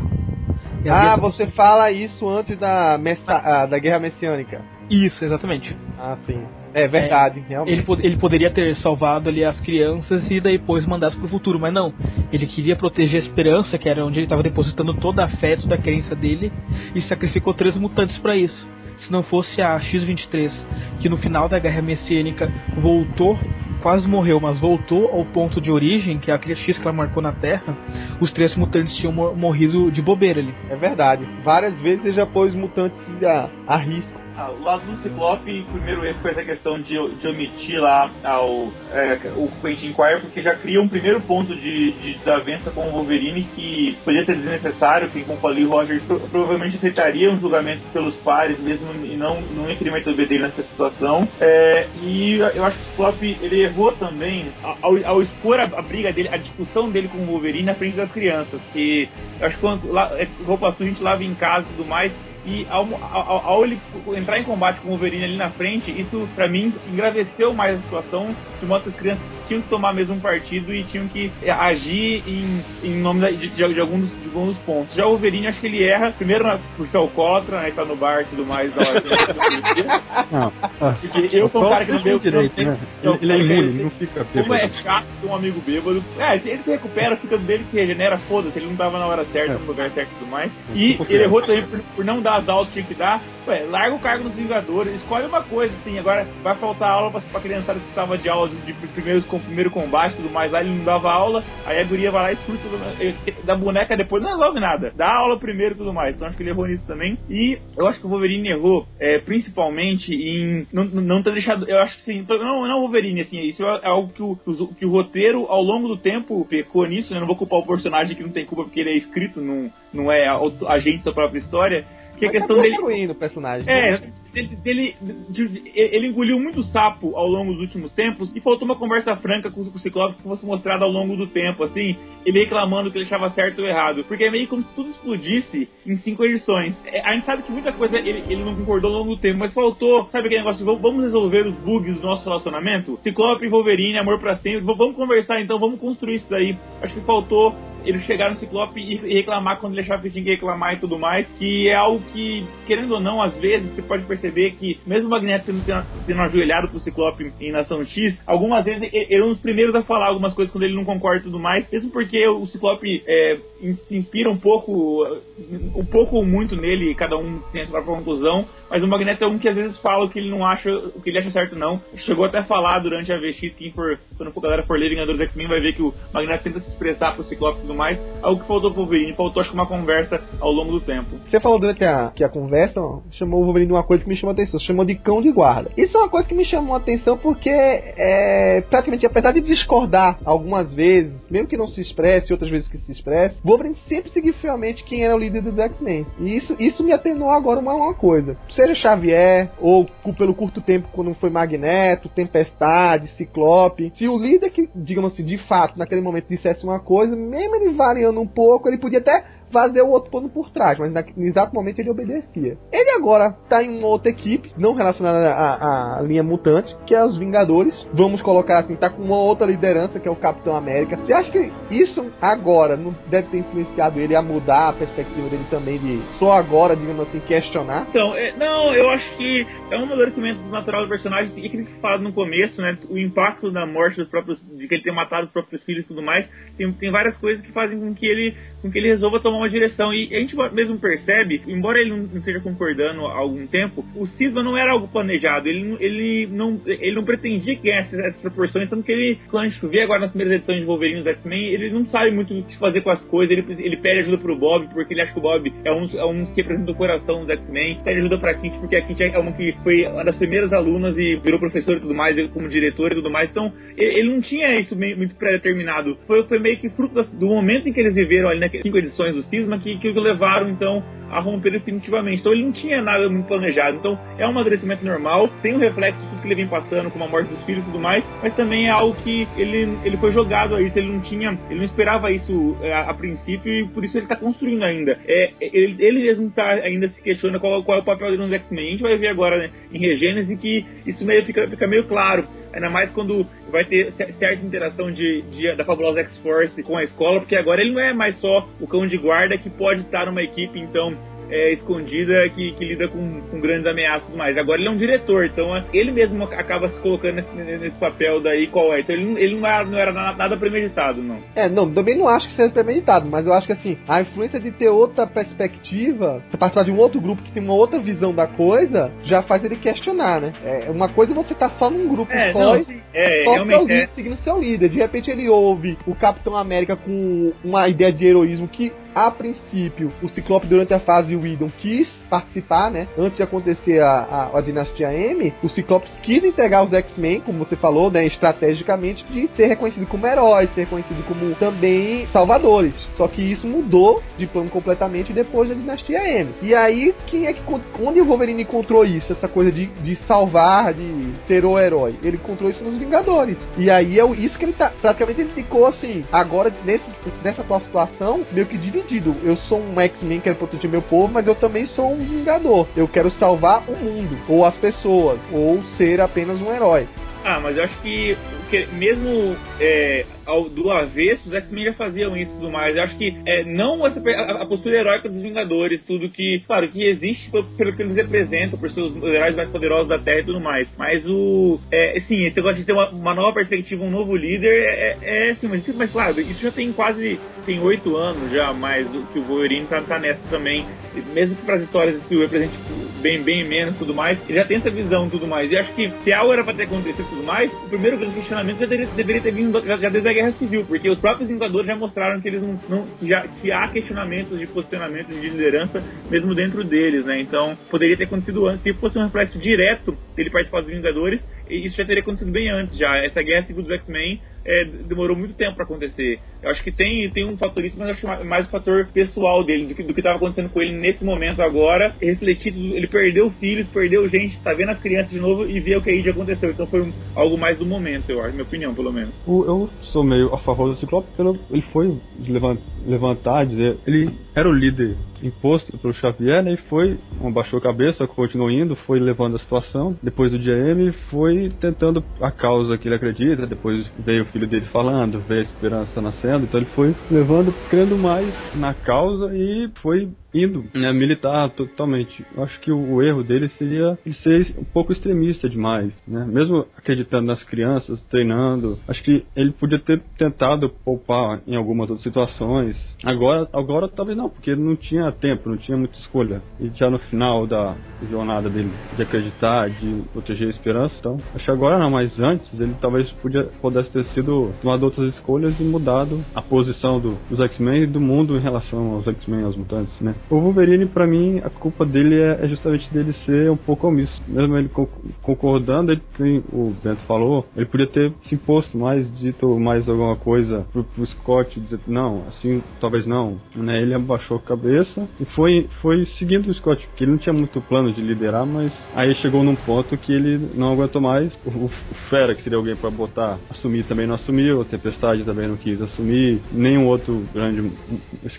Ah, você fala isso antes da, messa- ah, da Guerra Messiânica. Isso, exatamente. Ah, sim. É verdade, realmente. Ele, ele poderia ter salvado ali as crianças e depois mandasse pro futuro, mas não. Ele queria proteger a esperança, que era onde ele estava depositando toda a fé, toda a crença dele, e sacrificou três mutantes para isso. Se não fosse a X-23, que no final da Guerra Messiânica voltou, quase morreu, mas voltou ao ponto de origem, que é aquele X que ela marcou na Terra, os três mutantes tinham mor- morrido de bobeira ali. É verdade. Várias vezes ele já pôs mutantes a, a risco. Ah, o lado do Ciclope, o primeiro erro foi essa questão de, de omitir lá ao, é, o Quentin Quire, porque já cria um primeiro ponto de, de desavença com o Wolverine que podia ser desnecessário, que como falei, o Rogers pro- provavelmente aceitaria um julgamento pelos pares mesmo e não, não mais dele nessa situação. É, e eu acho que o Ciclope ele errou também ao, ao expor a, a briga dele, a discussão dele com o Wolverine na frente das crianças, que eu acho que quando lá, é, roupa suja a gente lava em casa e tudo mais, E ao, ao, ao, ele entrar em combate com o Wolverine ali na frente, isso para mim engraveceu mais a situação de modo que as crianças tinham que tomar mesmo um partido e tinham que agir em, em nome de, de, de, alguns, de alguns pontos. Já o Wolverine, acho que ele erra, primeiro por ser alcoólatra, né, tá no bar e tudo mais. [laughs] Não, Porque eu sou um cara que não deu direito, né? Ele, ele é imune, ele não fica bêbado. Como é chato ter um amigo bêbado. É, ele se recupera, fica dele, se regenera, foda-se, ele não tava na hora certa, é. no lugar certo e tudo mais. E ele errou também por, por não dar as aulas que tinha que dar. Ué, larga o cargo nos Vingadores, escolhe uma coisa, assim, agora vai faltar aula pra, pra criançada que estava de aula de, de primeiros, com primeiro combate e tudo mais, lá ele não dava aula, aí a guria vai lá e escuta da boneca depois, não resolve nada, dá aula primeiro e tudo mais. Então acho que ele errou nisso também. E eu acho que o Wolverine errou, é, principalmente em não, não ter deixado, eu acho que sim, não, não o Wolverine, assim, isso é algo que o, que o roteiro ao longo do tempo pecou nisso, né? Eu não vou culpar o personagem que não tem culpa porque ele é escrito, não, não é agente da própria história, que a questão tá dele. o personagem. É, né? Ele, ele, ele, engoliu muito sapo ao longo dos últimos tempos e faltou uma conversa franca com, o Ciclope que fosse mostrada ao longo do tempo, assim, ele reclamando que ele achava certo ou errado. Porque é meio como se tudo explodisse em cinco edições. É, a gente sabe que muita coisa ele, ele não concordou ao longo do tempo, mas faltou, sabe aquele negócio de vamos resolver os bugs do nosso relacionamento? Ciclope Wolverine, amor pra sempre, vamos conversar então, vamos construir isso daí. Acho que faltou ele chegar no Ciclope e reclamar quando ele achava que tinha que reclamar e tudo mais, que é algo que, querendo ou não, às vezes você pode perceber que, mesmo o Magneto sendo, sendo ajoelhado pro Ciclope em Nação X, algumas vezes ele é um dos primeiros a falar algumas coisas quando ele não concorda e tudo mais, mesmo porque o Ciclope é, se inspira um pouco, um pouco ou muito nele, cada um tem a sua própria conclusão, mas o Magneto é um que às vezes fala o que ele não acha, o que ele acha certo não. Chegou até a falar durante a VX, quem for, quando a galera for ler Vingadores X-Men vai ver que o Magneto tenta se expressar pro Ciclope e tudo mais, algo que faltou pro Wolverine, faltou acho que uma conversa ao longo do tempo. Você falou durante a, que a conversa, ó, chamou o Wolverine de uma coisa que me chamou a atenção, chamou de cão de guarda. Isso é uma coisa que me chamou a atenção porque é, praticamente, apesar de discordar algumas vezes, mesmo que não se expresse, outras vezes que se expresse, Wolverine sempre seguiu fielmente quem era o líder dos X-Men. E isso, isso me atenuou agora uma, uma coisa seja Xavier, ou pelo curto tempo quando foi Magneto, Tempestade, Ciclope, se o líder que, digamos assim, de fato, naquele momento dissesse uma coisa, mesmo ele variando um pouco, ele podia até fazer o outro pano por trás, mas no exato momento ele obedecia. Ele agora tá em uma outra equipe, não relacionada à, à, linha mutante, que é os Vingadores. Vamos colocar assim, tá com uma outra liderança, que é o Capitão América. Você acha que isso agora não deve ter influenciado ele a mudar a perspectiva dele também de só agora, digamos assim, questionar? Então, é, não, eu acho que é um amadurecimento natural do personagem, e aquilo que fala no começo, né, o impacto da morte dos próprios, de que ele ter matado os próprios filhos e tudo mais, tem, tem várias coisas que fazem com que ele, com que ele resolva tomar uma direção. E a gente mesmo percebe, embora ele não esteja concordando há algum tempo, o Cisma não era algo planejado. Ele, ele, não, ele não pretendia que essas, essas proporções, tanto que ele, quando a gente vê agora nas primeiras edições de Wolverine dos X-Men, ele não sabe muito o que fazer com as coisas. Ele, ele pede ajuda pro Bob, porque ele acha que o Bob é um, é um que representa o coração dos X-Men. Pede ajuda pra Kit, porque a Kit é uma que foi uma das primeiras alunas e virou professor e tudo mais, como diretor e tudo mais. Então, ele, ele não tinha isso meio, muito pré-determinado. Foi, foi meio que fruto do momento em que eles viveram ali naquelas cinco edições do Cisma que, que levaram, então, a romper definitivamente. Então ele não tinha nada muito planejado. Então é um amadurecimento normal, tem um reflexo de tudo que ele vem passando, como a morte dos filhos e tudo mais, mas também é algo que ele, ele foi jogado a isso, ele não tinha, ele não esperava isso a, é, a princípio e por isso ele está construindo ainda. É, ele, ele mesmo tá, ainda se questiona qual, qual é o papel dele nos X-Men. A gente vai ver agora né, em Regênese que isso meio fica, fica meio claro. Ainda mais quando vai ter certa interação de, de da fabulosa X-Force com a escola, porque agora ele não é mais só o cão de guarda que pode estar numa equipe, então, é, escondida que, que lida com, com, grandes ameaças mais. Agora ele é um diretor, então é, ele mesmo acaba se colocando nesse, nesse papel daí qual é. Então ele, ele não, era, não era nada premeditado, não. É, não, também não acho que seja premeditado, mas eu acho que assim, a influência de ter outra perspectiva, participar de um outro grupo que tem uma outra visão da coisa, já faz ele questionar, né? É uma coisa é você tá só num grupo é, só não, é, só seu líder, é. seguindo seu líder. De repente ele ouve o Capitão América com uma ideia de heroísmo que a princípio, o Ciclope durante a fase Whedon quis participar, né? Antes de acontecer a, a, a Dinastia M, o Ciclope quis entregar os X-Men, como você falou, né? Estrategicamente, de ser reconhecido como heróis, ser reconhecido como também salvadores. Só que isso mudou de plano completamente depois da Dinastia M. E aí, quem é que. Onde o Wolverine encontrou isso? Essa coisa de, de salvar, de ser o herói? Ele encontrou isso nos Vingadores. E aí é isso que ele tá. Praticamente ele ficou assim, agora nesse, nessa atual situação, meio que dividido Eu sou um X-Men, quero proteger meu povo, mas eu também sou um Vingador. Eu quero salvar o mundo, ou as pessoas, ou ser apenas um herói. Ah, mas eu acho que, que mesmo é, ao, do avesso, os X-Men já faziam isso e tudo mais. Eu acho que é, não essa, a, a, postura heróica dos Vingadores, tudo que, claro, que existe pelo, pelo que eles representam, por ser os heróis mais poderosos da Terra e tudo mais. Mas o. É, sim, esse negócio de ter uma, uma nova perspectiva, um novo líder, é, é, é sim, mas, mas claro, isso já tem quase. tem oito anos já, mais que o Wolverine tá, tá nessa também. Mesmo que para as histórias isso represente bem, bem menos tudo mais, ele já tem essa visão tudo mais. E acho que se algo era pra ter acontecido tudo mais, o primeiro grande questionamento já deveria, deveria ter vindo já desde a Guerra Civil, porque os próprios Vingadores já mostraram que eles não, não que, já, que há questionamentos de posicionamento de liderança mesmo dentro deles, né? Então poderia ter acontecido antes. Se fosse um reflexo direto dele participar dos Vingadores, isso já teria acontecido bem antes já. Essa guerra civil dos X-Men é, demorou muito tempo para acontecer. Eu acho que tem, tem um fator isso, mas acho mais o fator pessoal dele, do que do estava acontecendo com ele nesse momento agora, refletido, ele perdeu filhos, perdeu gente, tá vendo as crianças de novo e vê o que aí já aconteceu. Então foi um, algo mais do momento, eu acho, minha opinião, pelo menos. Eu sou meio a favor do Ciclope, pelo, ele foi levantar, dizer, ele era o líder imposto pelo Xavier, né, e foi, abaixou a cabeça, continuou indo, foi levando a situação, depois do GM, foi tentando a causa que ele acredita, depois veio o filho dele falando, veio a esperança nascendo, então ele foi levando, crendo mais na causa e foi indo né, militar totalmente. Eu acho que o, erro dele seria ele ser um pouco extremista demais, né? Mesmo acreditando nas crianças, treinando, acho que ele podia ter tentado poupar em algumas outras situações. Agora, agora talvez não, porque ele não tinha tempo, não tinha muita escolha. E já no final da jornada dele de acreditar, de proteger a esperança, então acho que agora não, mas antes ele talvez podia, pudesse ter sido tomado outras escolhas e mudado a posição do, dos X-Men e do mundo em relação aos X-Men, aos mutantes, né? O Wolverine, para mim, a culpa dele é, é, justamente dele ser um pouco omisso. Mesmo ele concordando, ele, como o Bento falou, ele podia ter se imposto mais, dito mais alguma coisa pro, pro Scott, dizer, não, assim, talvez não. Né? Ele abaixou a cabeça e foi, foi seguindo o Scott, porque ele não tinha muito plano de liderar, mas aí chegou num ponto que ele não aguentou mais. O, o, o Fera, que seria alguém para botar, assumir também não assumiu, a Tempestade também não quis assumir, nenhum outro grande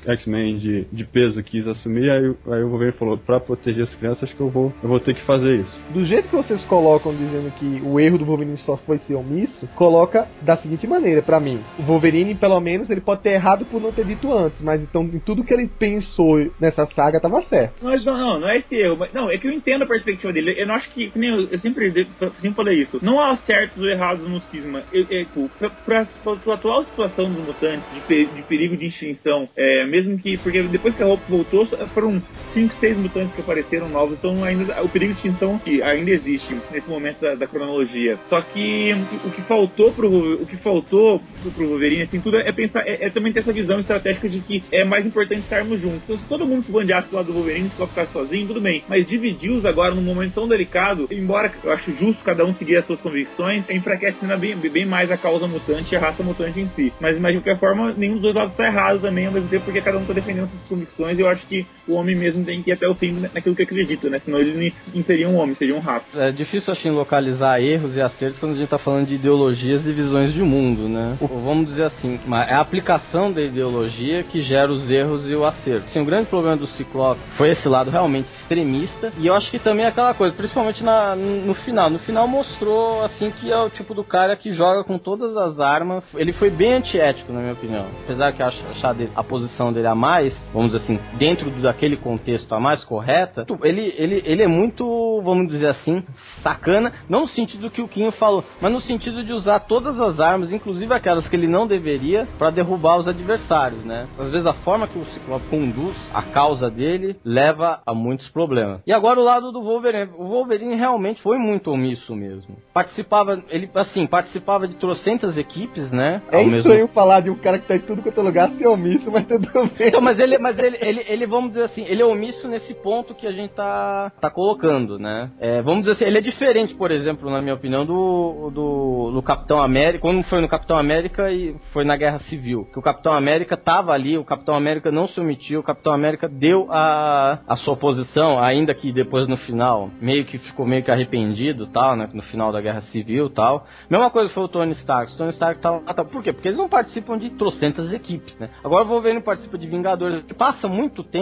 X-Men de, de peso quis assumir, aí, aí o governo falou, para proteger as crianças, acho que eu vou, eu vou ter que fazer isso. Do jeito que vocês colocam dizendo que o erro do Wolverine só foi ser omisso, coloca da seguinte maneira, para mim. O Wolverine, pelo menos, ele pode ter errado por não ter dito antes, mas então em tudo que ele pensou nessa saga tava certo. Mas não, não, não é esse erro. Mas, não, é que eu entendo a perspectiva dele. Eu não acho que, nem eu, eu sempre, sempre falei isso. Não há certos ou errados no cisma. Eu, eu, pra, pra, pra, atual situação dos mutantes, de, de perigo de extinção, é, mesmo que, porque depois que a Hope voltou, foram 5, 6 mutantes que apareceram novos, então ainda o perigo de extinção ainda existe nesse momento da, da, cronologia. Só que o que faltou pro o que faltou pro, Wolverine, assim, tudo é pensar, é, é, também ter essa visão estratégica de que é mais importante estarmos juntos. Então, se todo mundo se bandeasse do lado do Wolverine, se ficar sozinho, tudo bem. Mas dividir-os agora num momento tão delicado, embora eu acho justo cada um seguir as suas convicções, enfraquece ainda bem, bem mais a causa mutante e a raça mutante em si. Mas, mas de qualquer forma, nenhum dos dois lados está errado também, ao mesmo tempo, porque cada um está defendendo suas convicções e eu acho que o homem mesmo tem que ir até o fim naquilo que acredita, né? Senão ele não seria um homem, seria um rato. É difícil, assim, localizar erros e acertos quando a gente tá falando de ideologias e visões de mundo, né? Ou vamos dizer assim, é a aplicação da ideologia que gera os erros e o acerto. Assim, o grande problema do Ciclope foi esse lado realmente extremista, e eu acho que também é aquela coisa, principalmente na, no final. No final mostrou, assim, que é o tipo do cara que joga com todas as armas. Ele foi bem antiético, na minha opinião. Apesar que eu achar a posição dele a mais, vamos dizer assim, dentro daquele contexto a mais correta, ele, ele, ele é muito, vamos dizer assim, sacana, não no sentido que o Quinho falou, mas no sentido de usar todas as armas, inclusive aquelas que ele não deveria, para derrubar os adversários, né? Às vezes a forma que o Ciclope conduz a causa dele leva a muitos problemas. E agora o lado do Wolverine. O Wolverine realmente foi muito omisso mesmo. Participava, ele assim, participava de trocentas equipes, né? É estranho mesmo... falar de um cara que tá em tudo quanto é lugar ser omisso, mas tudo bem. Então, mas ele, mas ele, ele, ele, vamos dizer assim, ele é omisso nesse ponto que a gente tá, tá colocando, né? É, vamos dizer assim, ele é diferente, por exemplo, na minha opinião, do, do, do Capitão América, quando foi no Capitão América e foi na Guerra Civil. Que o Capitão América tava ali, o Capitão América não se omitiu, o Capitão América deu a, a sua posição, ainda que depois no final, meio que ficou meio que arrependido tal, né? No final da Guerra Civil tal. Mesma coisa foi o Tony Stark. O Tony Stark tava por quê? Porque eles não participam de trocentas equipes, né? Agora o Wolverine participa de Vingadores. Passa muito tempo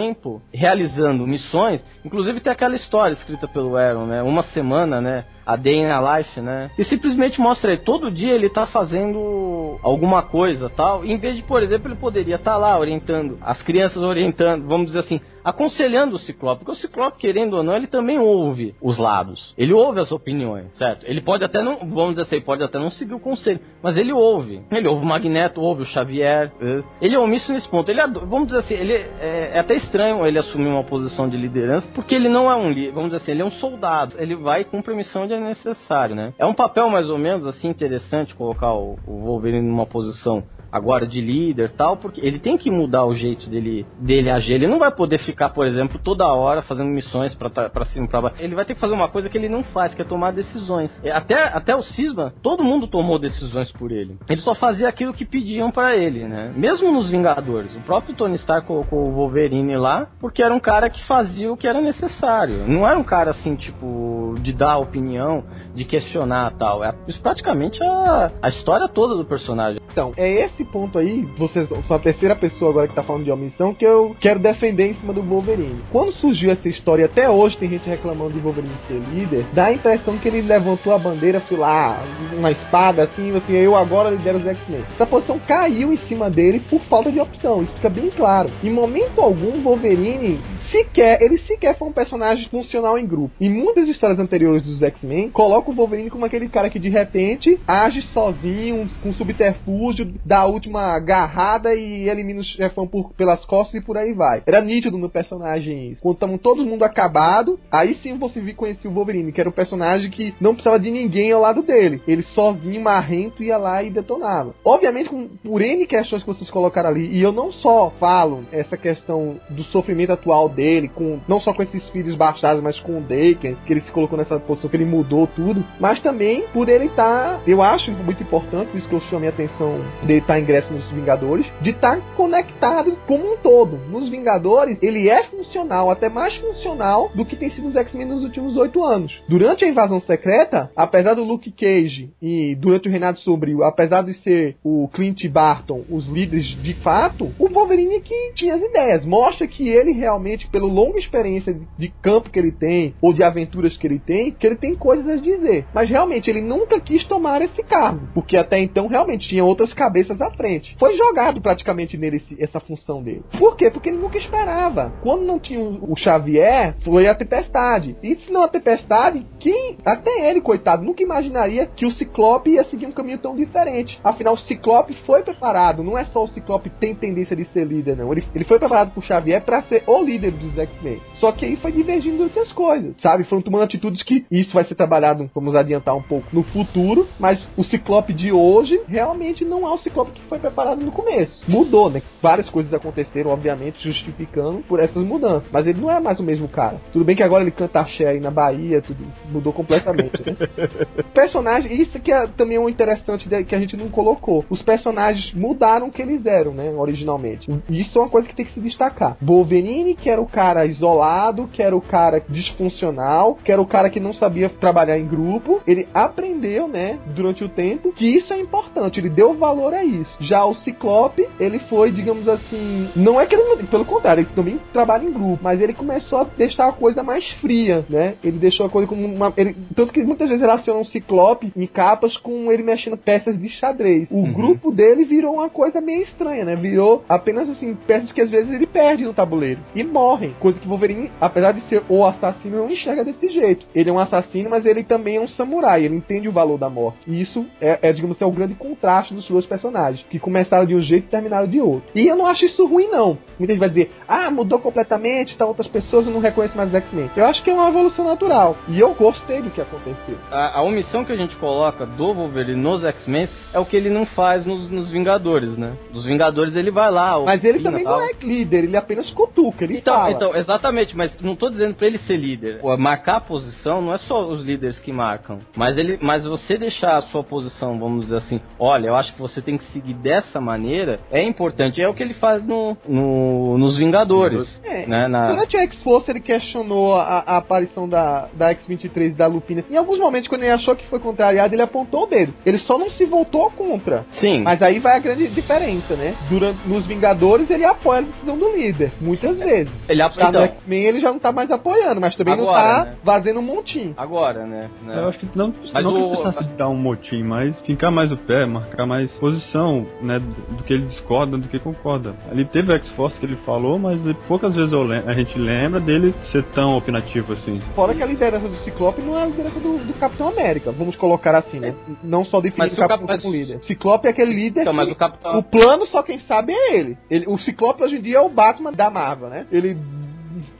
realizando missões. Inclusive tem aquela história escrita pelo Aaron, né? Uma semana, né? a Day in a Life, né? E simplesmente mostra aí, todo dia ele tá fazendo alguma coisa tal. Em vez de, por exemplo, ele poderia estar tá lá orientando, as crianças orientando, vamos dizer assim, aconselhando o Ciclope, porque o Ciclope, querendo ou não, ele também ouve os lados. Ele ouve as opiniões, certo? Ele pode até não, vamos dizer assim, pode até não seguir o conselho, mas ele ouve. Ele ouve o Magneto, ouve o Xavier. É. Ele é omisso nesse ponto. Ele, vamos dizer assim, ele é, é, até estranho ele assumir uma posição de liderança, porque ele não é um líder, vamos dizer assim, ele é um soldado. Ele vai cumprir a missão de é necessário, né? É um papel mais ou menos assim interessante colocar o, o Wolverine numa posição agora de líder tal, porque ele tem que mudar o jeito dele, dele agir. Ele não vai poder ficar, por exemplo, toda hora fazendo missões para cima para baixo. Ele vai ter que fazer uma coisa que ele não faz, que é tomar decisões. Até, até o Cisma, todo mundo tomou decisões por ele. Ele só fazia aquilo que pediam para ele, né? Mesmo nos Vingadores, o próprio Tony Stark colocou o Wolverine lá porque era um cara que fazia o que era necessário. Não era um cara assim, tipo, de dar opinião, de questionar tal. É praticamente a, a história toda do personagem. Então, é esse ponto aí, vocês são a terceira pessoa agora que tá falando de omissão, que eu quero defender em cima do Wolverine. Quando surgiu essa história, até hoje tem gente reclamando de Wolverine ser líder, dá a impressão que ele levantou a bandeira, sei lá, uma espada assim, assim, eu agora lidero os X-Men. Essa posição caiu em cima dele por falta de opção, isso fica bem claro. Em momento algum, Wolverine sequer, ele sequer foi um personagem funcional em grupo. Em muitas histórias anteriores dos X-Men, coloca o Wolverine como aquele cara que de repente age sozinho, com subterfúgio, dá a última agarrada e elimina o chefão por, pelas costas e por aí vai. Era nítido no personagem isso. Quando estavam todo mundo acabado, aí sim você viu conhecer o Wolverine, que era um personagem que não precisava de ninguém ao lado dele. Ele sozinho, marrento, ia lá e detonava. Obviamente, com, por N questões que vocês colocaram ali, e eu não só falo essa questão do sofrimento atual dele, com não só com esses filhos bastardos, mas com o Daken, que ele se colocou nessa posição, que ele mudou tudo, mas também por ele estar, tá, eu acho muito importante, por isso que eu chamei a atenção dele estar tá ingresso nos Vingadores, de estar tá conectado como um todo. Nos Vingadores, ele é funcional, até mais funcional do que tem sido os X-Men nos últimos oito anos. Durante a invasão secreta, apesar do Luke Cage e durante o Renato Sombrio, apesar de ser o Clint Barton os líderes de fato, o Wolverine que tinha as ideias. Mostra que ele realmente pela longa experiência de campo que ele tem, ou de aventuras que ele tem, que ele tem coisas a dizer. Mas realmente ele nunca quis tomar esse cargo, porque até então realmente tinha outras cabeças à frente. Foi jogado praticamente nele esse, essa função dele. Por quê? Porque ele nunca esperava. Quando não tinha o Xavier, foi a tempestade. E se não a tempestade, quem, até ele, coitado, nunca imaginaria que o Ciclope ia seguir um caminho tão diferente. Afinal, o Ciclope foi preparado. Não é só o Ciclope tem tendência de ser líder, não. Ele, ele foi preparado por Xavier para ser o líder dos X-Men. Só que aí foi divergindo outras coisas, sabe? Foram tomando atitudes que isso vai ser trabalhado, vamos adiantar um pouco, no futuro, mas o Ciclope de hoje realmente não é o Ciclope que foi preparado no começo. Mudou, né? Várias coisas aconteceram, obviamente, justificando por essas mudanças. Mas ele não é mais o mesmo cara. Tudo bem que agora ele canta axé aí na Bahia, tudo mudou completamente, né? [laughs] Personagem, isso que é também um interessante que a gente não colocou. Os personagens mudaram o que eles eram, né? Originalmente. Isso é uma coisa que tem que se destacar. Wolverine, que era o cara isolado, que era o cara disfuncional, que era o cara que não sabia trabalhar em grupo. Ele aprendeu, né, durante o tempo, que isso é importante. Ele deu valor a isso. Já o Ciclope, ele foi, digamos assim, não é que ele, pelo contrário, ele também trabalha em grupo, mas ele começou a deixar a coisa mais fria, né? Ele deixou a coisa como uma. Ele, tanto que muitas vezes relacionam o Ciclope em capas com ele mexendo peças de xadrez. O uhum. grupo dele virou uma coisa meio estranha, né? Virou apenas assim, peças que às vezes ele perde no tabuleiro. E morrem. Coisa que Wolverine, apesar de ser o assassino, não enxerga desse jeito. Ele é um assassino, mas ele também é um samurai. Ele entende o valor da morte. E isso é, é digamos assim, é o grande contraste dos dois personagens, que começaram de um jeito e terminaram de outro. E eu não acho isso ruim, não. Muita gente vai dizer, ah, mudou completamente, tá outras pessoas, eu não reconheço mais os X-Men. Eu acho que é uma evolução natural. E eu gostei do que aconteceu. A, a omissão que a gente coloca do Wolverine nos X-Men é o que ele não faz nos, nos Vingadores, né? Dos Vingadores ele vai lá. Mas ele também não é líder, ele apenas cutuca, ele então, fala. Então, exatamente, mas não tô dizendo para ele ser líder. Marcar a posição não é só os líderes que marcam, mas ele, mas você deixar a sua posição, vamos dizer assim, olha, eu acho que você tem que seguir dessa maneira é importante. É o que ele faz no, no nos Vingadores. É, né, na... Durante a X-Force ele questionou a, a aparição da, da X-23 e da Lupina. Em alguns momentos, quando ele achou que foi contrariado, ele apontou o dedo. Ele só não se voltou contra. Sim. Mas aí vai a grande diferença, né? Durante, nos Vingadores ele apoia a decisão do líder, muitas vezes. Ele apoia. no Então, X-Men ele já não tá mais apoiando, mas também não Agora, tá né? fazendo um montinho. agora, né? né? Eu acho que não, Mas não o- precisasse de dar um motim, mas fincar mais o pé, marcar mais posição, né, do, que ele discorda do que concorda. Ali teve o X-Force que ele falou, mas poucas vezes a gente lembra dele ser tão opinativo assim. Fora que a liderança do Ciclope não é a liderança do, do Capitão América, vamos colocar assim, né? Não só definindo Mas o Capitão Cap- como líder. Ciclope é aquele líder Então, mas o Capitão. o plano só quem sabe é ele. ele. O Ciclope hoje em dia é o Batman da Marvel, né? Ele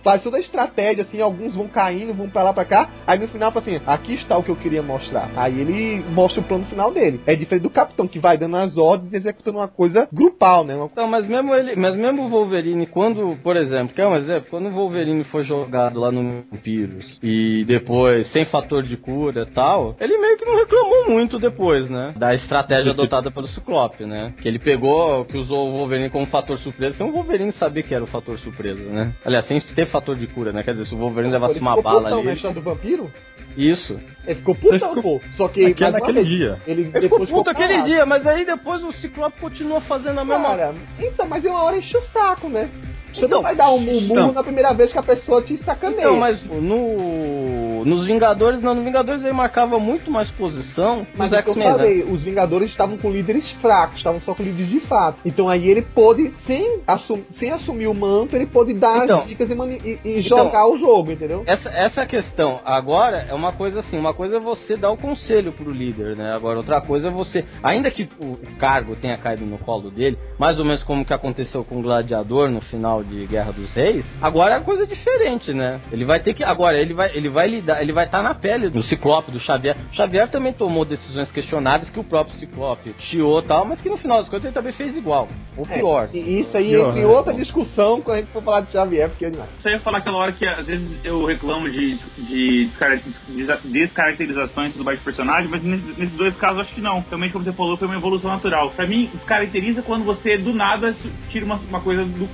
faz toda a estratégia, assim, alguns vão caindo, vão pra lá pra cá, aí no final fala assim, aqui está o que eu queria mostrar. Aí ele mostra o plano final dele. É diferente do Capitão, que vai dando as ordens e executando uma coisa grupal, né? Então, mas mesmo ele, mas mesmo o Wolverine, quando, por exemplo, quer um exemplo? Quando o Wolverine foi jogado lá no vírus e depois sem fator de cura e tal, ele meio que não reclamou muito depois, né? Da estratégia adotada pelo Ciclope, né? Que ele pegou, que usou o Wolverine como fator surpresa, sem o Wolverine saber que era o fator surpresa, né? Aliás, sem ter fator de cura, né? Quer dizer, se o Wolverine levasse ele uma ficou bala putão ali. na história do vampiro? Isso. Ele ficou putão, Ele ficou- pô. Só que Aquele- uma naquele vez, dia. Ele, Ele ficou puto aquele parado. dia, mas aí depois o Ciclope continua fazendo a mesma Cara, então, mas é uma hora enche o saco, né? Você Então, não vai dar um murmurro então. na primeira vez que a pessoa te sacaneia. Então, mas no, nos Vingadores, não, no Vingadores ele marcava muito mais posição Mas é que eu né? falei, os Vingadores estavam com líderes fracos, estavam só com líderes de fato. Então aí ele pôde, sem, assum- sem assumir o manto, ele pôde dar Então. as dicas e, e- e Então. jogar o jogo, entendeu? Essa, essa é a questão. Agora é uma coisa assim, uma coisa é você dar o conselho pro líder, né? Agora outra coisa é você, ainda que o, o cargo tenha caído no colo dele, mais ou menos como que aconteceu com o Gladiador no final de Guerra dos Reis, agora é coisa diferente, né? Ele vai ter que agora ele vai ele vai lidar, ele vai estar na pele do Ciclope, do Xavier. O Xavier também tomou decisões questionáveis que o próprio Ciclope chiou e tal, mas que no final das contas ele também fez igual, ou É, pior. e isso aí Pior, entra em né? outra discussão quando a gente for falar de Xavier, porque ele não. Só ia falar aquela hora que às vezes eu reclamo de, de descar- des- descaracterizações do de personagem, mas nesses dois casos acho que não. Realmente, como você falou, foi uma evolução natural. Pra mim, descaracteriza quando você do nada tira uma, uma coisa do c...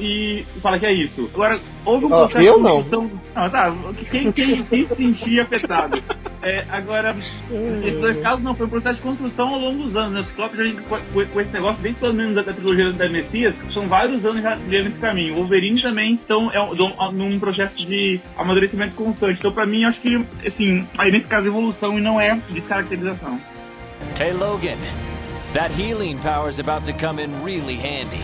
e fala que é isso. Agora, houve um processo eu não. Não, tá. Quem, quem, quem se sentia afetado? É, agora, nesses dois casos não, foi um processo de construção ao longo dos anos. Né? O Ciclope já vem com, com- esse negócio, desde pelo menos da, da trilogia da Messias, são vários anos já vendo esse caminho. O Wolverine também estão é, um- num processo de amadurecimento constante. Então, pra mim, eu acho que, assim, aí nesse caso, evolução e não é descaracterização. Hey Logan, that healing power's about to come in really handy.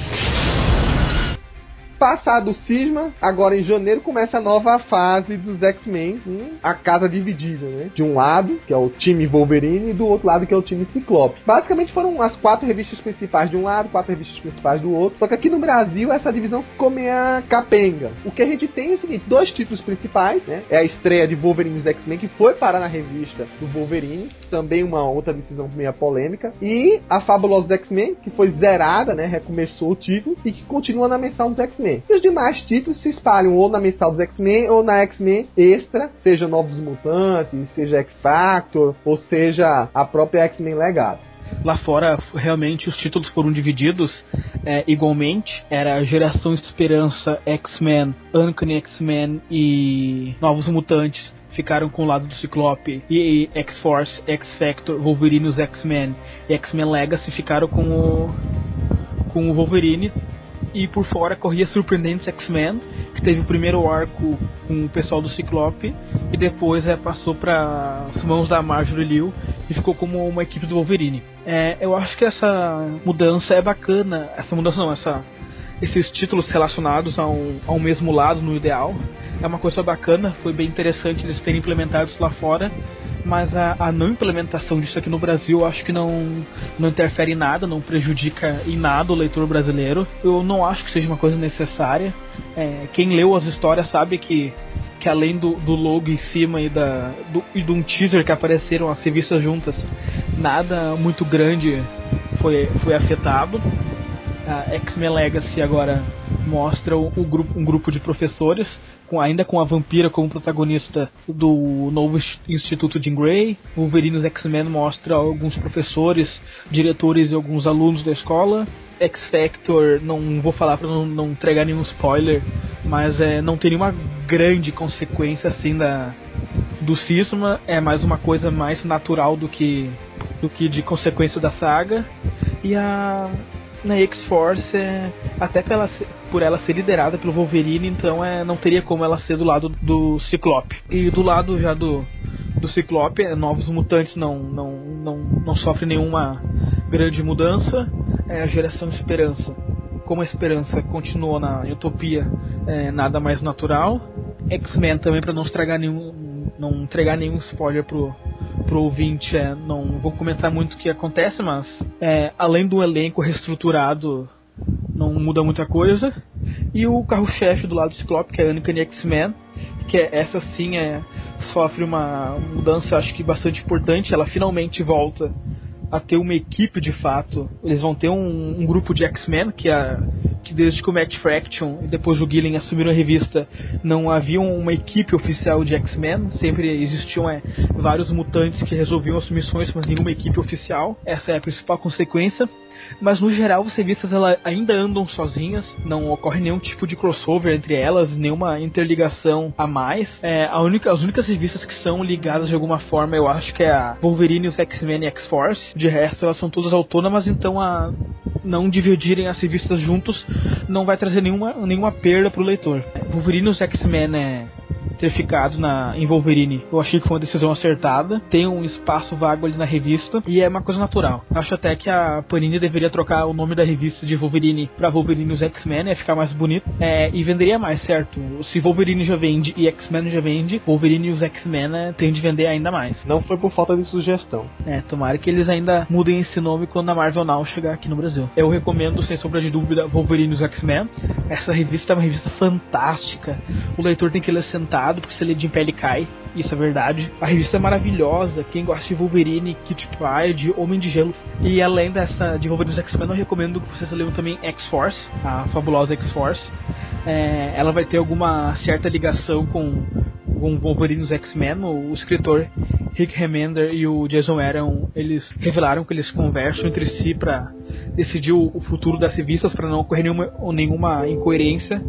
Passado o cisma, agora em janeiro começa a nova fase dos X-Men, com a casa dividida, né? De um lado, que é o time Wolverine, e do outro lado, que é o time Ciclope. Basicamente foram as quatro revistas principais de um lado, quatro revistas principais do outro. Só que aqui no Brasil essa divisão ficou meia capenga. O que a gente tem é o seguinte: dois títulos principais, né? É a estreia de Wolverine dos X-Men, que foi parar na revista do Wolverine, também uma outra decisão meia polêmica. E a Fabulosos X-Men, que foi zerada, né? Recomeçou o título e que continua na mensal dos X-Men. E os demais títulos se espalham ou na mensal dos X-Men ou na X-Men Extra, seja Novos Mutantes, seja X-Factor, ou seja a própria X-Men Legado. Lá fora, realmente, os títulos foram divididos é, igualmente. Era Geração Esperança, X-Men, Uncanny X-Men e Novos Mutantes. Ficaram com o lado do Ciclope e X-Force, X-Factor, Wolverine os X-Men e X-Men Legacy ficaram com o, com o Wolverine e por fora corria Surpreendentes X-Men, que teve o primeiro arco com o pessoal do Ciclope e depois é, passou para as mãos da Marjorie Liu e ficou como uma equipe do Wolverine. É, eu acho que essa mudança é bacana, essa mudança não, essa, esses títulos relacionados ao, ao mesmo lado no ideal é uma coisa bacana, foi bem interessante eles terem implementado isso lá fora mas a, a, não implementação disso aqui no Brasil acho que não, não interfere em nada, não prejudica em nada o leitor brasileiro. Eu não acho que seja uma coisa necessária. É, quem leu as histórias sabe que, que além do, do logo em cima e, da, do, e de um teaser que apareceram as revistas juntas, nada muito grande foi, foi afetado. A X-Men Legacy agora mostra o, o grupo, um grupo de professores, com, ainda com a vampira como protagonista do novo Instituto Jean Grey. Wolverine X-Men mostra alguns professores, diretores e alguns alunos da escola. X-Factor, não vou falar para não, não entregar nenhum spoiler, mas é, não tem nenhuma grande consequência assim da, do cisma, é mais uma coisa mais natural do que, do que de consequência da saga. E a na X-Force, é, até pela, por ela ser liderada pelo Wolverine, então é, não teria como ela ser do lado do Ciclope. E do lado já do, do Ciclope, é, novos mutantes não, não, não, não sofrem nenhuma grande mudança. É a geração Esperança. Como a Esperança continuou na Utopia, é, nada mais natural. X-Men também, para não estragar nenhum, não entregar nenhum spoiler pro, pro ouvinte, é, não vou comentar muito o que acontece, mas é, além do elenco reestruturado, não muda muita coisa. E o carro-chefe do lado do Ciclope, que é Uncanny X-Men, que é, essa sim é, sofre uma mudança, acho que bastante importante. Ela finalmente volta a ter uma equipe de fato. Eles vão ter um, um grupo de X-Men, que é que desde que o Matt Fraction e depois o Gillen assumiram a revista, não havia uma equipe oficial de X-Men, sempre existiam é, vários mutantes que resolviam as missões, mas nenhuma equipe oficial. Essa é a principal consequência mas no geral as revistas ela, ainda andam sozinhas, não ocorre nenhum tipo de crossover entre elas, nenhuma interligação a mais. É, a única, as únicas revistas que são ligadas de alguma forma eu acho que é a Wolverine, os X-Men e X-Force. De resto elas são todas autônomas, então a não dividirem as revistas juntos não vai trazer nenhuma, nenhuma perda pro leitor. Wolverine e os X-Men é ter ficado na, em Wolverine. Eu achei que foi uma decisão acertada. Tem um espaço vago ali na revista e é uma coisa natural. Acho até que a Panini deveria trocar o nome da revista de Wolverine para Wolverine os X-Men, ia ficar mais bonito. É, e venderia mais, certo? Se Wolverine já vende e X-Men já vende, Wolverine e os X-Men é, tem de vender ainda mais. Não foi por falta de sugestão. É, tomara que eles ainda mudem esse nome quando a Marvel Now chegar aqui no Brasil. Eu recomendo, sem sombra de dúvida, Wolverine e os X-Men. Essa revista é uma revista fantástica. O leitor tem que ler sentado porque se ele de ele cai. Isso é verdade. A revista é maravilhosa. Quem gosta de Wolverine, Kit Pride, Homem de Gelo. E além dessa de Wolverine X-Men, eu recomendo que vocês leiam também X-Force, a fabulosa X-Force. É, ela vai ter alguma certa ligação com, com Wolverine X-Men. O, o escritor Rick Remender e o Jason Aaron, eles revelaram que eles conversam entre si para decidir o, o futuro das revistas para não ocorrer nenhuma, nenhuma incoerência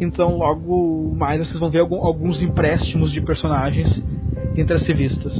então, logo mais vocês vão ver algum, alguns empréstimos de personagens entre as revistas.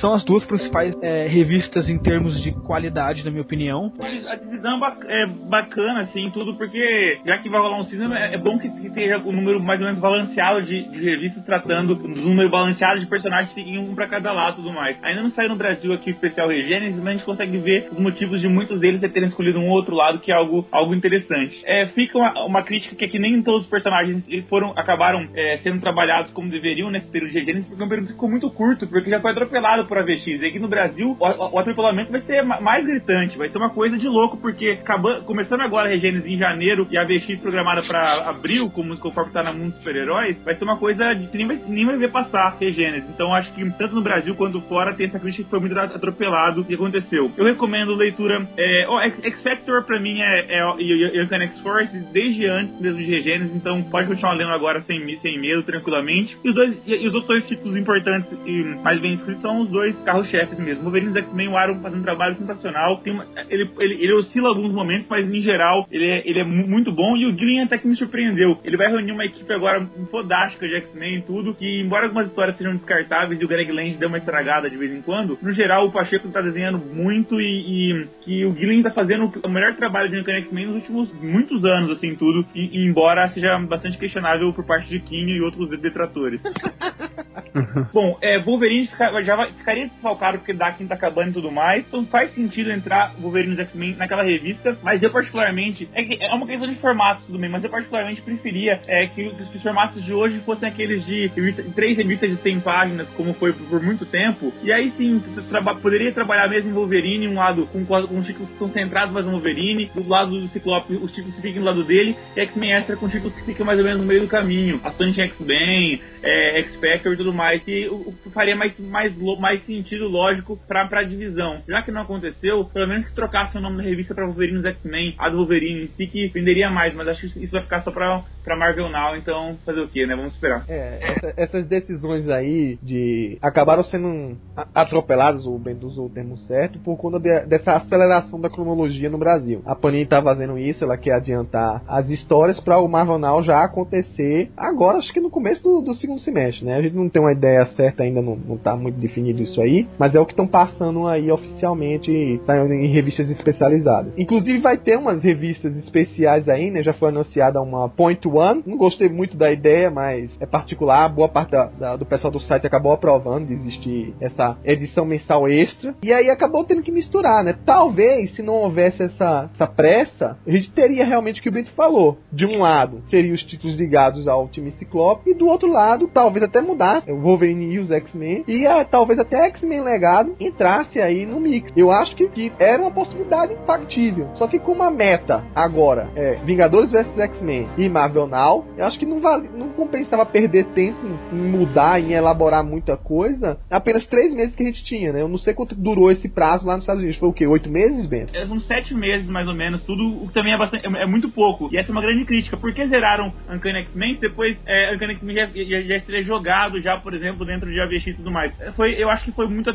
São as duas principais é, revistas em termos de qualidade, na minha opinião. A divisão é bacana, assim, tudo, porque já que vai rolar um cinema, é, é bom que, tenha um número mais ou menos balanceado de, de revistas tratando do número balanceado de personagens que um para cada lado e tudo mais. Ainda não saiu no Brasil aqui o especial Regênesis, mas a gente consegue ver os motivos de muitos deles terem escolhido um outro lado, que é algo, algo interessante. É, fica uma, uma crítica que é que nem todos os personagens foram, acabaram é, sendo trabalhados como deveriam nesse período de Regênesis, é um ficou muito curto, porque já foi atropelado por AVX. E aqui no Brasil, o, o, atropelamento vai ser mais gritante, vai ser uma coisa de louco, porque acabando, começando agora a Regênesis em janeiro e a VX programada para abril, como conforme tá na Mundo Super-Heróis, vai ser uma coisa que nem vai, nem vai ver passar Regênesis. Então acho que tanto no Brasil quanto fora tem essa crítica que foi muito atropelado e aconteceu. Eu recomendo leitura. É, oh, X-Factor pra mim é, é, é, é X-Force desde antes mesmo de Regênesis, então pode continuar lendo agora sem, sem medo, tranquilamente. E os, dois, e, e os outros dois títulos importantes e mais bem escritos são os dois carro-chefes mesmo. Wolverine e X-Men, o Aaron fazendo um trabalho sensacional. Uma, ele, ele, ele oscila alguns momentos, mas em geral ele é, ele é muito bom. E o Gillian até que me surpreendeu. Ele vai reunir uma equipe agora fodástica de X-Men e tudo. Que embora algumas histórias sejam descartáveis e o Greg Land dê uma estragada de vez em quando, no geral o Pacheco tá desenhando muito e, e que o Gillian tá fazendo o melhor trabalho de Uncanny X-Men nos últimos muitos anos, assim, tudo. E, e, embora seja bastante questionável por parte de Quinho e outros detratores. [laughs] bom, é, Wolverine fica, já vai, ficaria desfalcado porque Dakin tá acabando e tudo mais. Então faz sentido entrar Wolverine e X-Men naquela revista. Mas eu particularmente. É, é uma questão de formatos tudo bem, mas eu particularmente preferia é, que, que, os formatos de hoje fossem aqueles de revista, três revistas de 100 páginas, como foi por, por muito tempo. E aí sim, traba, poderia trabalhar mesmo Wolverine, um lado com, com títulos que são centrados mais no Wolverine, do lado do Ciclope, os títulos que ficam do lado dele, e X-Men Extra com títulos que ficam mais ou menos no meio do caminho. Astonishing X-Men, é, X-Factor e tudo mais que o- faria mais, mais, mais sentido lógico pra, pra divisão. Já que não aconteceu, pelo menos que trocasse o nome da revista pra Wolverine X-Men, a do Wolverine em si, que venderia mais, mas acho que isso vai ficar só pra, pra Marvel Now, então fazer o que, né? Vamos esperar. É, essa- essas decisões aí de acabaram sendo atropeladas, o Bento usou o termo certo, por conta de- dessa aceleração da cronologia no Brasil. A Panini tá fazendo isso, ela quer adiantar as histórias para o Marvel Now já acontecer agora, acho que no começo do, do segundo semestre, né? A gente não tem uma ideia certa ainda, não, não tá muito definido isso aí, mas é o que estão passando aí oficialmente, saindo em revistas especializadas. Inclusive vai ter umas revistas especiais aí, né? Já foi anunciada uma Point One, não gostei muito da ideia, mas é particular, boa parte da- da- do pessoal do site acabou aprovando de existir essa edição mensal extra, e aí acabou tendo que misturar, né? Talvez, se não houvesse essa, essa pressa, a gente teria realmente o que o Bento falou. De um lado, seriam os títulos ligados ao time Ciclope, e do outro lado, talvez até mudar Wolverine e os X-Men, e ah, talvez até X-Men Legado entrasse aí no mix. Eu acho que, que era uma possibilidade factível. Só que com uma meta agora, é Vingadores vs X-Men e Marvel Now, eu acho que não, vale, não compensava perder tempo em mudar, em elaborar muita coisa. Apenas três meses que a gente tinha, né? Eu não sei quanto durou esse prazo lá nos Estados Unidos. Foi o quê? Oito meses, Bento? É, São sete meses, mais ou menos, tudo, o que também é, bastante, é, é muito pouco. E essa é uma grande crítica. Por que zeraram Uncanny X-Men depois é, Uncanny X-Men já, já, já jogado, já, por exemplo, dentro de AVX e tudo mais? É, Foi, eu acho que foi muito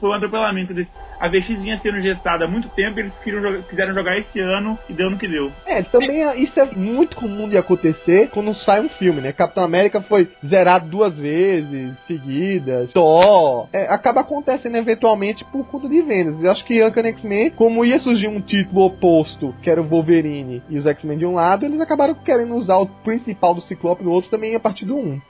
foi um atropelamento desse. A AVX vinha sendo gestada há muito tempo, eles jogar- quiseram jogar esse ano e deu no que deu. É, também é- isso é muito comum de acontecer quando sai um filme, né? Capitão América foi zerado duas vezes seguidas, Thor. É, acaba acontecendo eventualmente por conta de vendas. Eu acho que Uncanny X-Men, como ia surgir um título oposto, que era o Wolverine e os X-Men de um lado, eles acabaram querendo usar o principal do Ciclope no outro também a partir do 1.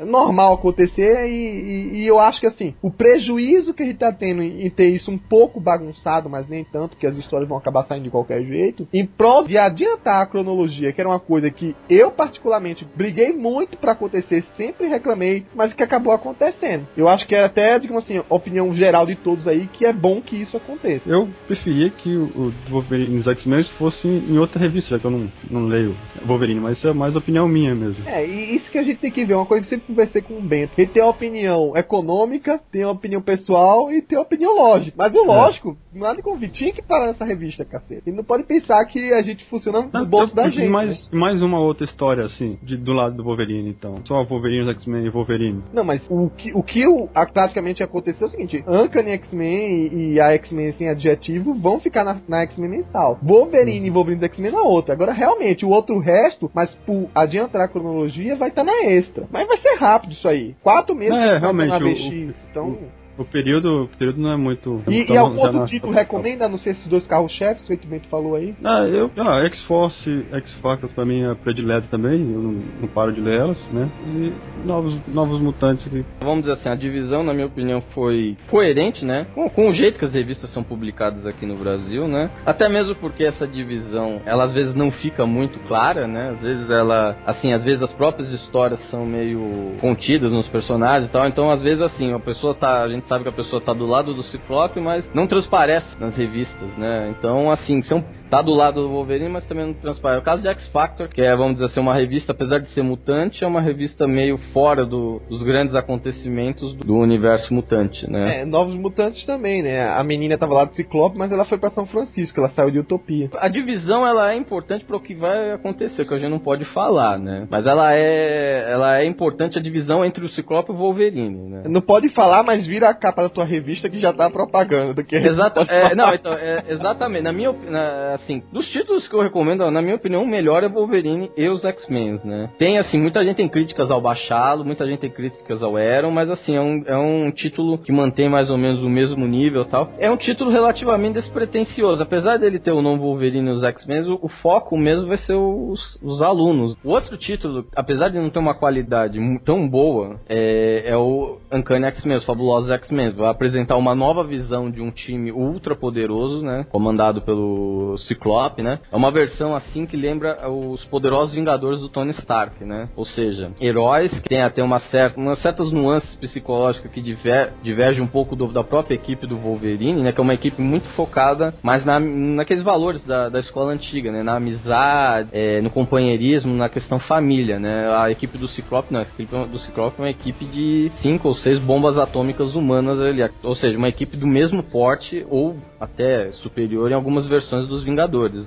É normal acontecer e, e- e eu acho que assim, o prejuízo que a gente tá tendo em, em ter isso um pouco bagunçado, mas nem tanto, porque as histórias vão acabar saindo de qualquer jeito, em prol de adiantar a cronologia, que era uma coisa que eu particularmente briguei muito pra acontecer, sempre reclamei, mas que acabou acontecendo. Eu acho que é até, digamos assim, opinião geral de todos aí, que é bom que isso aconteça. Eu preferia que o, o Wolverine dos X-Men fosse em outra revista, já que eu não, não leio Wolverine, mas isso é mais opinião minha mesmo. É, e isso que a gente tem que ver, uma coisa eu sempre conversei com o Bento. Ele tem a opinião econômica, tem a opinião pessoal e tem a opinião lógica. Mas o lógico, nada com tinha que parar nessa revista, cacete. Ele não pode pensar que a gente funciona no bolso da gente. mais, né? mais uma outra história, assim, de- do lado do Wolverine, então. Só Wolverine, os X-Men e Wolverine. Não, mas o que, o que o, a, praticamente aconteceu é o seguinte: Uncanny X-Men e, e a X-Men sem adjetivo vão ficar na, na X-Men mensal. Wolverine e Wolverine X-Men na outra. Agora, realmente, o outro resto, mas por adiantar a cronologia, vai estar na extra. Mas vai ser rápido isso aí. Quatro meses É, realmente, na o- VX. então. O período, o período não é muito. E, então e algum outro na- título recomenda, não sei esses dois carros-chefes, bem tu falou aí? Ah, eu, ah, X-Force, X-Factor pra mim é predileta também, eu não, não paro de ler elas, né? E novos, novos mutantes que Vamos dizer assim, a divisão, na minha opinião, foi coerente, né? Com, com o jeito que as revistas são publicadas aqui no Brasil, né? Até mesmo porque essa divisão, ela às vezes não fica muito clara, né? Às vezes ela, assim, às vezes as próprias histórias são meio contidas nos personagens e tal. Então, às vezes, assim, a pessoa tá, a gente sabe que a pessoa tá do lado do Ciclope, mas não transparece nas revistas, né? Então, assim, são tá do lado do Wolverine, mas também não transparece. O caso de X Factor, que é, vamos dizer assim, uma revista, apesar de ser mutante, é uma revista meio fora do- dos grandes acontecimentos do universo mutante, né? É, Novos Mutantes também, né? A menina tava lá do Ciclope, mas ela foi pra São Francisco, ela saiu de Utopia. A divisão ela é importante para o que vai acontecer, que a gente não pode falar, né? Mas ela é, ela é importante a divisão entre o Ciclope e o Wolverine, né? Não pode falar, mas vira a capa da tua revista que já tá propaganda do que Exata, pode é, não, então, é, exatamente. Na minha, opi- na- assim, dos títulos que eu recomendo, na minha opinião, o melhor é Wolverine e os X-Men, né? Tem, assim, muita gente tem críticas ao Baixalo, muita gente tem críticas ao Eron, mas, assim, é um, é um título que mantém mais ou menos o mesmo nível tal. É um título relativamente despretensioso. Apesar dele ter o nome Wolverine e os X-Men, o, o foco mesmo vai ser os, os alunos. O outro título, apesar de não ter uma qualidade tão boa, é, é o Uncanny X-Men, os Fabulosos X-Men. Vai apresentar uma nova visão de um time ultra poderoso, né? Comandado pelo Ciclope, né? É uma versão assim que lembra os poderosos Vingadores do Tony Stark, né? Ou seja, heróis que têm até uma certa, umas certas nuances psicológicas que diver, divergem um pouco do, da própria equipe do Wolverine, né? Que é uma equipe muito focada mais na, naqueles valores da, da escola antiga, né? Na amizade, é, no companheirismo, na questão família, né? A equipe do Ciclope, não, a equipe do Ciclope é uma equipe de cinco ou seis bombas atômicas humanas ali, ou seja, uma equipe do mesmo porte ou até superior em algumas versões dos Vingadores,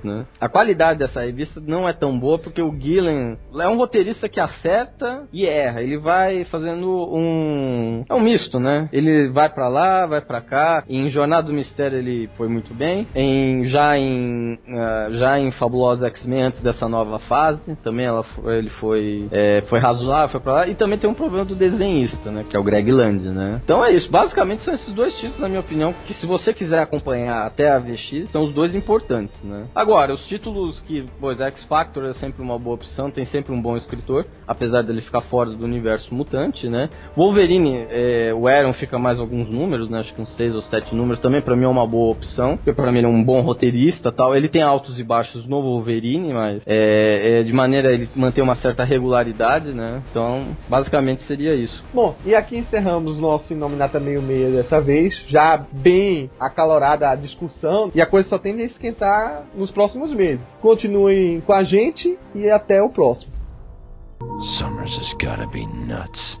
né? A qualidade dessa revista não é tão boa porque o Gillen é um roteirista que acerta e erra. Ele vai fazendo um é um misto, né? Ele vai para lá, vai para cá. Em Jornada do Mistério ele foi muito bem. Em já em uh, já em Fabulosa X-Men antes dessa nova fase, também ela ele foi é, foi razoável, foi para lá. E também tem um problema do desenhista, né? Que é o Greg Land, né? Então é isso. Basicamente são esses dois títulos, na minha opinião, que se você quiser acompanhar até a VX, são os dois importantes, né? Agora, os títulos que, pois, X Factor é sempre uma boa opção, tem sempre um bom escritor, apesar dele ficar fora do universo mutante, né? Wolverine, é, o Aaron fica mais alguns números, né? Acho que uns seis ou sete números, também para mim é uma boa opção, porque para mim ele é um bom roteirista tal. Ele tem altos e baixos no Wolverine, mas é, é de maneira ele manter uma certa regularidade, né? Então, basicamente seria isso. Bom, e aqui encerramos nosso Inominata Meio Meia dessa vez, já bem acalorada a discussão, e a coisa só tende a esquentar nos próximos meses. Continuem com a gente e até o próximo. Summers has gotta be nuts.